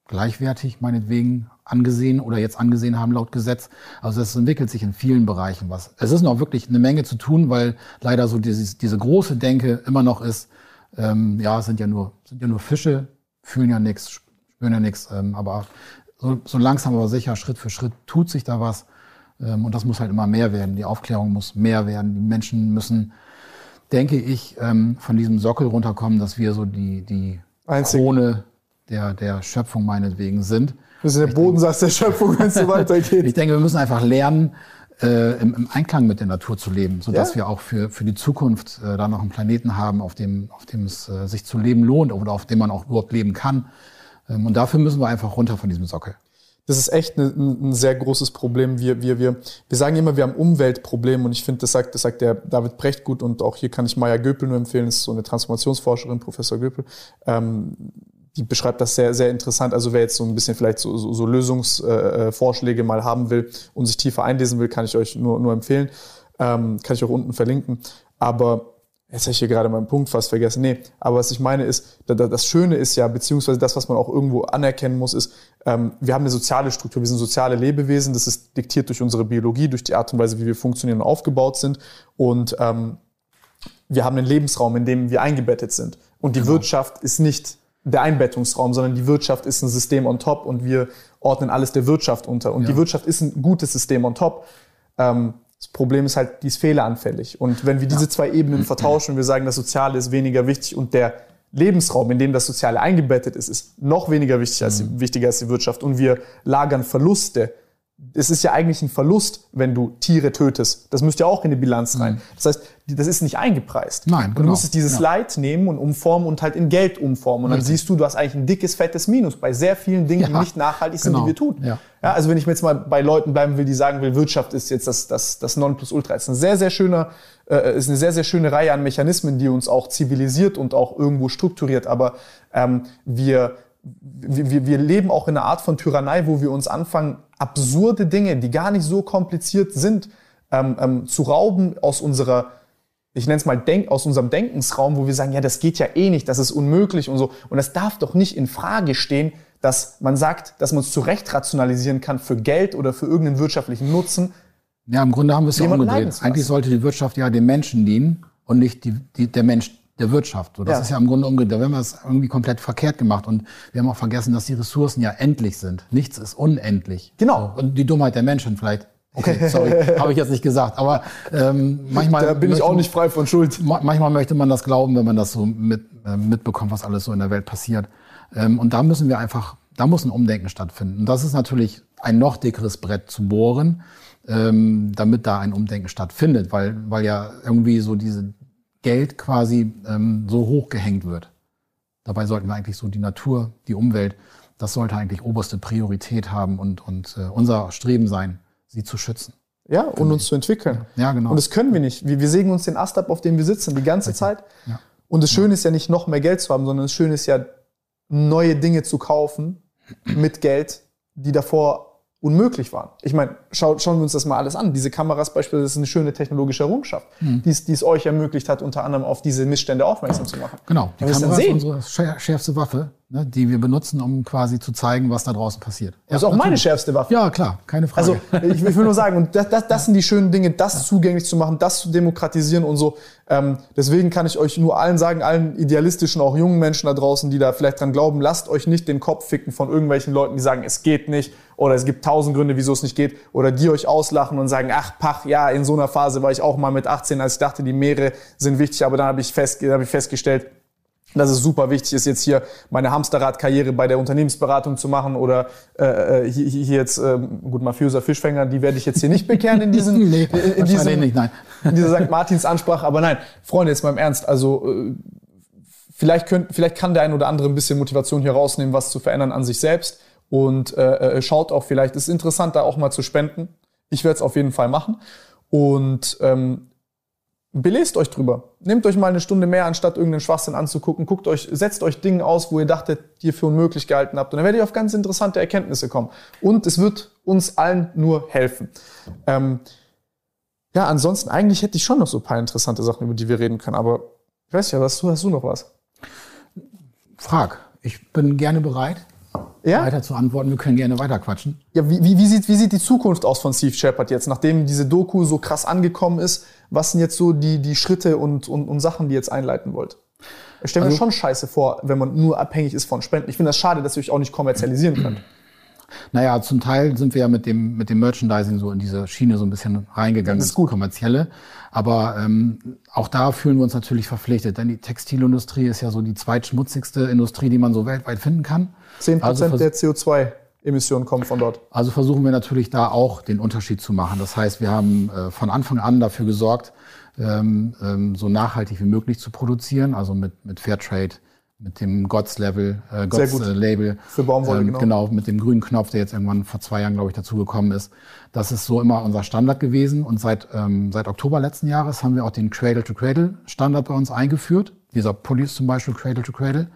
gleichwertig meinetwegen angesehen oder jetzt angesehen haben laut Gesetz. Also es entwickelt sich in vielen Bereichen was. Es ist noch wirklich eine Menge zu tun, weil leider so dieses, diese große Denke immer noch ist, ähm, ja, sind ja nur, sind ja nur Fische, fühlen ja nichts, spüren ja nichts, ähm, aber so, so langsam aber sicher, Schritt für Schritt tut sich da was. Ähm, und das muss halt immer mehr werden. Die Aufklärung muss mehr werden. Die Menschen müssen denke ich, ähm, von diesem Sockel runterkommen, dass wir so die, die Krone der, der Schöpfung meinetwegen sind. Wir sind der Bodensatz der Schöpfung, wenn es so weitergeht. ich denke, wir müssen einfach lernen, äh, im, im, Einklang mit der Natur zu leben, sodass ja? wir auch für, für die Zukunft äh, da noch einen Planeten haben, auf dem, auf dem es äh, sich zu leben lohnt oder auf dem man auch überhaupt leben kann. Ähm, und dafür müssen wir einfach runter von diesem Sockel. Das ist echt ein, ein sehr großes Problem. Wir, wir, wir, wir sagen immer, wir haben Umweltprobleme und ich finde, das sagt, das sagt der David Brecht gut und auch hier kann ich Maya Göpel nur empfehlen, das ist so eine Transformationsforscherin, Professor Göpel. Ähm, die beschreibt das sehr, sehr interessant. Also wer jetzt so ein bisschen vielleicht so, so, so Lösungsvorschläge äh, mal haben will und sich tiefer einlesen will, kann ich euch nur, nur empfehlen. Ähm, kann ich auch unten verlinken. Aber Jetzt habe ich hier gerade meinen Punkt fast vergessen. Nee, aber was ich meine ist, das Schöne ist ja, beziehungsweise das, was man auch irgendwo anerkennen muss, ist, ähm, wir haben eine soziale Struktur, wir sind soziale Lebewesen, das ist diktiert durch unsere Biologie, durch die Art und Weise, wie wir funktionieren und aufgebaut sind. Und ähm, wir haben einen Lebensraum, in dem wir eingebettet sind. Und die genau. Wirtschaft ist nicht der Einbettungsraum, sondern die Wirtschaft ist ein System on top und wir ordnen alles der Wirtschaft unter. Und ja. die Wirtschaft ist ein gutes System on top. Ähm, das Problem ist halt, die ist fehleranfällig. Und wenn wir diese zwei Ebenen vertauschen und wir sagen, das Soziale ist weniger wichtig und der Lebensraum, in dem das Soziale eingebettet ist, ist noch weniger wichtig als, mhm. wichtiger als die Wirtschaft und wir lagern Verluste es ist ja eigentlich ein Verlust, wenn du Tiere tötest. Das müsste ja auch in die Bilanz rein. Mhm. Das heißt, das ist nicht eingepreist. Nein, genau. Du musst dieses ja. Leid nehmen und umformen und halt in Geld umformen. Und dann Richtig. siehst du, du hast eigentlich ein dickes, fettes Minus bei sehr vielen Dingen, ja. die nicht nachhaltig sind, genau. die wir tun. Ja. ja. also wenn ich mir jetzt mal bei Leuten bleiben will, die sagen will, Wirtschaft ist jetzt das, das, das Nonplusultra. Es ist eine sehr, sehr schöne, äh, ist eine sehr, sehr schöne Reihe an Mechanismen, die uns auch zivilisiert und auch irgendwo strukturiert. Aber ähm, wir, wir, wir leben auch in einer Art von Tyrannei, wo wir uns anfangen, absurde Dinge, die gar nicht so kompliziert sind, ähm, ähm, zu rauben aus unserer ich nenne es mal Denk, aus unserem Denkensraum, wo wir sagen, ja, das geht ja eh nicht, das ist unmöglich und so. Und das darf doch nicht in Frage stehen, dass man sagt, dass man es zurecht rationalisieren kann für Geld oder für irgendeinen wirtschaftlichen Nutzen. Ja, im Grunde haben wir es ja umgedreht. zu Eigentlich sollte die Wirtschaft ja den Menschen dienen und nicht die, die, der Mensch der Wirtschaft. So, das Ja. ist ja im Grunde umgedreht. Da haben wir es irgendwie komplett verkehrt gemacht. Und wir haben auch vergessen, dass die Ressourcen ja endlich sind. Nichts ist unendlich. Genau. So, und die Dummheit der Menschen vielleicht. Okay, sorry, habe ich jetzt nicht gesagt. Aber ähm, manchmal Da bin ich möchte- auch nicht frei von Schuld. Ma- Manchmal möchte man das glauben, wenn man das so mit, äh, mitbekommt, was alles so in der Welt passiert. Ähm, und da müssen wir einfach, da muss ein Umdenken stattfinden. Und das ist natürlich ein noch dickeres Brett zu bohren, ähm, damit da ein Umdenken stattfindet, weil, weil ja irgendwie so diese Geld quasi ähm, so hoch gehängt wird. Dabei sollten wir eigentlich so die Natur, die Umwelt, das sollte eigentlich oberste Priorität haben und, und äh, unser Streben sein, sie zu schützen. Ja, und uns zu entwickeln. Ja, genau. Und das können wir nicht. Wir, wir sägen uns den Ast ab, auf dem wir sitzen, die ganze Zeit. Ja. Und das Schöne ist ja nicht noch mehr Geld zu haben, sondern das Schöne ist ja, neue Dinge zu kaufen mit Geld, die davor unmöglich waren. Ich meine, schau, schauen wir uns das mal alles an. Diese Kameras beispielsweise das ist eine schöne technologische Errungenschaft, Mhm. die, es, die es euch ermöglicht hat, unter anderem auf diese Missstände aufmerksam zu machen. Genau, die Kamera ist unsere schär- schärfste Waffe, ne, die wir benutzen, um quasi zu zeigen, was da draußen passiert. Das ist auch meine schärfste Waffe. Ja, klar, keine Frage. Also ich, ich will nur sagen, und das, das, das sind die schönen Dinge, das zugänglich zu machen, das zu demokratisieren und so. Ähm, deswegen kann ich euch nur allen sagen, allen idealistischen, auch jungen Menschen da draußen, die da vielleicht dran glauben, lasst euch nicht den Kopf ficken von irgendwelchen Leuten, die sagen, es geht nicht oder es gibt tausend Gründe, wieso es nicht geht oder die euch auslachen und sagen, ach Pach, ja, in so einer Phase war ich auch mal mit 18, als ich dachte, die Meere sind wichtig, aber dann habe ich, fest, hab ich festgestellt, dass es super wichtig ist, jetzt hier meine Hamsterrad-Karriere bei der Unternehmensberatung zu machen oder äh, äh, hier, hier jetzt, ähm, gut, mafiöser Fischfänger, die werde ich jetzt hier nicht bekehren in diesen, Nee, in, in, diesem, nicht, nein. in dieser St. Martins Ansprache. Aber nein, Freunde, jetzt mal im Ernst, also äh, vielleicht, könnt, vielleicht kann der ein oder andere ein bisschen Motivation hier rausnehmen, was zu verändern an sich selbst und äh, äh, schaut auch vielleicht, ist interessant, da auch mal zu spenden. Ich werde es auf jeden Fall machen und ähm, belest euch drüber. Nehmt euch mal eine Stunde mehr, anstatt irgendeinen Schwachsinn anzugucken. Guckt euch, setzt euch Dinge aus, wo ihr dachtet, die ihr für unmöglich gehalten habt. Und dann werdet ihr auf ganz interessante Erkenntnisse kommen. Und es wird uns allen nur helfen. Ähm, ja, ansonsten, eigentlich hätte ich schon noch so ein paar interessante Sachen, über die wir reden können. Aber ich weiß ja, hast hast du noch was? Frag. Ich bin gerne bereit, Ja? weiter zu antworten. Wir können gerne weiter quatschen. Ja, wie, wie, wie, sieht, wie sieht die Zukunft aus von Steve Shepard jetzt, nachdem diese Doku so krass angekommen ist? Was sind jetzt so die, die Schritte und, und, und Sachen, die ihr jetzt einleiten wollt? Ich stelle mir Also- schon scheiße vor, wenn man nur abhängig ist von Spenden. Ich finde das schade, dass ihr euch auch nicht kommerzialisieren könnt. Naja, zum Teil sind wir ja mit dem, mit dem Merchandising so in diese Schiene so ein bisschen reingegangen, Das ist gut. kommerzielle. Aber ähm, auch da fühlen wir uns natürlich verpflichtet, denn die Textilindustrie ist ja so die zweitschmutzigste Industrie, die man so weltweit finden kann. 10% Also der CO2-Emissionen kommen von dort. Also versuchen wir natürlich da auch den Unterschied zu machen. Das heißt, wir haben äh, von Anfang an dafür gesorgt, ähm, ähm, so nachhaltig wie möglich zu produzieren, also mit, mit Fairtrade, mit dem GOTS-Level, äh, Sehr gut. GOTS-Label. Für Baumwolle, ähm, genau. Genau, mit dem grünen Knopf, der jetzt irgendwann vor zwei Jahren, glaube ich, dazugekommen ist. Das ist so immer unser Standard gewesen. Und seit, ähm, seit Oktober letzten Jahres haben wir auch den Cradle-to-Cradle-Standard bei uns eingeführt. Dieser Pulli ist zum Beispiel Cradle-to-Cradle,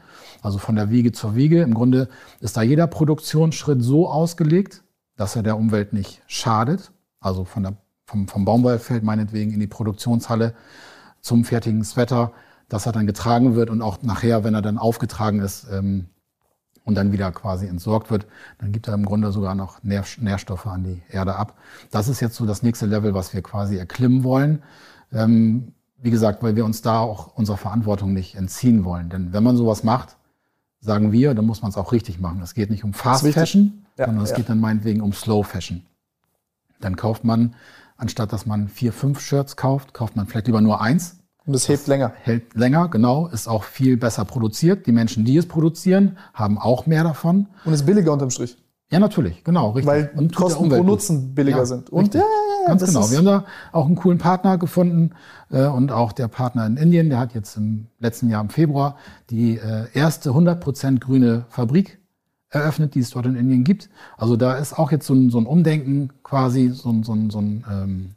also von der Wiege zur Wiege. Im Grunde ist da jeder Produktionsschritt so ausgelegt, dass er der Umwelt nicht schadet. Also von der, vom, vom Baumwollfeld meinetwegen in die Produktionshalle zum fertigen Sweater, dass er dann getragen wird und auch nachher, wenn er dann aufgetragen ist ähm, und dann wieder quasi entsorgt wird, dann gibt er im Grunde sogar noch Nähr Nährstoffe an die Erde ab. Das ist jetzt so das nächste Level, was wir quasi erklimmen wollen. Ähm, wie gesagt, weil wir uns da auch unserer Verantwortung nicht entziehen wollen. Denn wenn man sowas macht, sagen wir, dann muss man es auch richtig machen. Es geht nicht um Fast. Fashion, Ja, sondern es ja. geht dann meinetwegen um Slow Fashion. Dann kauft man, anstatt dass man vier, fünf Shirts kauft, kauft man vielleicht lieber nur eins. Und es hebt länger. Hält länger, genau, ist auch viel besser produziert. Die Menschen, die es produzieren, haben auch mehr davon. Und ist billiger unterm Strich. Ja, natürlich, genau, richtig. Weil der Kosten pro. Nutzen billiger Ja, sind. Und richtig. ja, ja, ja, Ganz genau. Wir haben da auch einen coolen Partner gefunden äh, und auch der Partner in Indien, der hat jetzt im letzten Jahr im Februar die äh, erste 100% grüne Fabrik eröffnet, die es dort in Indien gibt. Also da ist auch jetzt so ein, so ein Umdenken quasi, so ein, so ein, so ein ähm,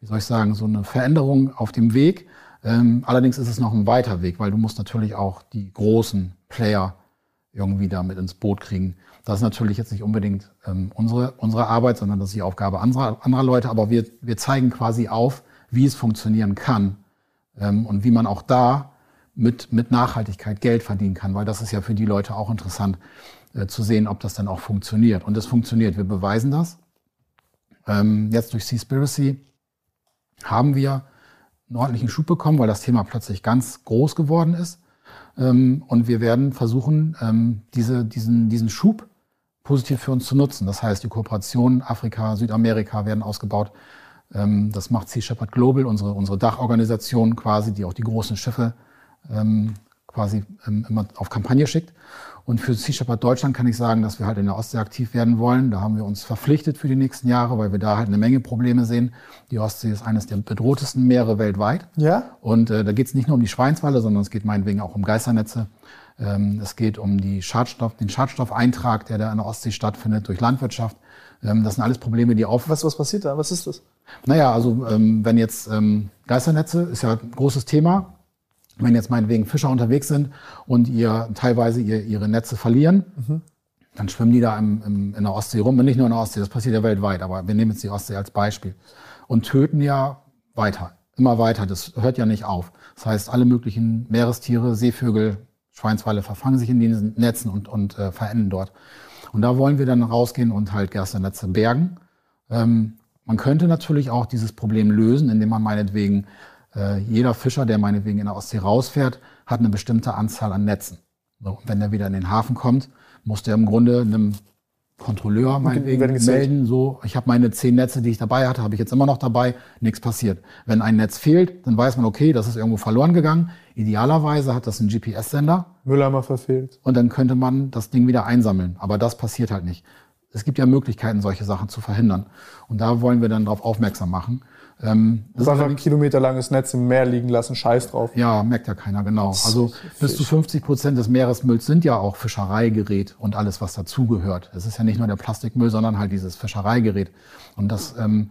wie soll ich sagen, so eine Veränderung auf dem Weg. Ähm, allerdings ist es noch ein weiter Weg, weil du musst natürlich auch die großen Player irgendwie da mit ins Boot kriegen. Das ist natürlich jetzt nicht unbedingt ähm, unsere, unsere Arbeit, sondern das ist die Aufgabe anderer, anderer Leute. Aber wir, wir zeigen quasi auf, wie es funktionieren kann, ähm, und wie man auch da mit, mit Nachhaltigkeit Geld verdienen kann, weil das ist ja für die Leute auch interessant äh, zu sehen, ob das dann auch funktioniert. Und es funktioniert. Wir beweisen das. Ähm, jetzt durch Seaspiracy haben wir einen ordentlichen Schub bekommen, weil das Thema plötzlich ganz groß geworden ist. Ähm, und wir werden versuchen, ähm, diese, diesen, diesen Schub positiv für uns zu nutzen. Das heißt, die Kooperationen Afrika, Südamerika werden ausgebaut. Ähm, das macht Sea Shepherd Global, unsere, unsere Dachorganisation quasi, die auch die großen Schiffe ähm, quasi ähm, immer auf Kampagne schickt. Und für Sea Shepherd Deutschland kann ich sagen, dass wir halt in der Ostsee aktiv werden wollen. Da haben wir uns verpflichtet für die nächsten Jahre, weil wir da halt eine Menge Probleme sehen. Die Ostsee ist eines der bedrohtesten Meere weltweit. Ja. Und äh, da geht es nicht nur um die Schweinswalle, sondern es geht meinetwegen auch um Geisternetze. Ähm, es geht um die Schadstoff, den Schadstoffeintrag, der da in der Ostsee stattfindet durch Landwirtschaft. Ähm, das sind alles Probleme, die auf. Was, was passiert da? Was ist das? Naja, also ähm, wenn jetzt ähm, Geisternetze ist ja ein großes Thema. Wenn jetzt meinetwegen Fischer unterwegs sind und ihr teilweise ihr, ihre Netze verlieren, mhm. dann schwimmen die da im, im, in der Ostsee rum. Und nicht nur in der Ostsee, das passiert ja weltweit, aber wir nehmen jetzt die Ostsee als Beispiel. Und töten ja weiter, immer weiter. Das hört ja nicht auf. Das heißt, alle möglichen Meerestiere, Seevögel, Schweinswale verfangen sich in diesen Netzen und, und äh, verenden dort. Und da wollen wir dann rausgehen und halt Gersternetze bergen. Ähm, man könnte natürlich auch dieses Problem lösen, indem man meinetwegen äh, jeder Fischer, der meinetwegen in der Ostsee rausfährt, hat eine bestimmte Anzahl an Netzen. So, und wenn er wieder in den Hafen kommt, muss der im Grunde einem Kontrolleur meinetwegen melden, so, ich habe meine zehn Netze, die ich dabei hatte, habe ich jetzt immer noch dabei, nichts passiert. Wenn ein Netz fehlt, dann weiß man, okay, das ist irgendwo verloren gegangen. Idealerweise hat das einen GPS-Sender. Mülleimer verfehlt. Und dann könnte man das Ding wieder einsammeln. Aber das passiert halt nicht. Es gibt ja Möglichkeiten, solche Sachen zu verhindern. Und da wollen wir dann darauf aufmerksam machen. Ähm, das einfach ein kilometerlanges Netz im Meer liegen lassen, scheiß drauf. Ja, merkt ja keiner, genau. Also bis zu 50 Prozent des Meeresmülls sind ja auch Fischereigerät und alles, was dazugehört. Es ist ja nicht nur der Plastikmüll, sondern halt dieses Fischereigerät. Und das, ähm,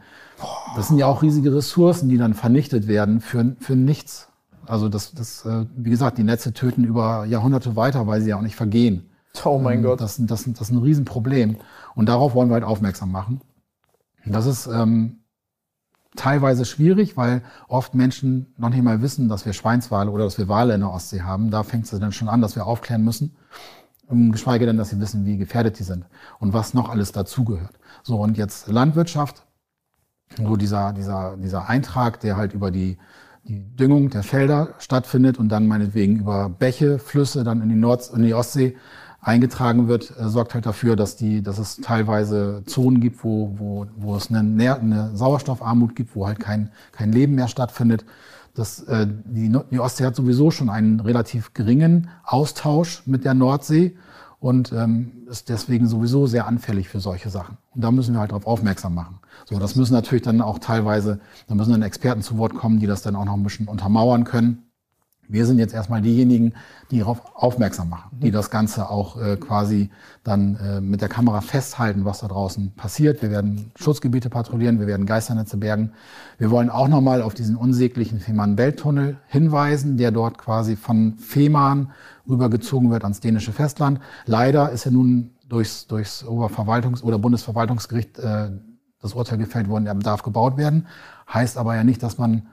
das sind ja auch riesige Ressourcen, die dann vernichtet werden für, für nichts. Also das, das, äh, wie gesagt, die Netze töten über Jahrhunderte weiter, weil sie ja auch nicht vergehen. Oh mein ähm, Gott. Das, das, das ist ein Riesenproblem. Und darauf wollen wir halt aufmerksam machen. Das ist ähm, teilweise schwierig, weil oft Menschen noch nicht mal wissen, dass wir Schweinswale oder dass wir Wale in der Ostsee haben. Da fängt es dann schon an, dass wir aufklären müssen. Geschweige denn, dass sie wissen, wie gefährdet die sind und was noch alles dazugehört. So, und jetzt Landwirtschaft, wo dieser, dieser, dieser Eintrag, der halt über die, die Düngung der Felder stattfindet und dann meinetwegen über Bäche, Flüsse dann in die, Nord in die Ostsee eingetragen wird, äh, sorgt halt dafür, dass, die, dass es teilweise Zonen gibt, wo, wo, wo es eine, Nähr eine Sauerstoffarmut gibt, wo halt kein, kein Leben mehr stattfindet. Das, äh, die, die Ostsee hat sowieso schon einen relativ geringen Austausch mit der Nordsee und ähm, ist deswegen sowieso sehr anfällig für solche Sachen. Und da müssen wir halt darauf aufmerksam machen. So, das müssen natürlich dann auch teilweise, da müssen dann Experten zu Wort kommen, die das dann auch noch ein bisschen untermauern können. Wir sind jetzt erstmal diejenigen, die darauf aufmerksam machen, die das Ganze auch äh, quasi dann äh, mit der Kamera festhalten, was da draußen passiert. Wir werden Schutzgebiete patrouillieren, wir werden Geisternetze bergen. Wir wollen auch nochmal auf diesen unsäglichen Fehmarn-Welttunnel hinweisen, der dort quasi von Fehmarn rübergezogen wird ans dänische Festland. Leider ist er nun durchs, durchs Oberverwaltungs- oder Bundesverwaltungsgericht äh, das Urteil gefällt worden, er darf gebaut werden. Heißt aber ja nicht, dass man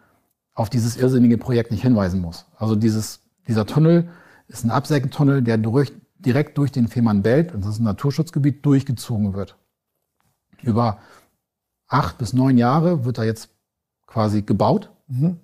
auf dieses irrsinnige Projekt nicht hinweisen muss. Also dieses, dieser Tunnel ist ein Absägentunnel, der durch, direkt durch den Fehmarnbelt, und das ist ein Naturschutzgebiet, durchgezogen wird. Über acht bis neun Jahre wird er jetzt quasi gebaut. Mhm.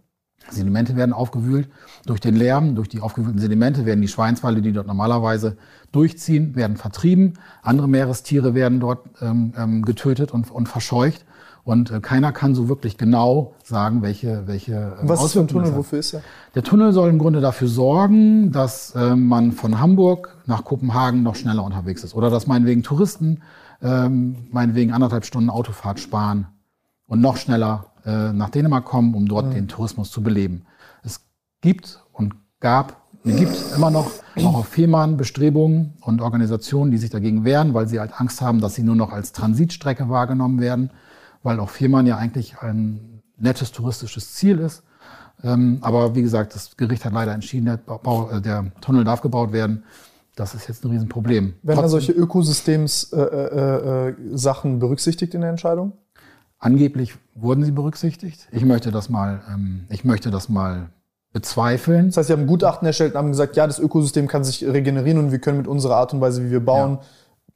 Sedimente werden aufgewühlt. Durch den Lärm, durch die aufgewühlten Sedimente werden die Schweinswale, die dort normalerweise durchziehen, werden vertrieben. Andere Meerestiere werden dort ähm, ähm getötet und, und verscheucht. Und äh, keiner kann so wirklich genau sagen, welche welche äh, Was ist für ein Tunnel? Wofür ist er? Der Tunnel soll im Grunde dafür sorgen, dass äh, man von Hamburg nach Kopenhagen noch schneller unterwegs ist. Oder dass meinetwegen Touristen ähm, meinetwegen anderthalb Stunden Autofahrt sparen und noch schneller äh, nach Dänemark kommen, um dort mhm. den Tourismus zu beleben. Es gibt und gab es gibt immer noch auch auf Fehmarn Bestrebungen und Organisationen, die sich dagegen wehren, weil sie halt Angst haben, dass sie nur noch als Transitstrecke wahrgenommen werden weil auch Fehmarn ja eigentlich ein nettes touristisches Ziel ist. Ähm, aber wie gesagt, das Gericht hat leider entschieden, der, Bau, äh, der Tunnel darf gebaut werden. Das ist jetzt ein Riesenproblem. Werden da solche Ökosystems-Sachen äh, äh, berücksichtigt in der Entscheidung? Angeblich wurden sie berücksichtigt. Ich möchte das mal, ähm, ich möchte das mal bezweifeln. Das heißt, Sie haben ein Gutachten erstellt und haben gesagt, ja, das Ökosystem kann sich regenerieren und wir können mit unserer Art und Weise, wie wir bauen, Ja.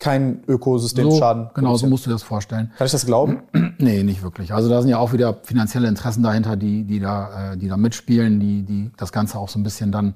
Keinen So, Ökosystemschaden genau, so musst du das vorstellen. Kann ich das glauben? Nee, nicht wirklich. Also da sind ja auch wieder finanzielle Interessen dahinter, die, die, da, äh, die da mitspielen, die, die das Ganze auch so ein bisschen dann,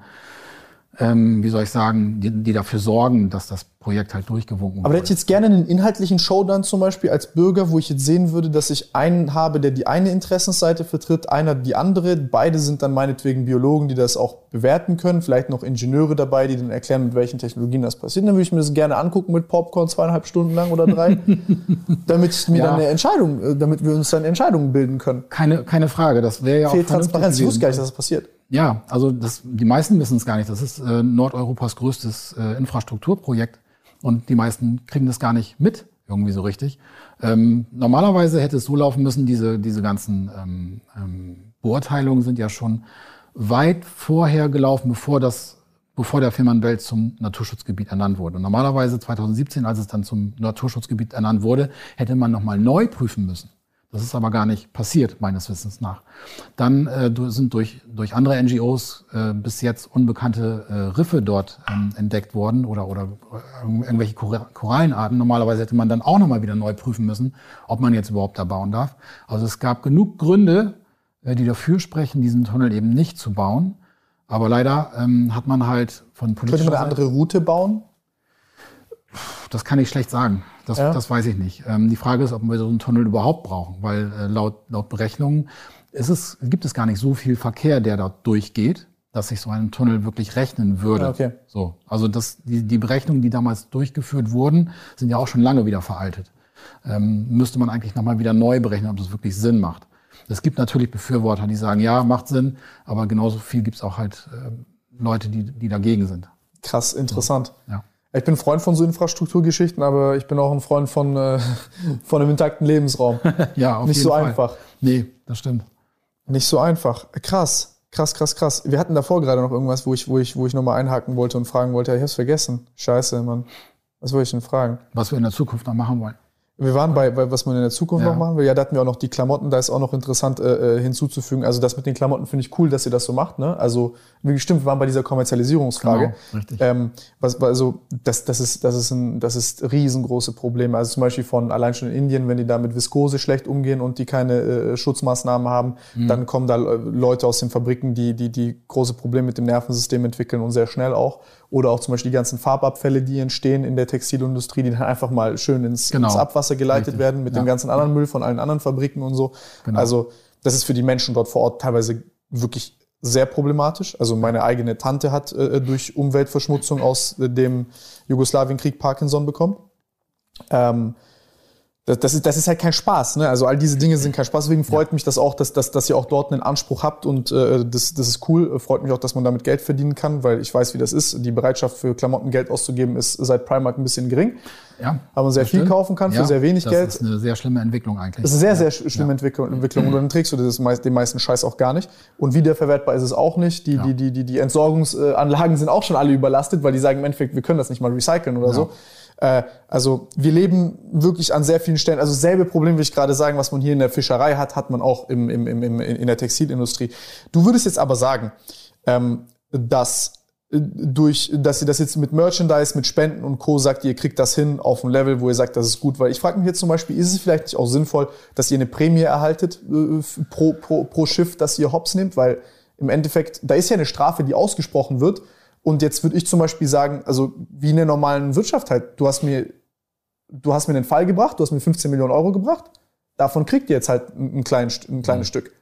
ähm, wie soll ich sagen, die, die dafür sorgen, dass das Projekt halt durchgewunken Aber da hätte ich jetzt gerne einen inhaltlichen Showdown zum Beispiel als Bürger, wo ich jetzt sehen würde, dass ich einen habe, der die eine Interessensseite vertritt, einer die andere. Beide sind dann meinetwegen Biologen, die das auch bewerten können. Vielleicht noch Ingenieure dabei, die dann erklären, mit welchen Technologien das passiert. Dann würde ich mir das gerne angucken mit Popcorn zweieinhalb Stunden lang oder drei, damit ich mir Ja. dann eine Entscheidung, äh, damit wir uns dann Entscheidungen bilden können. Keine, keine Frage, das wäre ja auch Fehlt vernünftig Transparenz. Ich wusste gar nicht, dass das passiert. Ja, also das, die meisten wissen es gar nicht. Das ist äh, Nordeuropas größtes äh, Infrastrukturprojekt und die meisten kriegen das gar nicht mit, irgendwie so richtig. Ähm, normalerweise hätte es so laufen müssen, diese, diese ganzen ähm, ähm, Beurteilungen sind ja schon weit vorher gelaufen, bevor das bevor der Fehmarnbelt zum Naturschutzgebiet ernannt wurde. Und normalerweise 2017, als es dann zum Naturschutzgebiet ernannt wurde, hätte man nochmal neu prüfen müssen. Das ist aber gar nicht passiert, meines Wissens nach. Dann äh, sind durch, durch andere NGOs äh, bis jetzt unbekannte äh, Riffe dort ähm, entdeckt worden oder, oder äh, irgendwelche Kora- Korallenarten. Normalerweise hätte man dann auch nochmal wieder neu prüfen müssen, ob man jetzt überhaupt da bauen darf. Also es gab genug Gründe, äh, die dafür sprechen, diesen Tunnel eben nicht zu bauen. Aber leider ähm, hat man halt von Könnte politischer man eine andere Route bauen? Das kann ich schlecht sagen. Das, Ja. das weiß ich nicht. Ähm, die Frage ist, ob wir so einen Tunnel überhaupt brauchen, weil äh, laut, laut Berechnungen ist es, gibt es gar nicht so viel Verkehr, der dort durchgeht, dass sich so ein Tunnel wirklich rechnen würde. Ah, okay. So, also das, die, die Berechnungen, die damals durchgeführt wurden, sind ja auch schon lange wieder veraltet. Ähm, müsste man eigentlich nochmal wieder neu berechnen, ob das wirklich Sinn macht. Es gibt natürlich Befürworter, die sagen, ja, macht Sinn, aber genauso viel gibt es auch halt ähm, Leute, die, die dagegen sind. Krass, interessant. Ja. Ich bin ein Freund von so Infrastrukturgeschichten, aber ich bin auch ein Freund von, äh, von einem intakten Lebensraum. Ja, auf Nicht jeden so Fall. einfach. Nee, das stimmt. Nicht so einfach. Krass, krass, krass, krass. Wir hatten davor gerade noch irgendwas, wo ich, wo ich, wo ich nochmal einhaken wollte und fragen wollte. Ja, ich hab's vergessen. Scheiße, Mann. Was wollte ich denn fragen? Was wir in der Zukunft noch machen wollen. Wir waren bei, bei was man in der Zukunft Ja. noch machen will. Ja, da hatten wir auch noch die Klamotten. Da ist auch noch interessant äh, äh, hinzuzufügen. Also das mit den Klamotten finde ich cool, dass ihr das so macht. Ne? Also wie stimmt, wir waren bei dieser Kommerzialisierungsfrage. Genau, richtig. Ähm, was, also das, das ist das ist ein das ist riesengroße Probleme. Also zum Beispiel von allein schon in Indien, wenn die da mit Viskose schlecht umgehen und die keine äh, Schutzmaßnahmen haben, Mhm. dann kommen da Leute aus den Fabriken, die die die große Probleme mit dem Nervensystem entwickeln und sehr schnell auch. Oder auch zum Beispiel die ganzen Farbabfälle, die entstehen in der Textilindustrie, die dann einfach mal schön ins, Genau. ins Abwasser geleitet Richtig. werden mit Ja. dem ganzen anderen Müll von allen anderen Fabriken und so. Genau. Also das ist für die Menschen dort vor Ort teilweise wirklich sehr problematisch. Also meine eigene Tante hat äh, durch Umweltverschmutzung aus äh, dem Jugoslawienkrieg Parkinson bekommen. Ähm, das, das, ist, das ist halt kein Spaß. Ne? Also all diese Dinge sind kein Spaß. Deswegen freut mich das auch, dass, dass, dass ihr auch dort einen Anspruch habt und äh, das, das ist cool. Freut mich auch, dass man damit Geld verdienen kann, weil ich weiß, wie das ist. Die Bereitschaft für Klamotten Geld auszugeben ist seit Primark ein bisschen gering. Ja, Aber man sehr das viel stimmt. kaufen kann für Ja, sehr wenig das Geld. ist eine sehr schlimme Entwicklung eigentlich. Das ist eine sehr, sehr sch- schlimme Entwicklung, Entwicklung. Und dann trägst du das den meisten Scheiß auch gar nicht. Und wiederverwertbar ist es auch nicht. Die, die, die, die, die Entsorgungsanlagen sind auch schon alle überlastet, weil die sagen im Endeffekt, wir können das nicht mal recyceln oder so. Äh, also wir leben wirklich an sehr vielen Stellen. Also selbe Problem, will ich gerade sagen, was man hier in der Fischerei hat, hat man auch im, im, im, im, in der Textilindustrie. Du würdest jetzt aber sagen, ähm, dass äh, durch, dass ihr das jetzt mit Merchandise, mit Spenden und Co. sagt, ihr kriegt das hin auf ein Level, wo ihr sagt, das ist gut. Weil ich frage mich jetzt zum Beispiel, ist es vielleicht nicht auch sinnvoll, dass ihr eine Prämie erhaltet äh, pro, pro, pro Schiff, das ihr Hops nehmt? Weil im Endeffekt, da ist ja eine Strafe, die ausgesprochen wird. Und jetzt würde ich zum Beispiel sagen, also wie in der normalen Wirtschaft halt, du hast mir, du hast mir einen Fall gebracht, du hast mir 15 Millionen Euro gebracht, davon kriegt ihr jetzt halt ein, ein, klein, ein kleines Stück.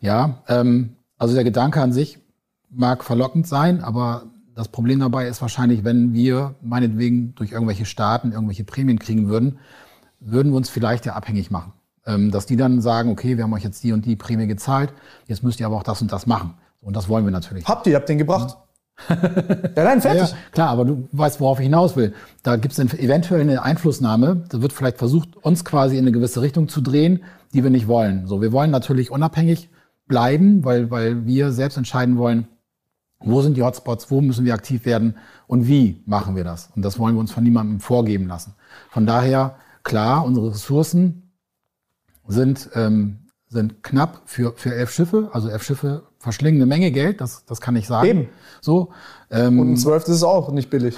Ja, ähm, also der Gedanke an sich mag verlockend sein, aber das Problem dabei ist wahrscheinlich, wenn wir meinetwegen durch irgendwelche Staaten irgendwelche Prämien kriegen würden, würden wir uns vielleicht ja abhängig machen. Ähm, dass die dann sagen, okay, wir haben euch jetzt die und die Prämie gezahlt, jetzt müsst ihr aber auch das und das machen. Und das wollen wir natürlich. Habt ihr, ihr habt den gebracht. ja, nein, Ja, fertig. ja, klar, aber du weißt, worauf ich hinaus will. Da gibt es eventuell eine Einflussnahme. Da wird vielleicht versucht, uns quasi in eine gewisse Richtung zu drehen, die wir nicht wollen. So, wir wollen natürlich unabhängig bleiben, weil, weil wir selbst entscheiden wollen, wo sind die Hotspots, wo müssen wir aktiv werden und wie machen wir das. Und das wollen wir uns von niemandem vorgeben lassen. Von daher, klar, unsere Ressourcen sind, ähm, sind knapp für, für elf Schiffe. Also elf Schiffe verschlingen eine Menge Geld, das, das kann ich sagen. Eben. So. Ähm, Und ein zwölf ist auch nicht billig.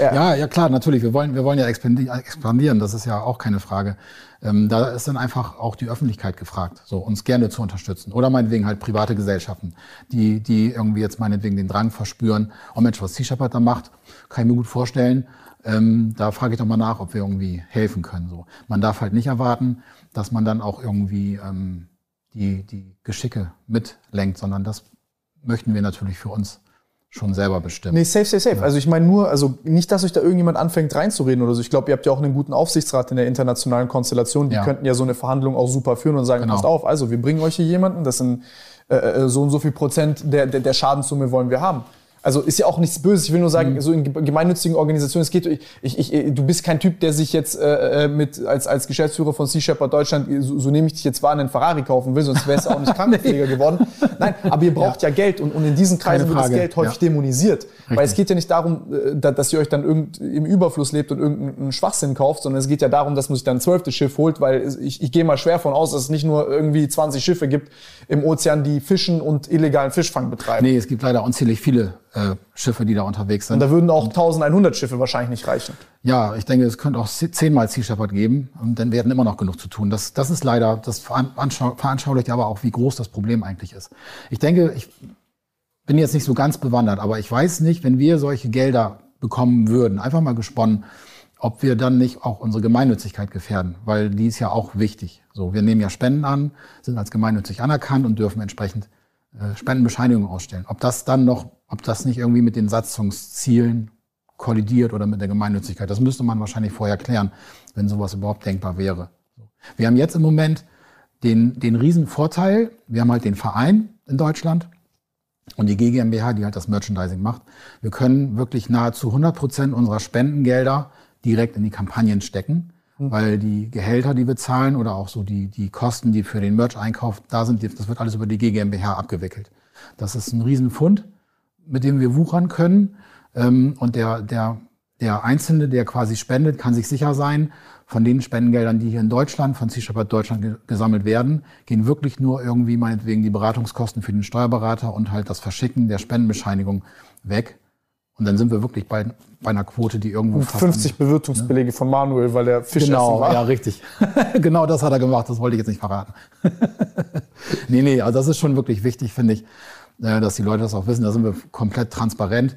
ja. ja. ja, klar, natürlich. Wir wollen, wir wollen ja expandieren, das ist ja auch keine Frage. Ähm, da ist dann einfach auch die Öffentlichkeit gefragt, so uns gerne zu unterstützen. Oder meinetwegen halt private Gesellschaften, die, die irgendwie jetzt meinetwegen den Drang verspüren, oh Mensch, was Sea Shepherd da macht, kann ich mir gut vorstellen. Ähm, da frage ich doch mal nach, ob wir irgendwie helfen können. So. Man darf halt nicht erwarten, dass man dann auch irgendwie ähm, die, die Geschicke mitlenkt, sondern das möchten wir natürlich für uns schon selber bestimmen. Nee, safe, safe, safe. Ja. Also ich meine nur, also nicht, dass euch da irgendjemand anfängt reinzureden oder so. Ich glaube, ihr habt ja auch einen guten Aufsichtsrat in der internationalen Konstellation. Die ja. könnten ja so eine Verhandlung auch super führen und sagen, genau. passt auf, also wir bringen euch hier jemanden, das sind äh, äh so und so viel Prozent der, der, der Schadenssumme wollen wir haben. Also ist ja auch nichts Böses. Ich will nur sagen, mhm. so in gemeinnützigen Organisationen, es geht, ich, ich, du bist kein Typ, der sich jetzt äh, äh, mit als, als Geschäftsführer von Sea Shepherd Deutschland, so, so nehme ich dich jetzt wahr, einen Ferrari kaufen will, sonst wärst du auch nicht Krankenpfleger geworden. Nein, aber ihr braucht ja, ja Geld und, und in diesen Kreisen wird das Geld häufig ja. dämonisiert. Richtig. Weil es geht ja nicht darum, äh, dass ihr euch dann irgend, im Überfluss lebt und irgendeinen Schwachsinn kauft, sondern es geht ja darum, dass man sich dann ein zwölftes Schiff holt, weil ich, ich gehe mal schwer von aus, dass es nicht nur irgendwie 20 Schiffe gibt im Ozean, die fischen und illegalen Fischfang betreiben. Nee, es gibt leider unzählig viele äh, Schiffe, die da unterwegs sind. Und da würden auch 1100 Schiffe wahrscheinlich nicht reichen. Ja, ich denke, es könnte auch zehnmal Sea Shepherd geben und dann werden immer noch genug zu tun. Das, das ist leider, das veranschaulicht aber auch, wie groß das Problem eigentlich ist. Ich denke, ich bin jetzt nicht so ganz bewandert, aber ich weiß nicht, wenn wir solche Gelder bekommen würden, einfach mal gesponnen, ob wir dann nicht auch unsere Gemeinnützigkeit gefährden, weil die ist ja auch wichtig. So, wir nehmen ja Spenden an, sind als gemeinnützig anerkannt und dürfen entsprechend Spendenbescheinigungen ausstellen. Ob das dann noch ob das nicht irgendwie mit den Satzungszielen kollidiert oder mit der Gemeinnützigkeit. Das müsste man wahrscheinlich vorher klären, wenn sowas überhaupt denkbar wäre. Wir haben jetzt im Moment den, den riesen Vorteil, wir haben halt den Verein in Deutschland und die GmbH, die halt das Merchandising macht. Wir können wirklich nahezu 100 Prozent unserer Spendengelder direkt in die Kampagnen stecken, mhm. weil die Gehälter, die wir zahlen oder auch so die, die Kosten, die für den Merch-Einkauf da sind, das wird alles über die GmbH abgewickelt. Das ist ein Riesenfund mit dem wir wuchern können. Ähm, und der, der, der Einzelne, der quasi spendet, kann sich sicher sein, von den Spendengeldern, die hier in Deutschland, von Sea Shepherd Deutschland gesammelt werden, gehen wirklich nur irgendwie meinetwegen die Beratungskosten für den Steuerberater und halt das Verschicken der Spendenbescheinigung weg. Und dann sind wir wirklich bei, bei einer Quote, die irgendwo. 50 an, Bewirtungsbelege ne? von Manuel, weil der Fisch genau, war. Ja, richtig. genau das hat er gemacht, das wollte ich jetzt nicht verraten. nee, nee, also das ist schon wirklich wichtig, finde ich, äh, dass die Leute das auch wissen. Da sind wir komplett transparent.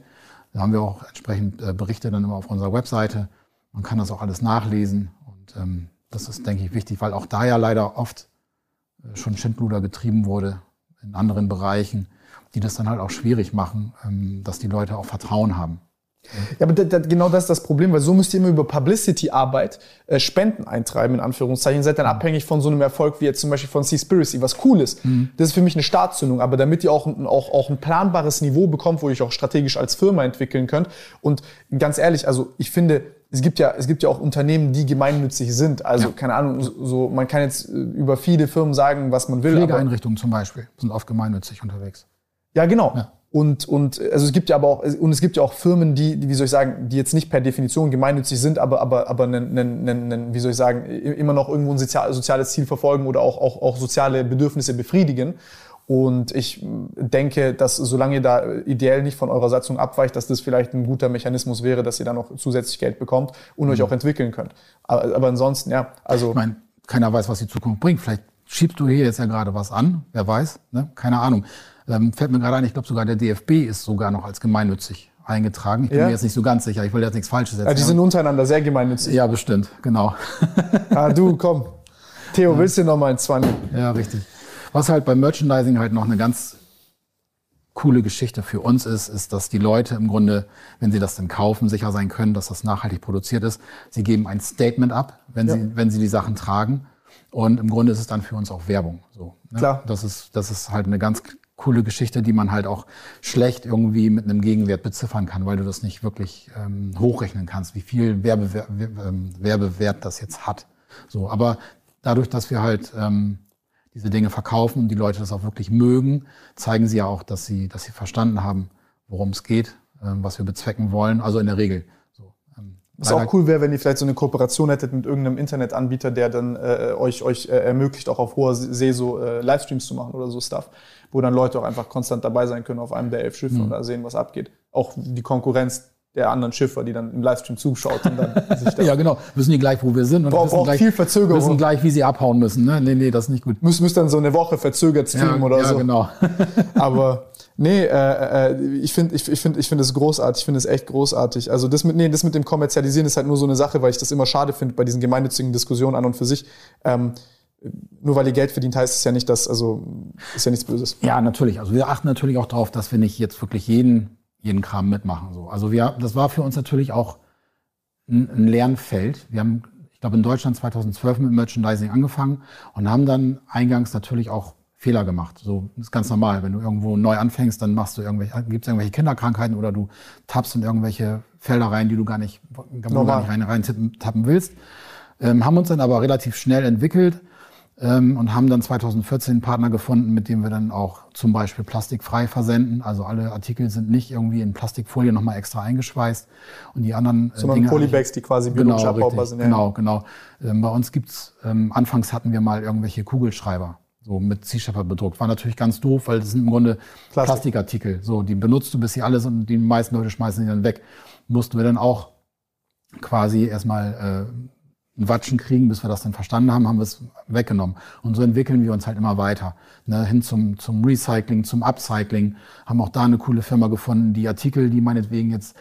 Da haben wir auch entsprechend äh, Berichte dann immer auf unserer Webseite. Man kann das auch alles nachlesen. Und ähm, das ist, denke ich, wichtig, weil auch da ja leider oft äh, schon Schindluder getrieben wurde in anderen Bereichen, die das dann halt auch schwierig machen, ähm, dass die Leute auch Vertrauen haben. Ja, aber das, genau das ist das Problem, weil so müsst ihr immer über Publicity-Arbeit äh, Spenden eintreiben, in Anführungszeichen. Seid dann mhm. abhängig von so einem Erfolg wie jetzt zum Beispiel von Seaspiracy, was cool ist. Mhm. Das ist für mich eine Startzündung, aber damit ihr auch, auch, auch ein planbares Niveau bekommt, wo ihr euch auch strategisch als Firma entwickeln könnt. Und ganz ehrlich, also ich finde, es gibt ja, es gibt ja auch Unternehmen, die gemeinnützig sind. Also, ja. keine Ahnung, so, man kann jetzt äh, über viele Firmen sagen, was man will. Pflegeeinrichtungen zum Beispiel sind oft gemeinnützig unterwegs. Ja, genau. Ja. Und, und also es gibt ja aber auch, und es gibt ja auch Firmen, die, wie soll ich sagen, die jetzt nicht per Definition gemeinnützig sind, aber, aber, aber einen, einen, einen, wie soll ich sagen, immer noch irgendwo ein sozial, soziales Ziel verfolgen oder auch, auch, auch soziale Bedürfnisse befriedigen. Und ich denke, dass solange ihr da ideell nicht von eurer Satzung abweicht, dass das vielleicht ein guter Mechanismus wäre, dass ihr dann noch zusätzlich Geld bekommt und mhm. euch auch entwickeln könnt. Aber, aber ansonsten, ja, also. Ich meine, keiner weiß, was die Zukunft bringt. Vielleicht schiebst du hier jetzt ja gerade was an, wer weiß, ne? keine Ahnung. Ähm, fällt mir gerade ein, ich glaube sogar der DFB ist sogar noch als gemeinnützig eingetragen. Ich bin ja? mir jetzt nicht so ganz sicher, ich will jetzt nichts Falsches erzählen. Ja, die sind untereinander sehr gemeinnützig. Ja, bestimmt, genau. ah, du, komm. Theo, willst du noch mal ein 20? Ja, richtig. Was halt beim Merchandising halt noch eine ganz coole Geschichte für uns ist, ist, dass die Leute im Grunde, wenn sie das denn kaufen, sicher sein können, dass das nachhaltig produziert ist. Sie geben ein Statement ab, wenn, ja. sie, wenn sie die Sachen tragen. Und im Grunde ist es dann für uns auch Werbung. So, ne? Klar. Das ist, das ist halt eine ganz coole Geschichte, die man halt auch schlecht irgendwie mit einem Gegenwert beziffern kann, weil du das nicht wirklich ähm, hochrechnen kannst, wie viel Werbewer ähm, Werbewert das jetzt hat. So, aber dadurch, dass wir halt ähm, diese Dinge verkaufen und die Leute das auch wirklich mögen, zeigen sie ja auch, dass sie, dass sie verstanden haben, worum es geht, ähm, was wir bezwecken wollen. Also in der Regel. Was auch cool wäre, wenn ihr vielleicht so eine Kooperation hättet mit irgendeinem Internetanbieter, der dann äh, euch, euch äh, ermöglicht, auch auf hoher See so äh, Livestreams zu machen oder so Stuff, wo dann Leute auch einfach konstant dabei sein können auf einem der elf Schiffe mhm. und da sehen, was abgeht. Auch die Konkurrenz der anderen Schiffer, die dann im Livestream zuschaut und dann sich da Ja, genau. Wissen die gleich, wo wir sind und braucht wissen, gleich, viel Verzögerung. wissen gleich, wie sie abhauen müssen. Ne? Nee, nee, das ist nicht gut. Müsst, müsst dann so eine Woche verzögert streamen ja, oder ja, so. genau. Aber Nee, äh, äh, ich finde ich, ich find, ich find es großartig, ich finde es echt großartig. Also das mit, nee, das mit dem Kommerzialisieren ist halt nur so eine Sache, weil ich das immer schade finde bei diesen gemeinnützigen Diskussionen an und für sich. Ähm, nur weil ihr Geld verdient, heißt es ja nicht, dass, also ist ja nichts Böses. Ja, natürlich. Also wir achten natürlich auch darauf, dass wir nicht jetzt wirklich jeden, jeden Kram mitmachen. So. Also wir, das war für uns natürlich auch ein, ein Lernfeld. Wir haben, ich glaube, in Deutschland 2012 mit Merchandising angefangen und haben dann eingangs natürlich auch Fehler gemacht. So das ist ganz normal. Wenn du irgendwo neu anfängst, dann machst du irgendwelche, gibt es irgendwelche Kinderkrankheiten oder du tappst in irgendwelche Felder rein, die du gar nicht, gar nicht rein, rein tippen, tappen willst. Ähm, haben uns dann aber relativ schnell entwickelt ähm, und haben dann 2014 einen Partner gefunden, mit dem wir dann auch zum Beispiel plastikfrei versenden. Also alle Artikel sind nicht irgendwie in Plastikfolie nochmal extra eingeschweißt und die anderen äh, Sondern Polybags, die quasi biologisch genau, abbaubar sind. Ja. Genau, genau. Ähm, bei uns gibt's ähm, anfangs hatten wir mal irgendwelche Kugelschreiber so mit Sea Shepherd bedruckt. War natürlich ganz doof, weil das sind im Grunde Plastik. Plastikartikel. So, die benutzt du bis hier alles und die meisten Leute schmeißen die dann weg. Mussten wir dann auch quasi erstmal äh, ein Watschen kriegen, bis wir das dann verstanden haben, haben wir es weggenommen. Und so entwickeln wir uns halt immer weiter. Ne, hin zum, zum Recycling, zum Upcycling. Haben auch da eine coole Firma gefunden, die Artikel, die meinetwegen jetzt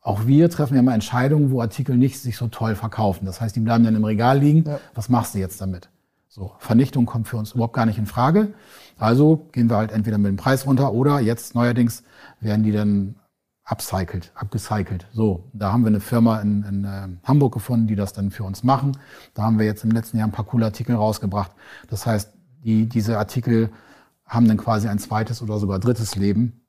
auch wir treffen ja mal Entscheidungen, wo Artikel nicht sich so toll verkaufen. Das heißt, die bleiben dann im Regal liegen. Ja. Was machst du jetzt damit? So, Vernichtung kommt für uns überhaupt gar nicht in Frage. Also gehen wir halt entweder mit dem Preis runter oder jetzt neuerdings werden die dann upcycled, abgecycelt. So, da haben wir eine Firma in, in äh, Hamburg gefunden, die das dann für uns machen. Da haben wir jetzt im letzten Jahr ein paar coole Artikel rausgebracht. Das heißt, die, diese Artikel haben dann quasi ein zweites oder sogar drittes Leben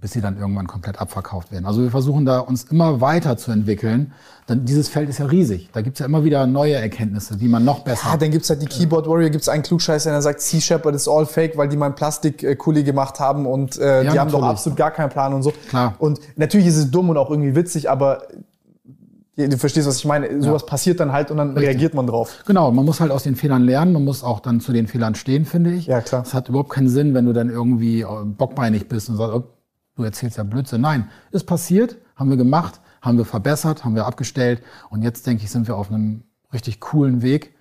bis sie dann irgendwann komplett abverkauft werden. Also wir versuchen da uns immer weiter zu entwickeln. Denn dieses Feld ist ja riesig. Da gibt's ja immer wieder neue Erkenntnisse, wie man noch besser. Ja, dann gibt's halt die Keyboard Warrior, gibt's einen Klugscheißer, der sagt, Sea Shepherd ist all fake, weil die mal einen Plastik-Kuli gemacht haben und äh, ja, die haben doch absolut gar keinen Plan und so. Klar. Und natürlich ist es dumm und auch irgendwie witzig, aber du verstehst, was ich meine. Sowas ja. passiert dann halt und dann Richtig. reagiert man drauf. Genau, man muss halt aus den Fehlern lernen, man muss auch dann zu den Fehlern stehen, finde ich. Ja, klar. Es hat überhaupt keinen Sinn, wenn du dann irgendwie äh, bockbeinig bist und sagst, oh, du erzählst ja Blödsinn. Nein, ist passiert, haben wir gemacht, haben wir verbessert, haben wir abgestellt und jetzt denke ich, sind wir auf einem richtig coolen Weg.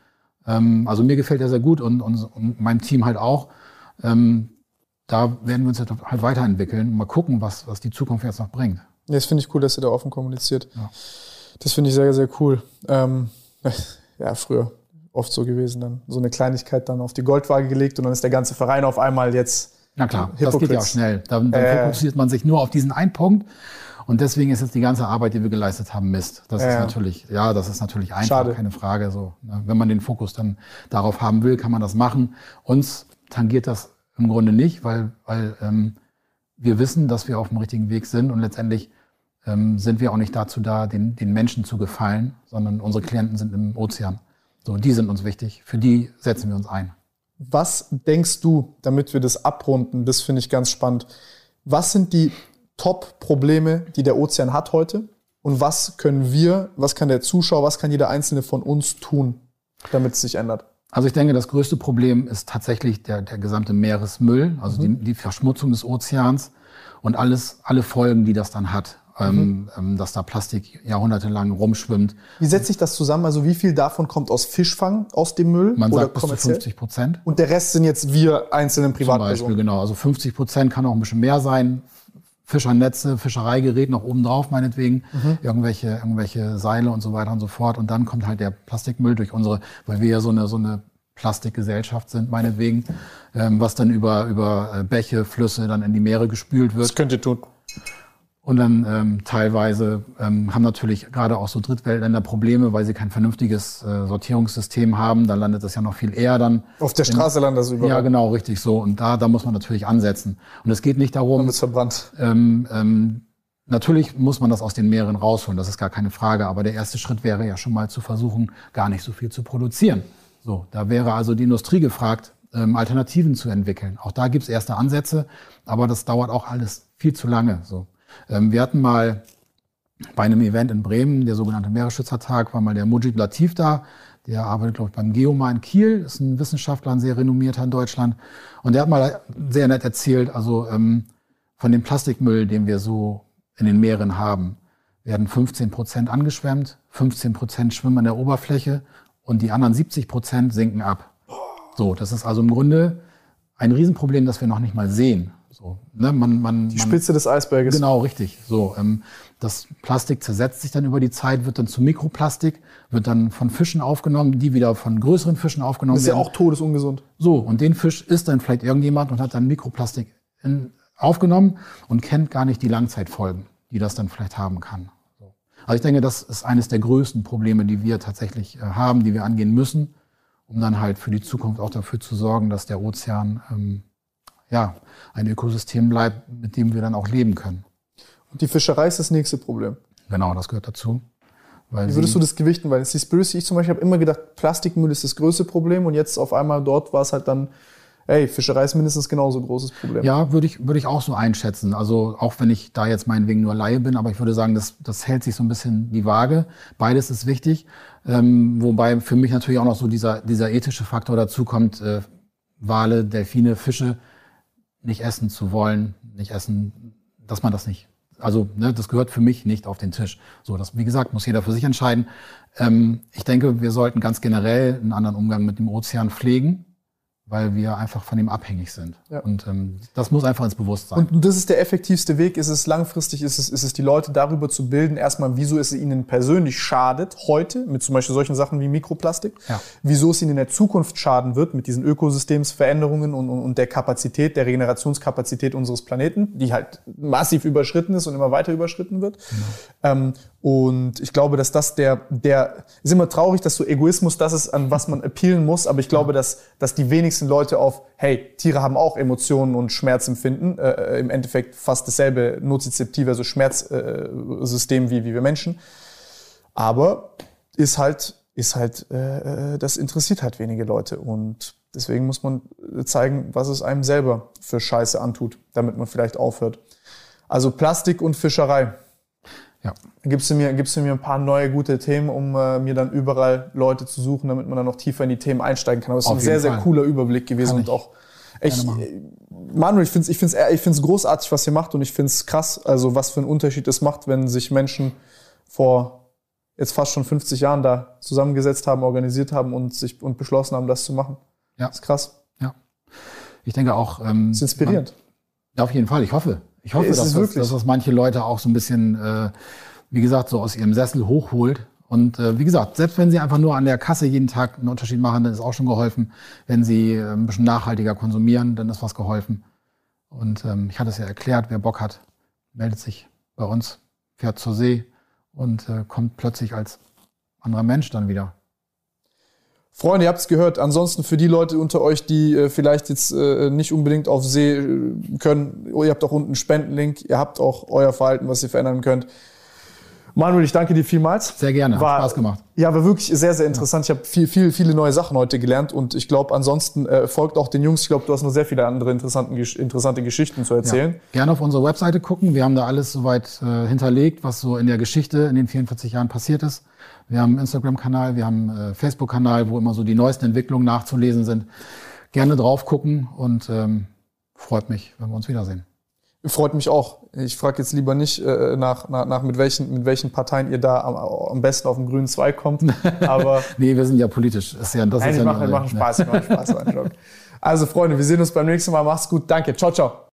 Ähm, also mir gefällt er sehr gut und, und, und meinem Team halt auch. Ähm, da werden wir uns halt, halt weiterentwickeln und mal gucken, was, was die Zukunft jetzt noch bringt. Ja, das finde ich cool, dass ihr da offen kommuniziert. Ja. Das finde ich sehr, sehr cool. Ähm, ja, früher oft so gewesen, dann so eine Kleinigkeit dann auf die Goldwaage gelegt und dann ist der ganze Verein auf einmal jetzt na klar, das geht ja auch schnell. Dann, dann äh, fokussiert man sich nur auf diesen einen Punkt. Und deswegen ist jetzt die ganze Arbeit, die wir geleistet haben, Mist. Das äh, ist natürlich, ja, das ist natürlich einfach, schade. keine Frage. So, ne? wenn man den Fokus dann darauf haben will, kann man das machen. Uns tangiert das im Grunde nicht, weil, weil ähm, wir wissen, dass wir auf dem richtigen Weg sind und letztendlich ähm, sind wir auch nicht dazu da, den, den Menschen zu gefallen, sondern unsere Klienten sind im Ozean. So, die sind uns wichtig. Für die setzen wir uns ein. Was denkst du, damit wir das abrunden, das finde ich ganz spannend, was sind die Top-Probleme, die der Ozean hat heute? Und was können wir, was kann der Zuschauer, was kann jeder Einzelne von uns tun, damit es sich ändert? Also ich denke, das größte Problem ist tatsächlich der, der gesamte Meeresmüll, also mhm. die, die Verschmutzung des Ozeans und alles, alle Folgen, die das dann hat mhm. ähm, dass da Plastik jahrhundertelang rumschwimmt. Wie setzt sich das zusammen? Also wie viel davon kommt aus Fischfang, aus dem Müll? Man sagt bis zu 50 Prozent. Und der Rest sind jetzt wir einzelnen Privatpersonen? Zum Beispiel, genau. Also 50 Prozent kann auch ein bisschen mehr sein. Fischernetze, Fischereigerät noch oben drauf, meinetwegen, mhm. irgendwelche, irgendwelche Seile und so weiter und so fort. Und dann kommt halt der Plastikmüll durch unsere, weil wir ja so eine, so eine Plastikgesellschaft sind, meinetwegen, ähm, was dann über, über äh, Bäche, Flüsse dann in die Meere gespült wird. Das könnt ihr tun. Und dann ähm, teilweise ähm, haben natürlich gerade auch so Drittweltländer Probleme, weil sie kein vernünftiges äh, Sortierungssystem haben. Da landet das ja noch viel eher dann. Auf der Straße landet das überall. Ja, genau, richtig so. Und da, da muss man natürlich ansetzen. Und es geht nicht darum. Dann verbrannt. Ähm, ähm, natürlich muss man das aus den Meeren rausholen, das ist gar keine Frage. Aber der erste Schritt wäre ja schon mal zu versuchen, gar nicht so viel zu produzieren. So, da wäre also die Industrie gefragt, ähm, Alternativen zu entwickeln. Auch da gibt es erste Ansätze, aber das dauert auch alles viel zu lange. So. Ähm, wir hatten mal bei einem Event in Bremen, der sogenannte Meeresschützertag, war mal der Mujib Latif da. Der arbeitet, glaube ich, beim Geomar in Kiel, ist ein Wissenschaftler, ein sehr renommierter in Deutschland. Und der hat mal sehr nett erzählt, also ähm, von dem Plastikmüll, den wir so in den Meeren haben, werden 15 Prozent angeschwemmt, 15 Prozent schwimmen an der Oberfläche und die anderen 70 Prozent sinken ab. So, das ist also im Grunde ein Riesenproblem, das wir noch nicht mal sehen. So, ne, man, man, die Spitze man, des Eisberges. Genau, richtig. So, ähm, das Plastik zersetzt sich dann über die Zeit, wird dann zu Mikroplastik, wird dann von Fischen aufgenommen, die wieder von größeren Fischen aufgenommen werden. Das ist werden. ja auch todesungesund. So, und den Fisch isst dann vielleicht irgendjemand und hat dann Mikroplastik in, aufgenommen und kennt gar nicht die Langzeitfolgen, die das dann vielleicht haben kann. So. Also ich denke, das ist eines der größten Probleme, die wir tatsächlich äh, haben, die wir angehen müssen, um dann halt für die Zukunft auch dafür zu sorgen, dass der Ozean ähm, ja, ein Ökosystem bleibt, mit dem wir dann auch leben können. Und die Fischerei ist das nächste Problem. Genau, das gehört dazu. Wie würdest du das gewichten? Weil Seaspiracy, ich zum Beispiel habe immer gedacht, Plastikmüll ist das größte Problem und jetzt auf einmal dort war es halt dann, ey, Fischerei ist mindestens genauso ein großes Problem. Ja, würde ich, würde ich auch so einschätzen. Also auch wenn ich da jetzt meinetwegen nur Laie bin, aber ich würde sagen, das, das hält sich so ein bisschen die Waage. Beides ist wichtig. Ähm, wobei für mich natürlich auch noch so dieser, dieser ethische Faktor dazu kommt, äh, Wale, Delfine, Fische nicht essen zu wollen, nicht essen, dass man das nicht. Also ne, das gehört für mich nicht auf den Tisch. So, das wie gesagt muss jeder für sich entscheiden. Ähm, ich denke, wir sollten ganz generell einen anderen Umgang mit dem Ozean pflegen weil wir einfach von ihm abhängig sind. Ja. Und ähm, das muss einfach ins Bewusstsein. Und das ist der effektivste Weg. Ist es langfristig, ist es, ist es die Leute darüber zu bilden, erstmal, wieso es ihnen persönlich schadet heute, mit zum Beispiel solchen Sachen wie Mikroplastik, ja. wieso es ihnen in der Zukunft schaden wird mit diesen Ökosystemsveränderungen und, und, und der Kapazität, der Regenerationskapazität unseres Planeten, die halt massiv überschritten ist und immer weiter überschritten wird. Genau. Ähm, und ich glaube, dass das der, der, ist immer traurig, dass so Egoismus das ist, an was man appealen muss, aber ich glaube, dass, dass die wenigsten Leute auf, hey, Tiere haben auch Emotionen und Schmerzempfinden, äh, äh im Endeffekt fast dasselbe nozizeptive, also Schmerzsystem äh, wie, wie wir Menschen. Aber ist halt, ist halt, äh, äh, das interessiert halt wenige Leute und deswegen muss man zeigen, was es einem selber für Scheiße antut, damit man vielleicht aufhört. Also Plastik und Fischerei. Ja. Gibst du, mir, gibst du mir ein paar neue gute Themen, um äh, mir dann überall Leute zu suchen, damit man dann noch tiefer in die Themen einsteigen kann. Aber es ist ein sehr, Fall. sehr cooler Überblick gewesen und auch echt, Manuel, ich finde es ich find's, ich find's großartig, was ihr macht und ich finde es krass, also was für einen Unterschied es macht, wenn sich Menschen vor jetzt fast schon 50 Jahren da zusammengesetzt haben, organisiert haben und sich und beschlossen haben, das zu machen. Ja. Das ist krass. Ja. Ich denke auch. Ähm, das ist inspirierend. Man, auf jeden Fall. Ich hoffe. Ich hoffe, dass das, dass das manche Leute auch so ein bisschen, äh, wie gesagt, so aus ihrem Sessel hochholt. Und äh, wie gesagt, selbst wenn sie einfach nur an der Kasse jeden Tag einen Unterschied machen, dann ist auch schon geholfen. Wenn sie äh, ein bisschen nachhaltiger konsumieren, dann ist was geholfen. Und ähm, ich hatte es ja erklärt, wer Bock hat, meldet sich bei uns, fährt zur See und äh, kommt plötzlich als anderer Mensch dann wieder. Freunde, ihr habt es gehört. Ansonsten für die Leute unter euch, die äh, vielleicht jetzt äh, nicht unbedingt auf See äh, können, ihr habt auch unten einen Spendenlink, ihr habt auch euer Verhalten, was ihr verändern könnt. Manuel, ich danke dir vielmals. Sehr gerne, war, hat Spaß gemacht. Ja, war wirklich sehr, sehr interessant. Ich habe viel, viel, viele neue Sachen heute gelernt und ich glaube, ansonsten äh, folgt auch den Jungs. Ich glaube, du hast noch sehr viele andere interessanten, interessante Geschichten zu erzählen. Ja. Gerne auf unsere Webseite gucken. Wir haben da alles soweit äh, hinterlegt, was so in der Geschichte in den 44 Jahren passiert ist. Wir haben einen Instagram-Kanal, wir haben einen äh, Facebook-Kanal, wo immer so die neuesten Entwicklungen nachzulesen sind. Gerne drauf gucken und ähm, freut mich, wenn wir uns wiedersehen. Freut mich auch. Ich frage jetzt lieber nicht äh, nach, nach, nach, mit, welchen, mit welchen Parteien ihr da am, am besten auf den grünen Zweig kommt. Aber nee, wir sind ja politisch. Ist ja, das Nein, ist ich ja mache mach Spaß. Ich mach Spaß also Freunde, wir sehen uns beim nächsten Mal. Macht's gut. Danke. Ciao, ciao.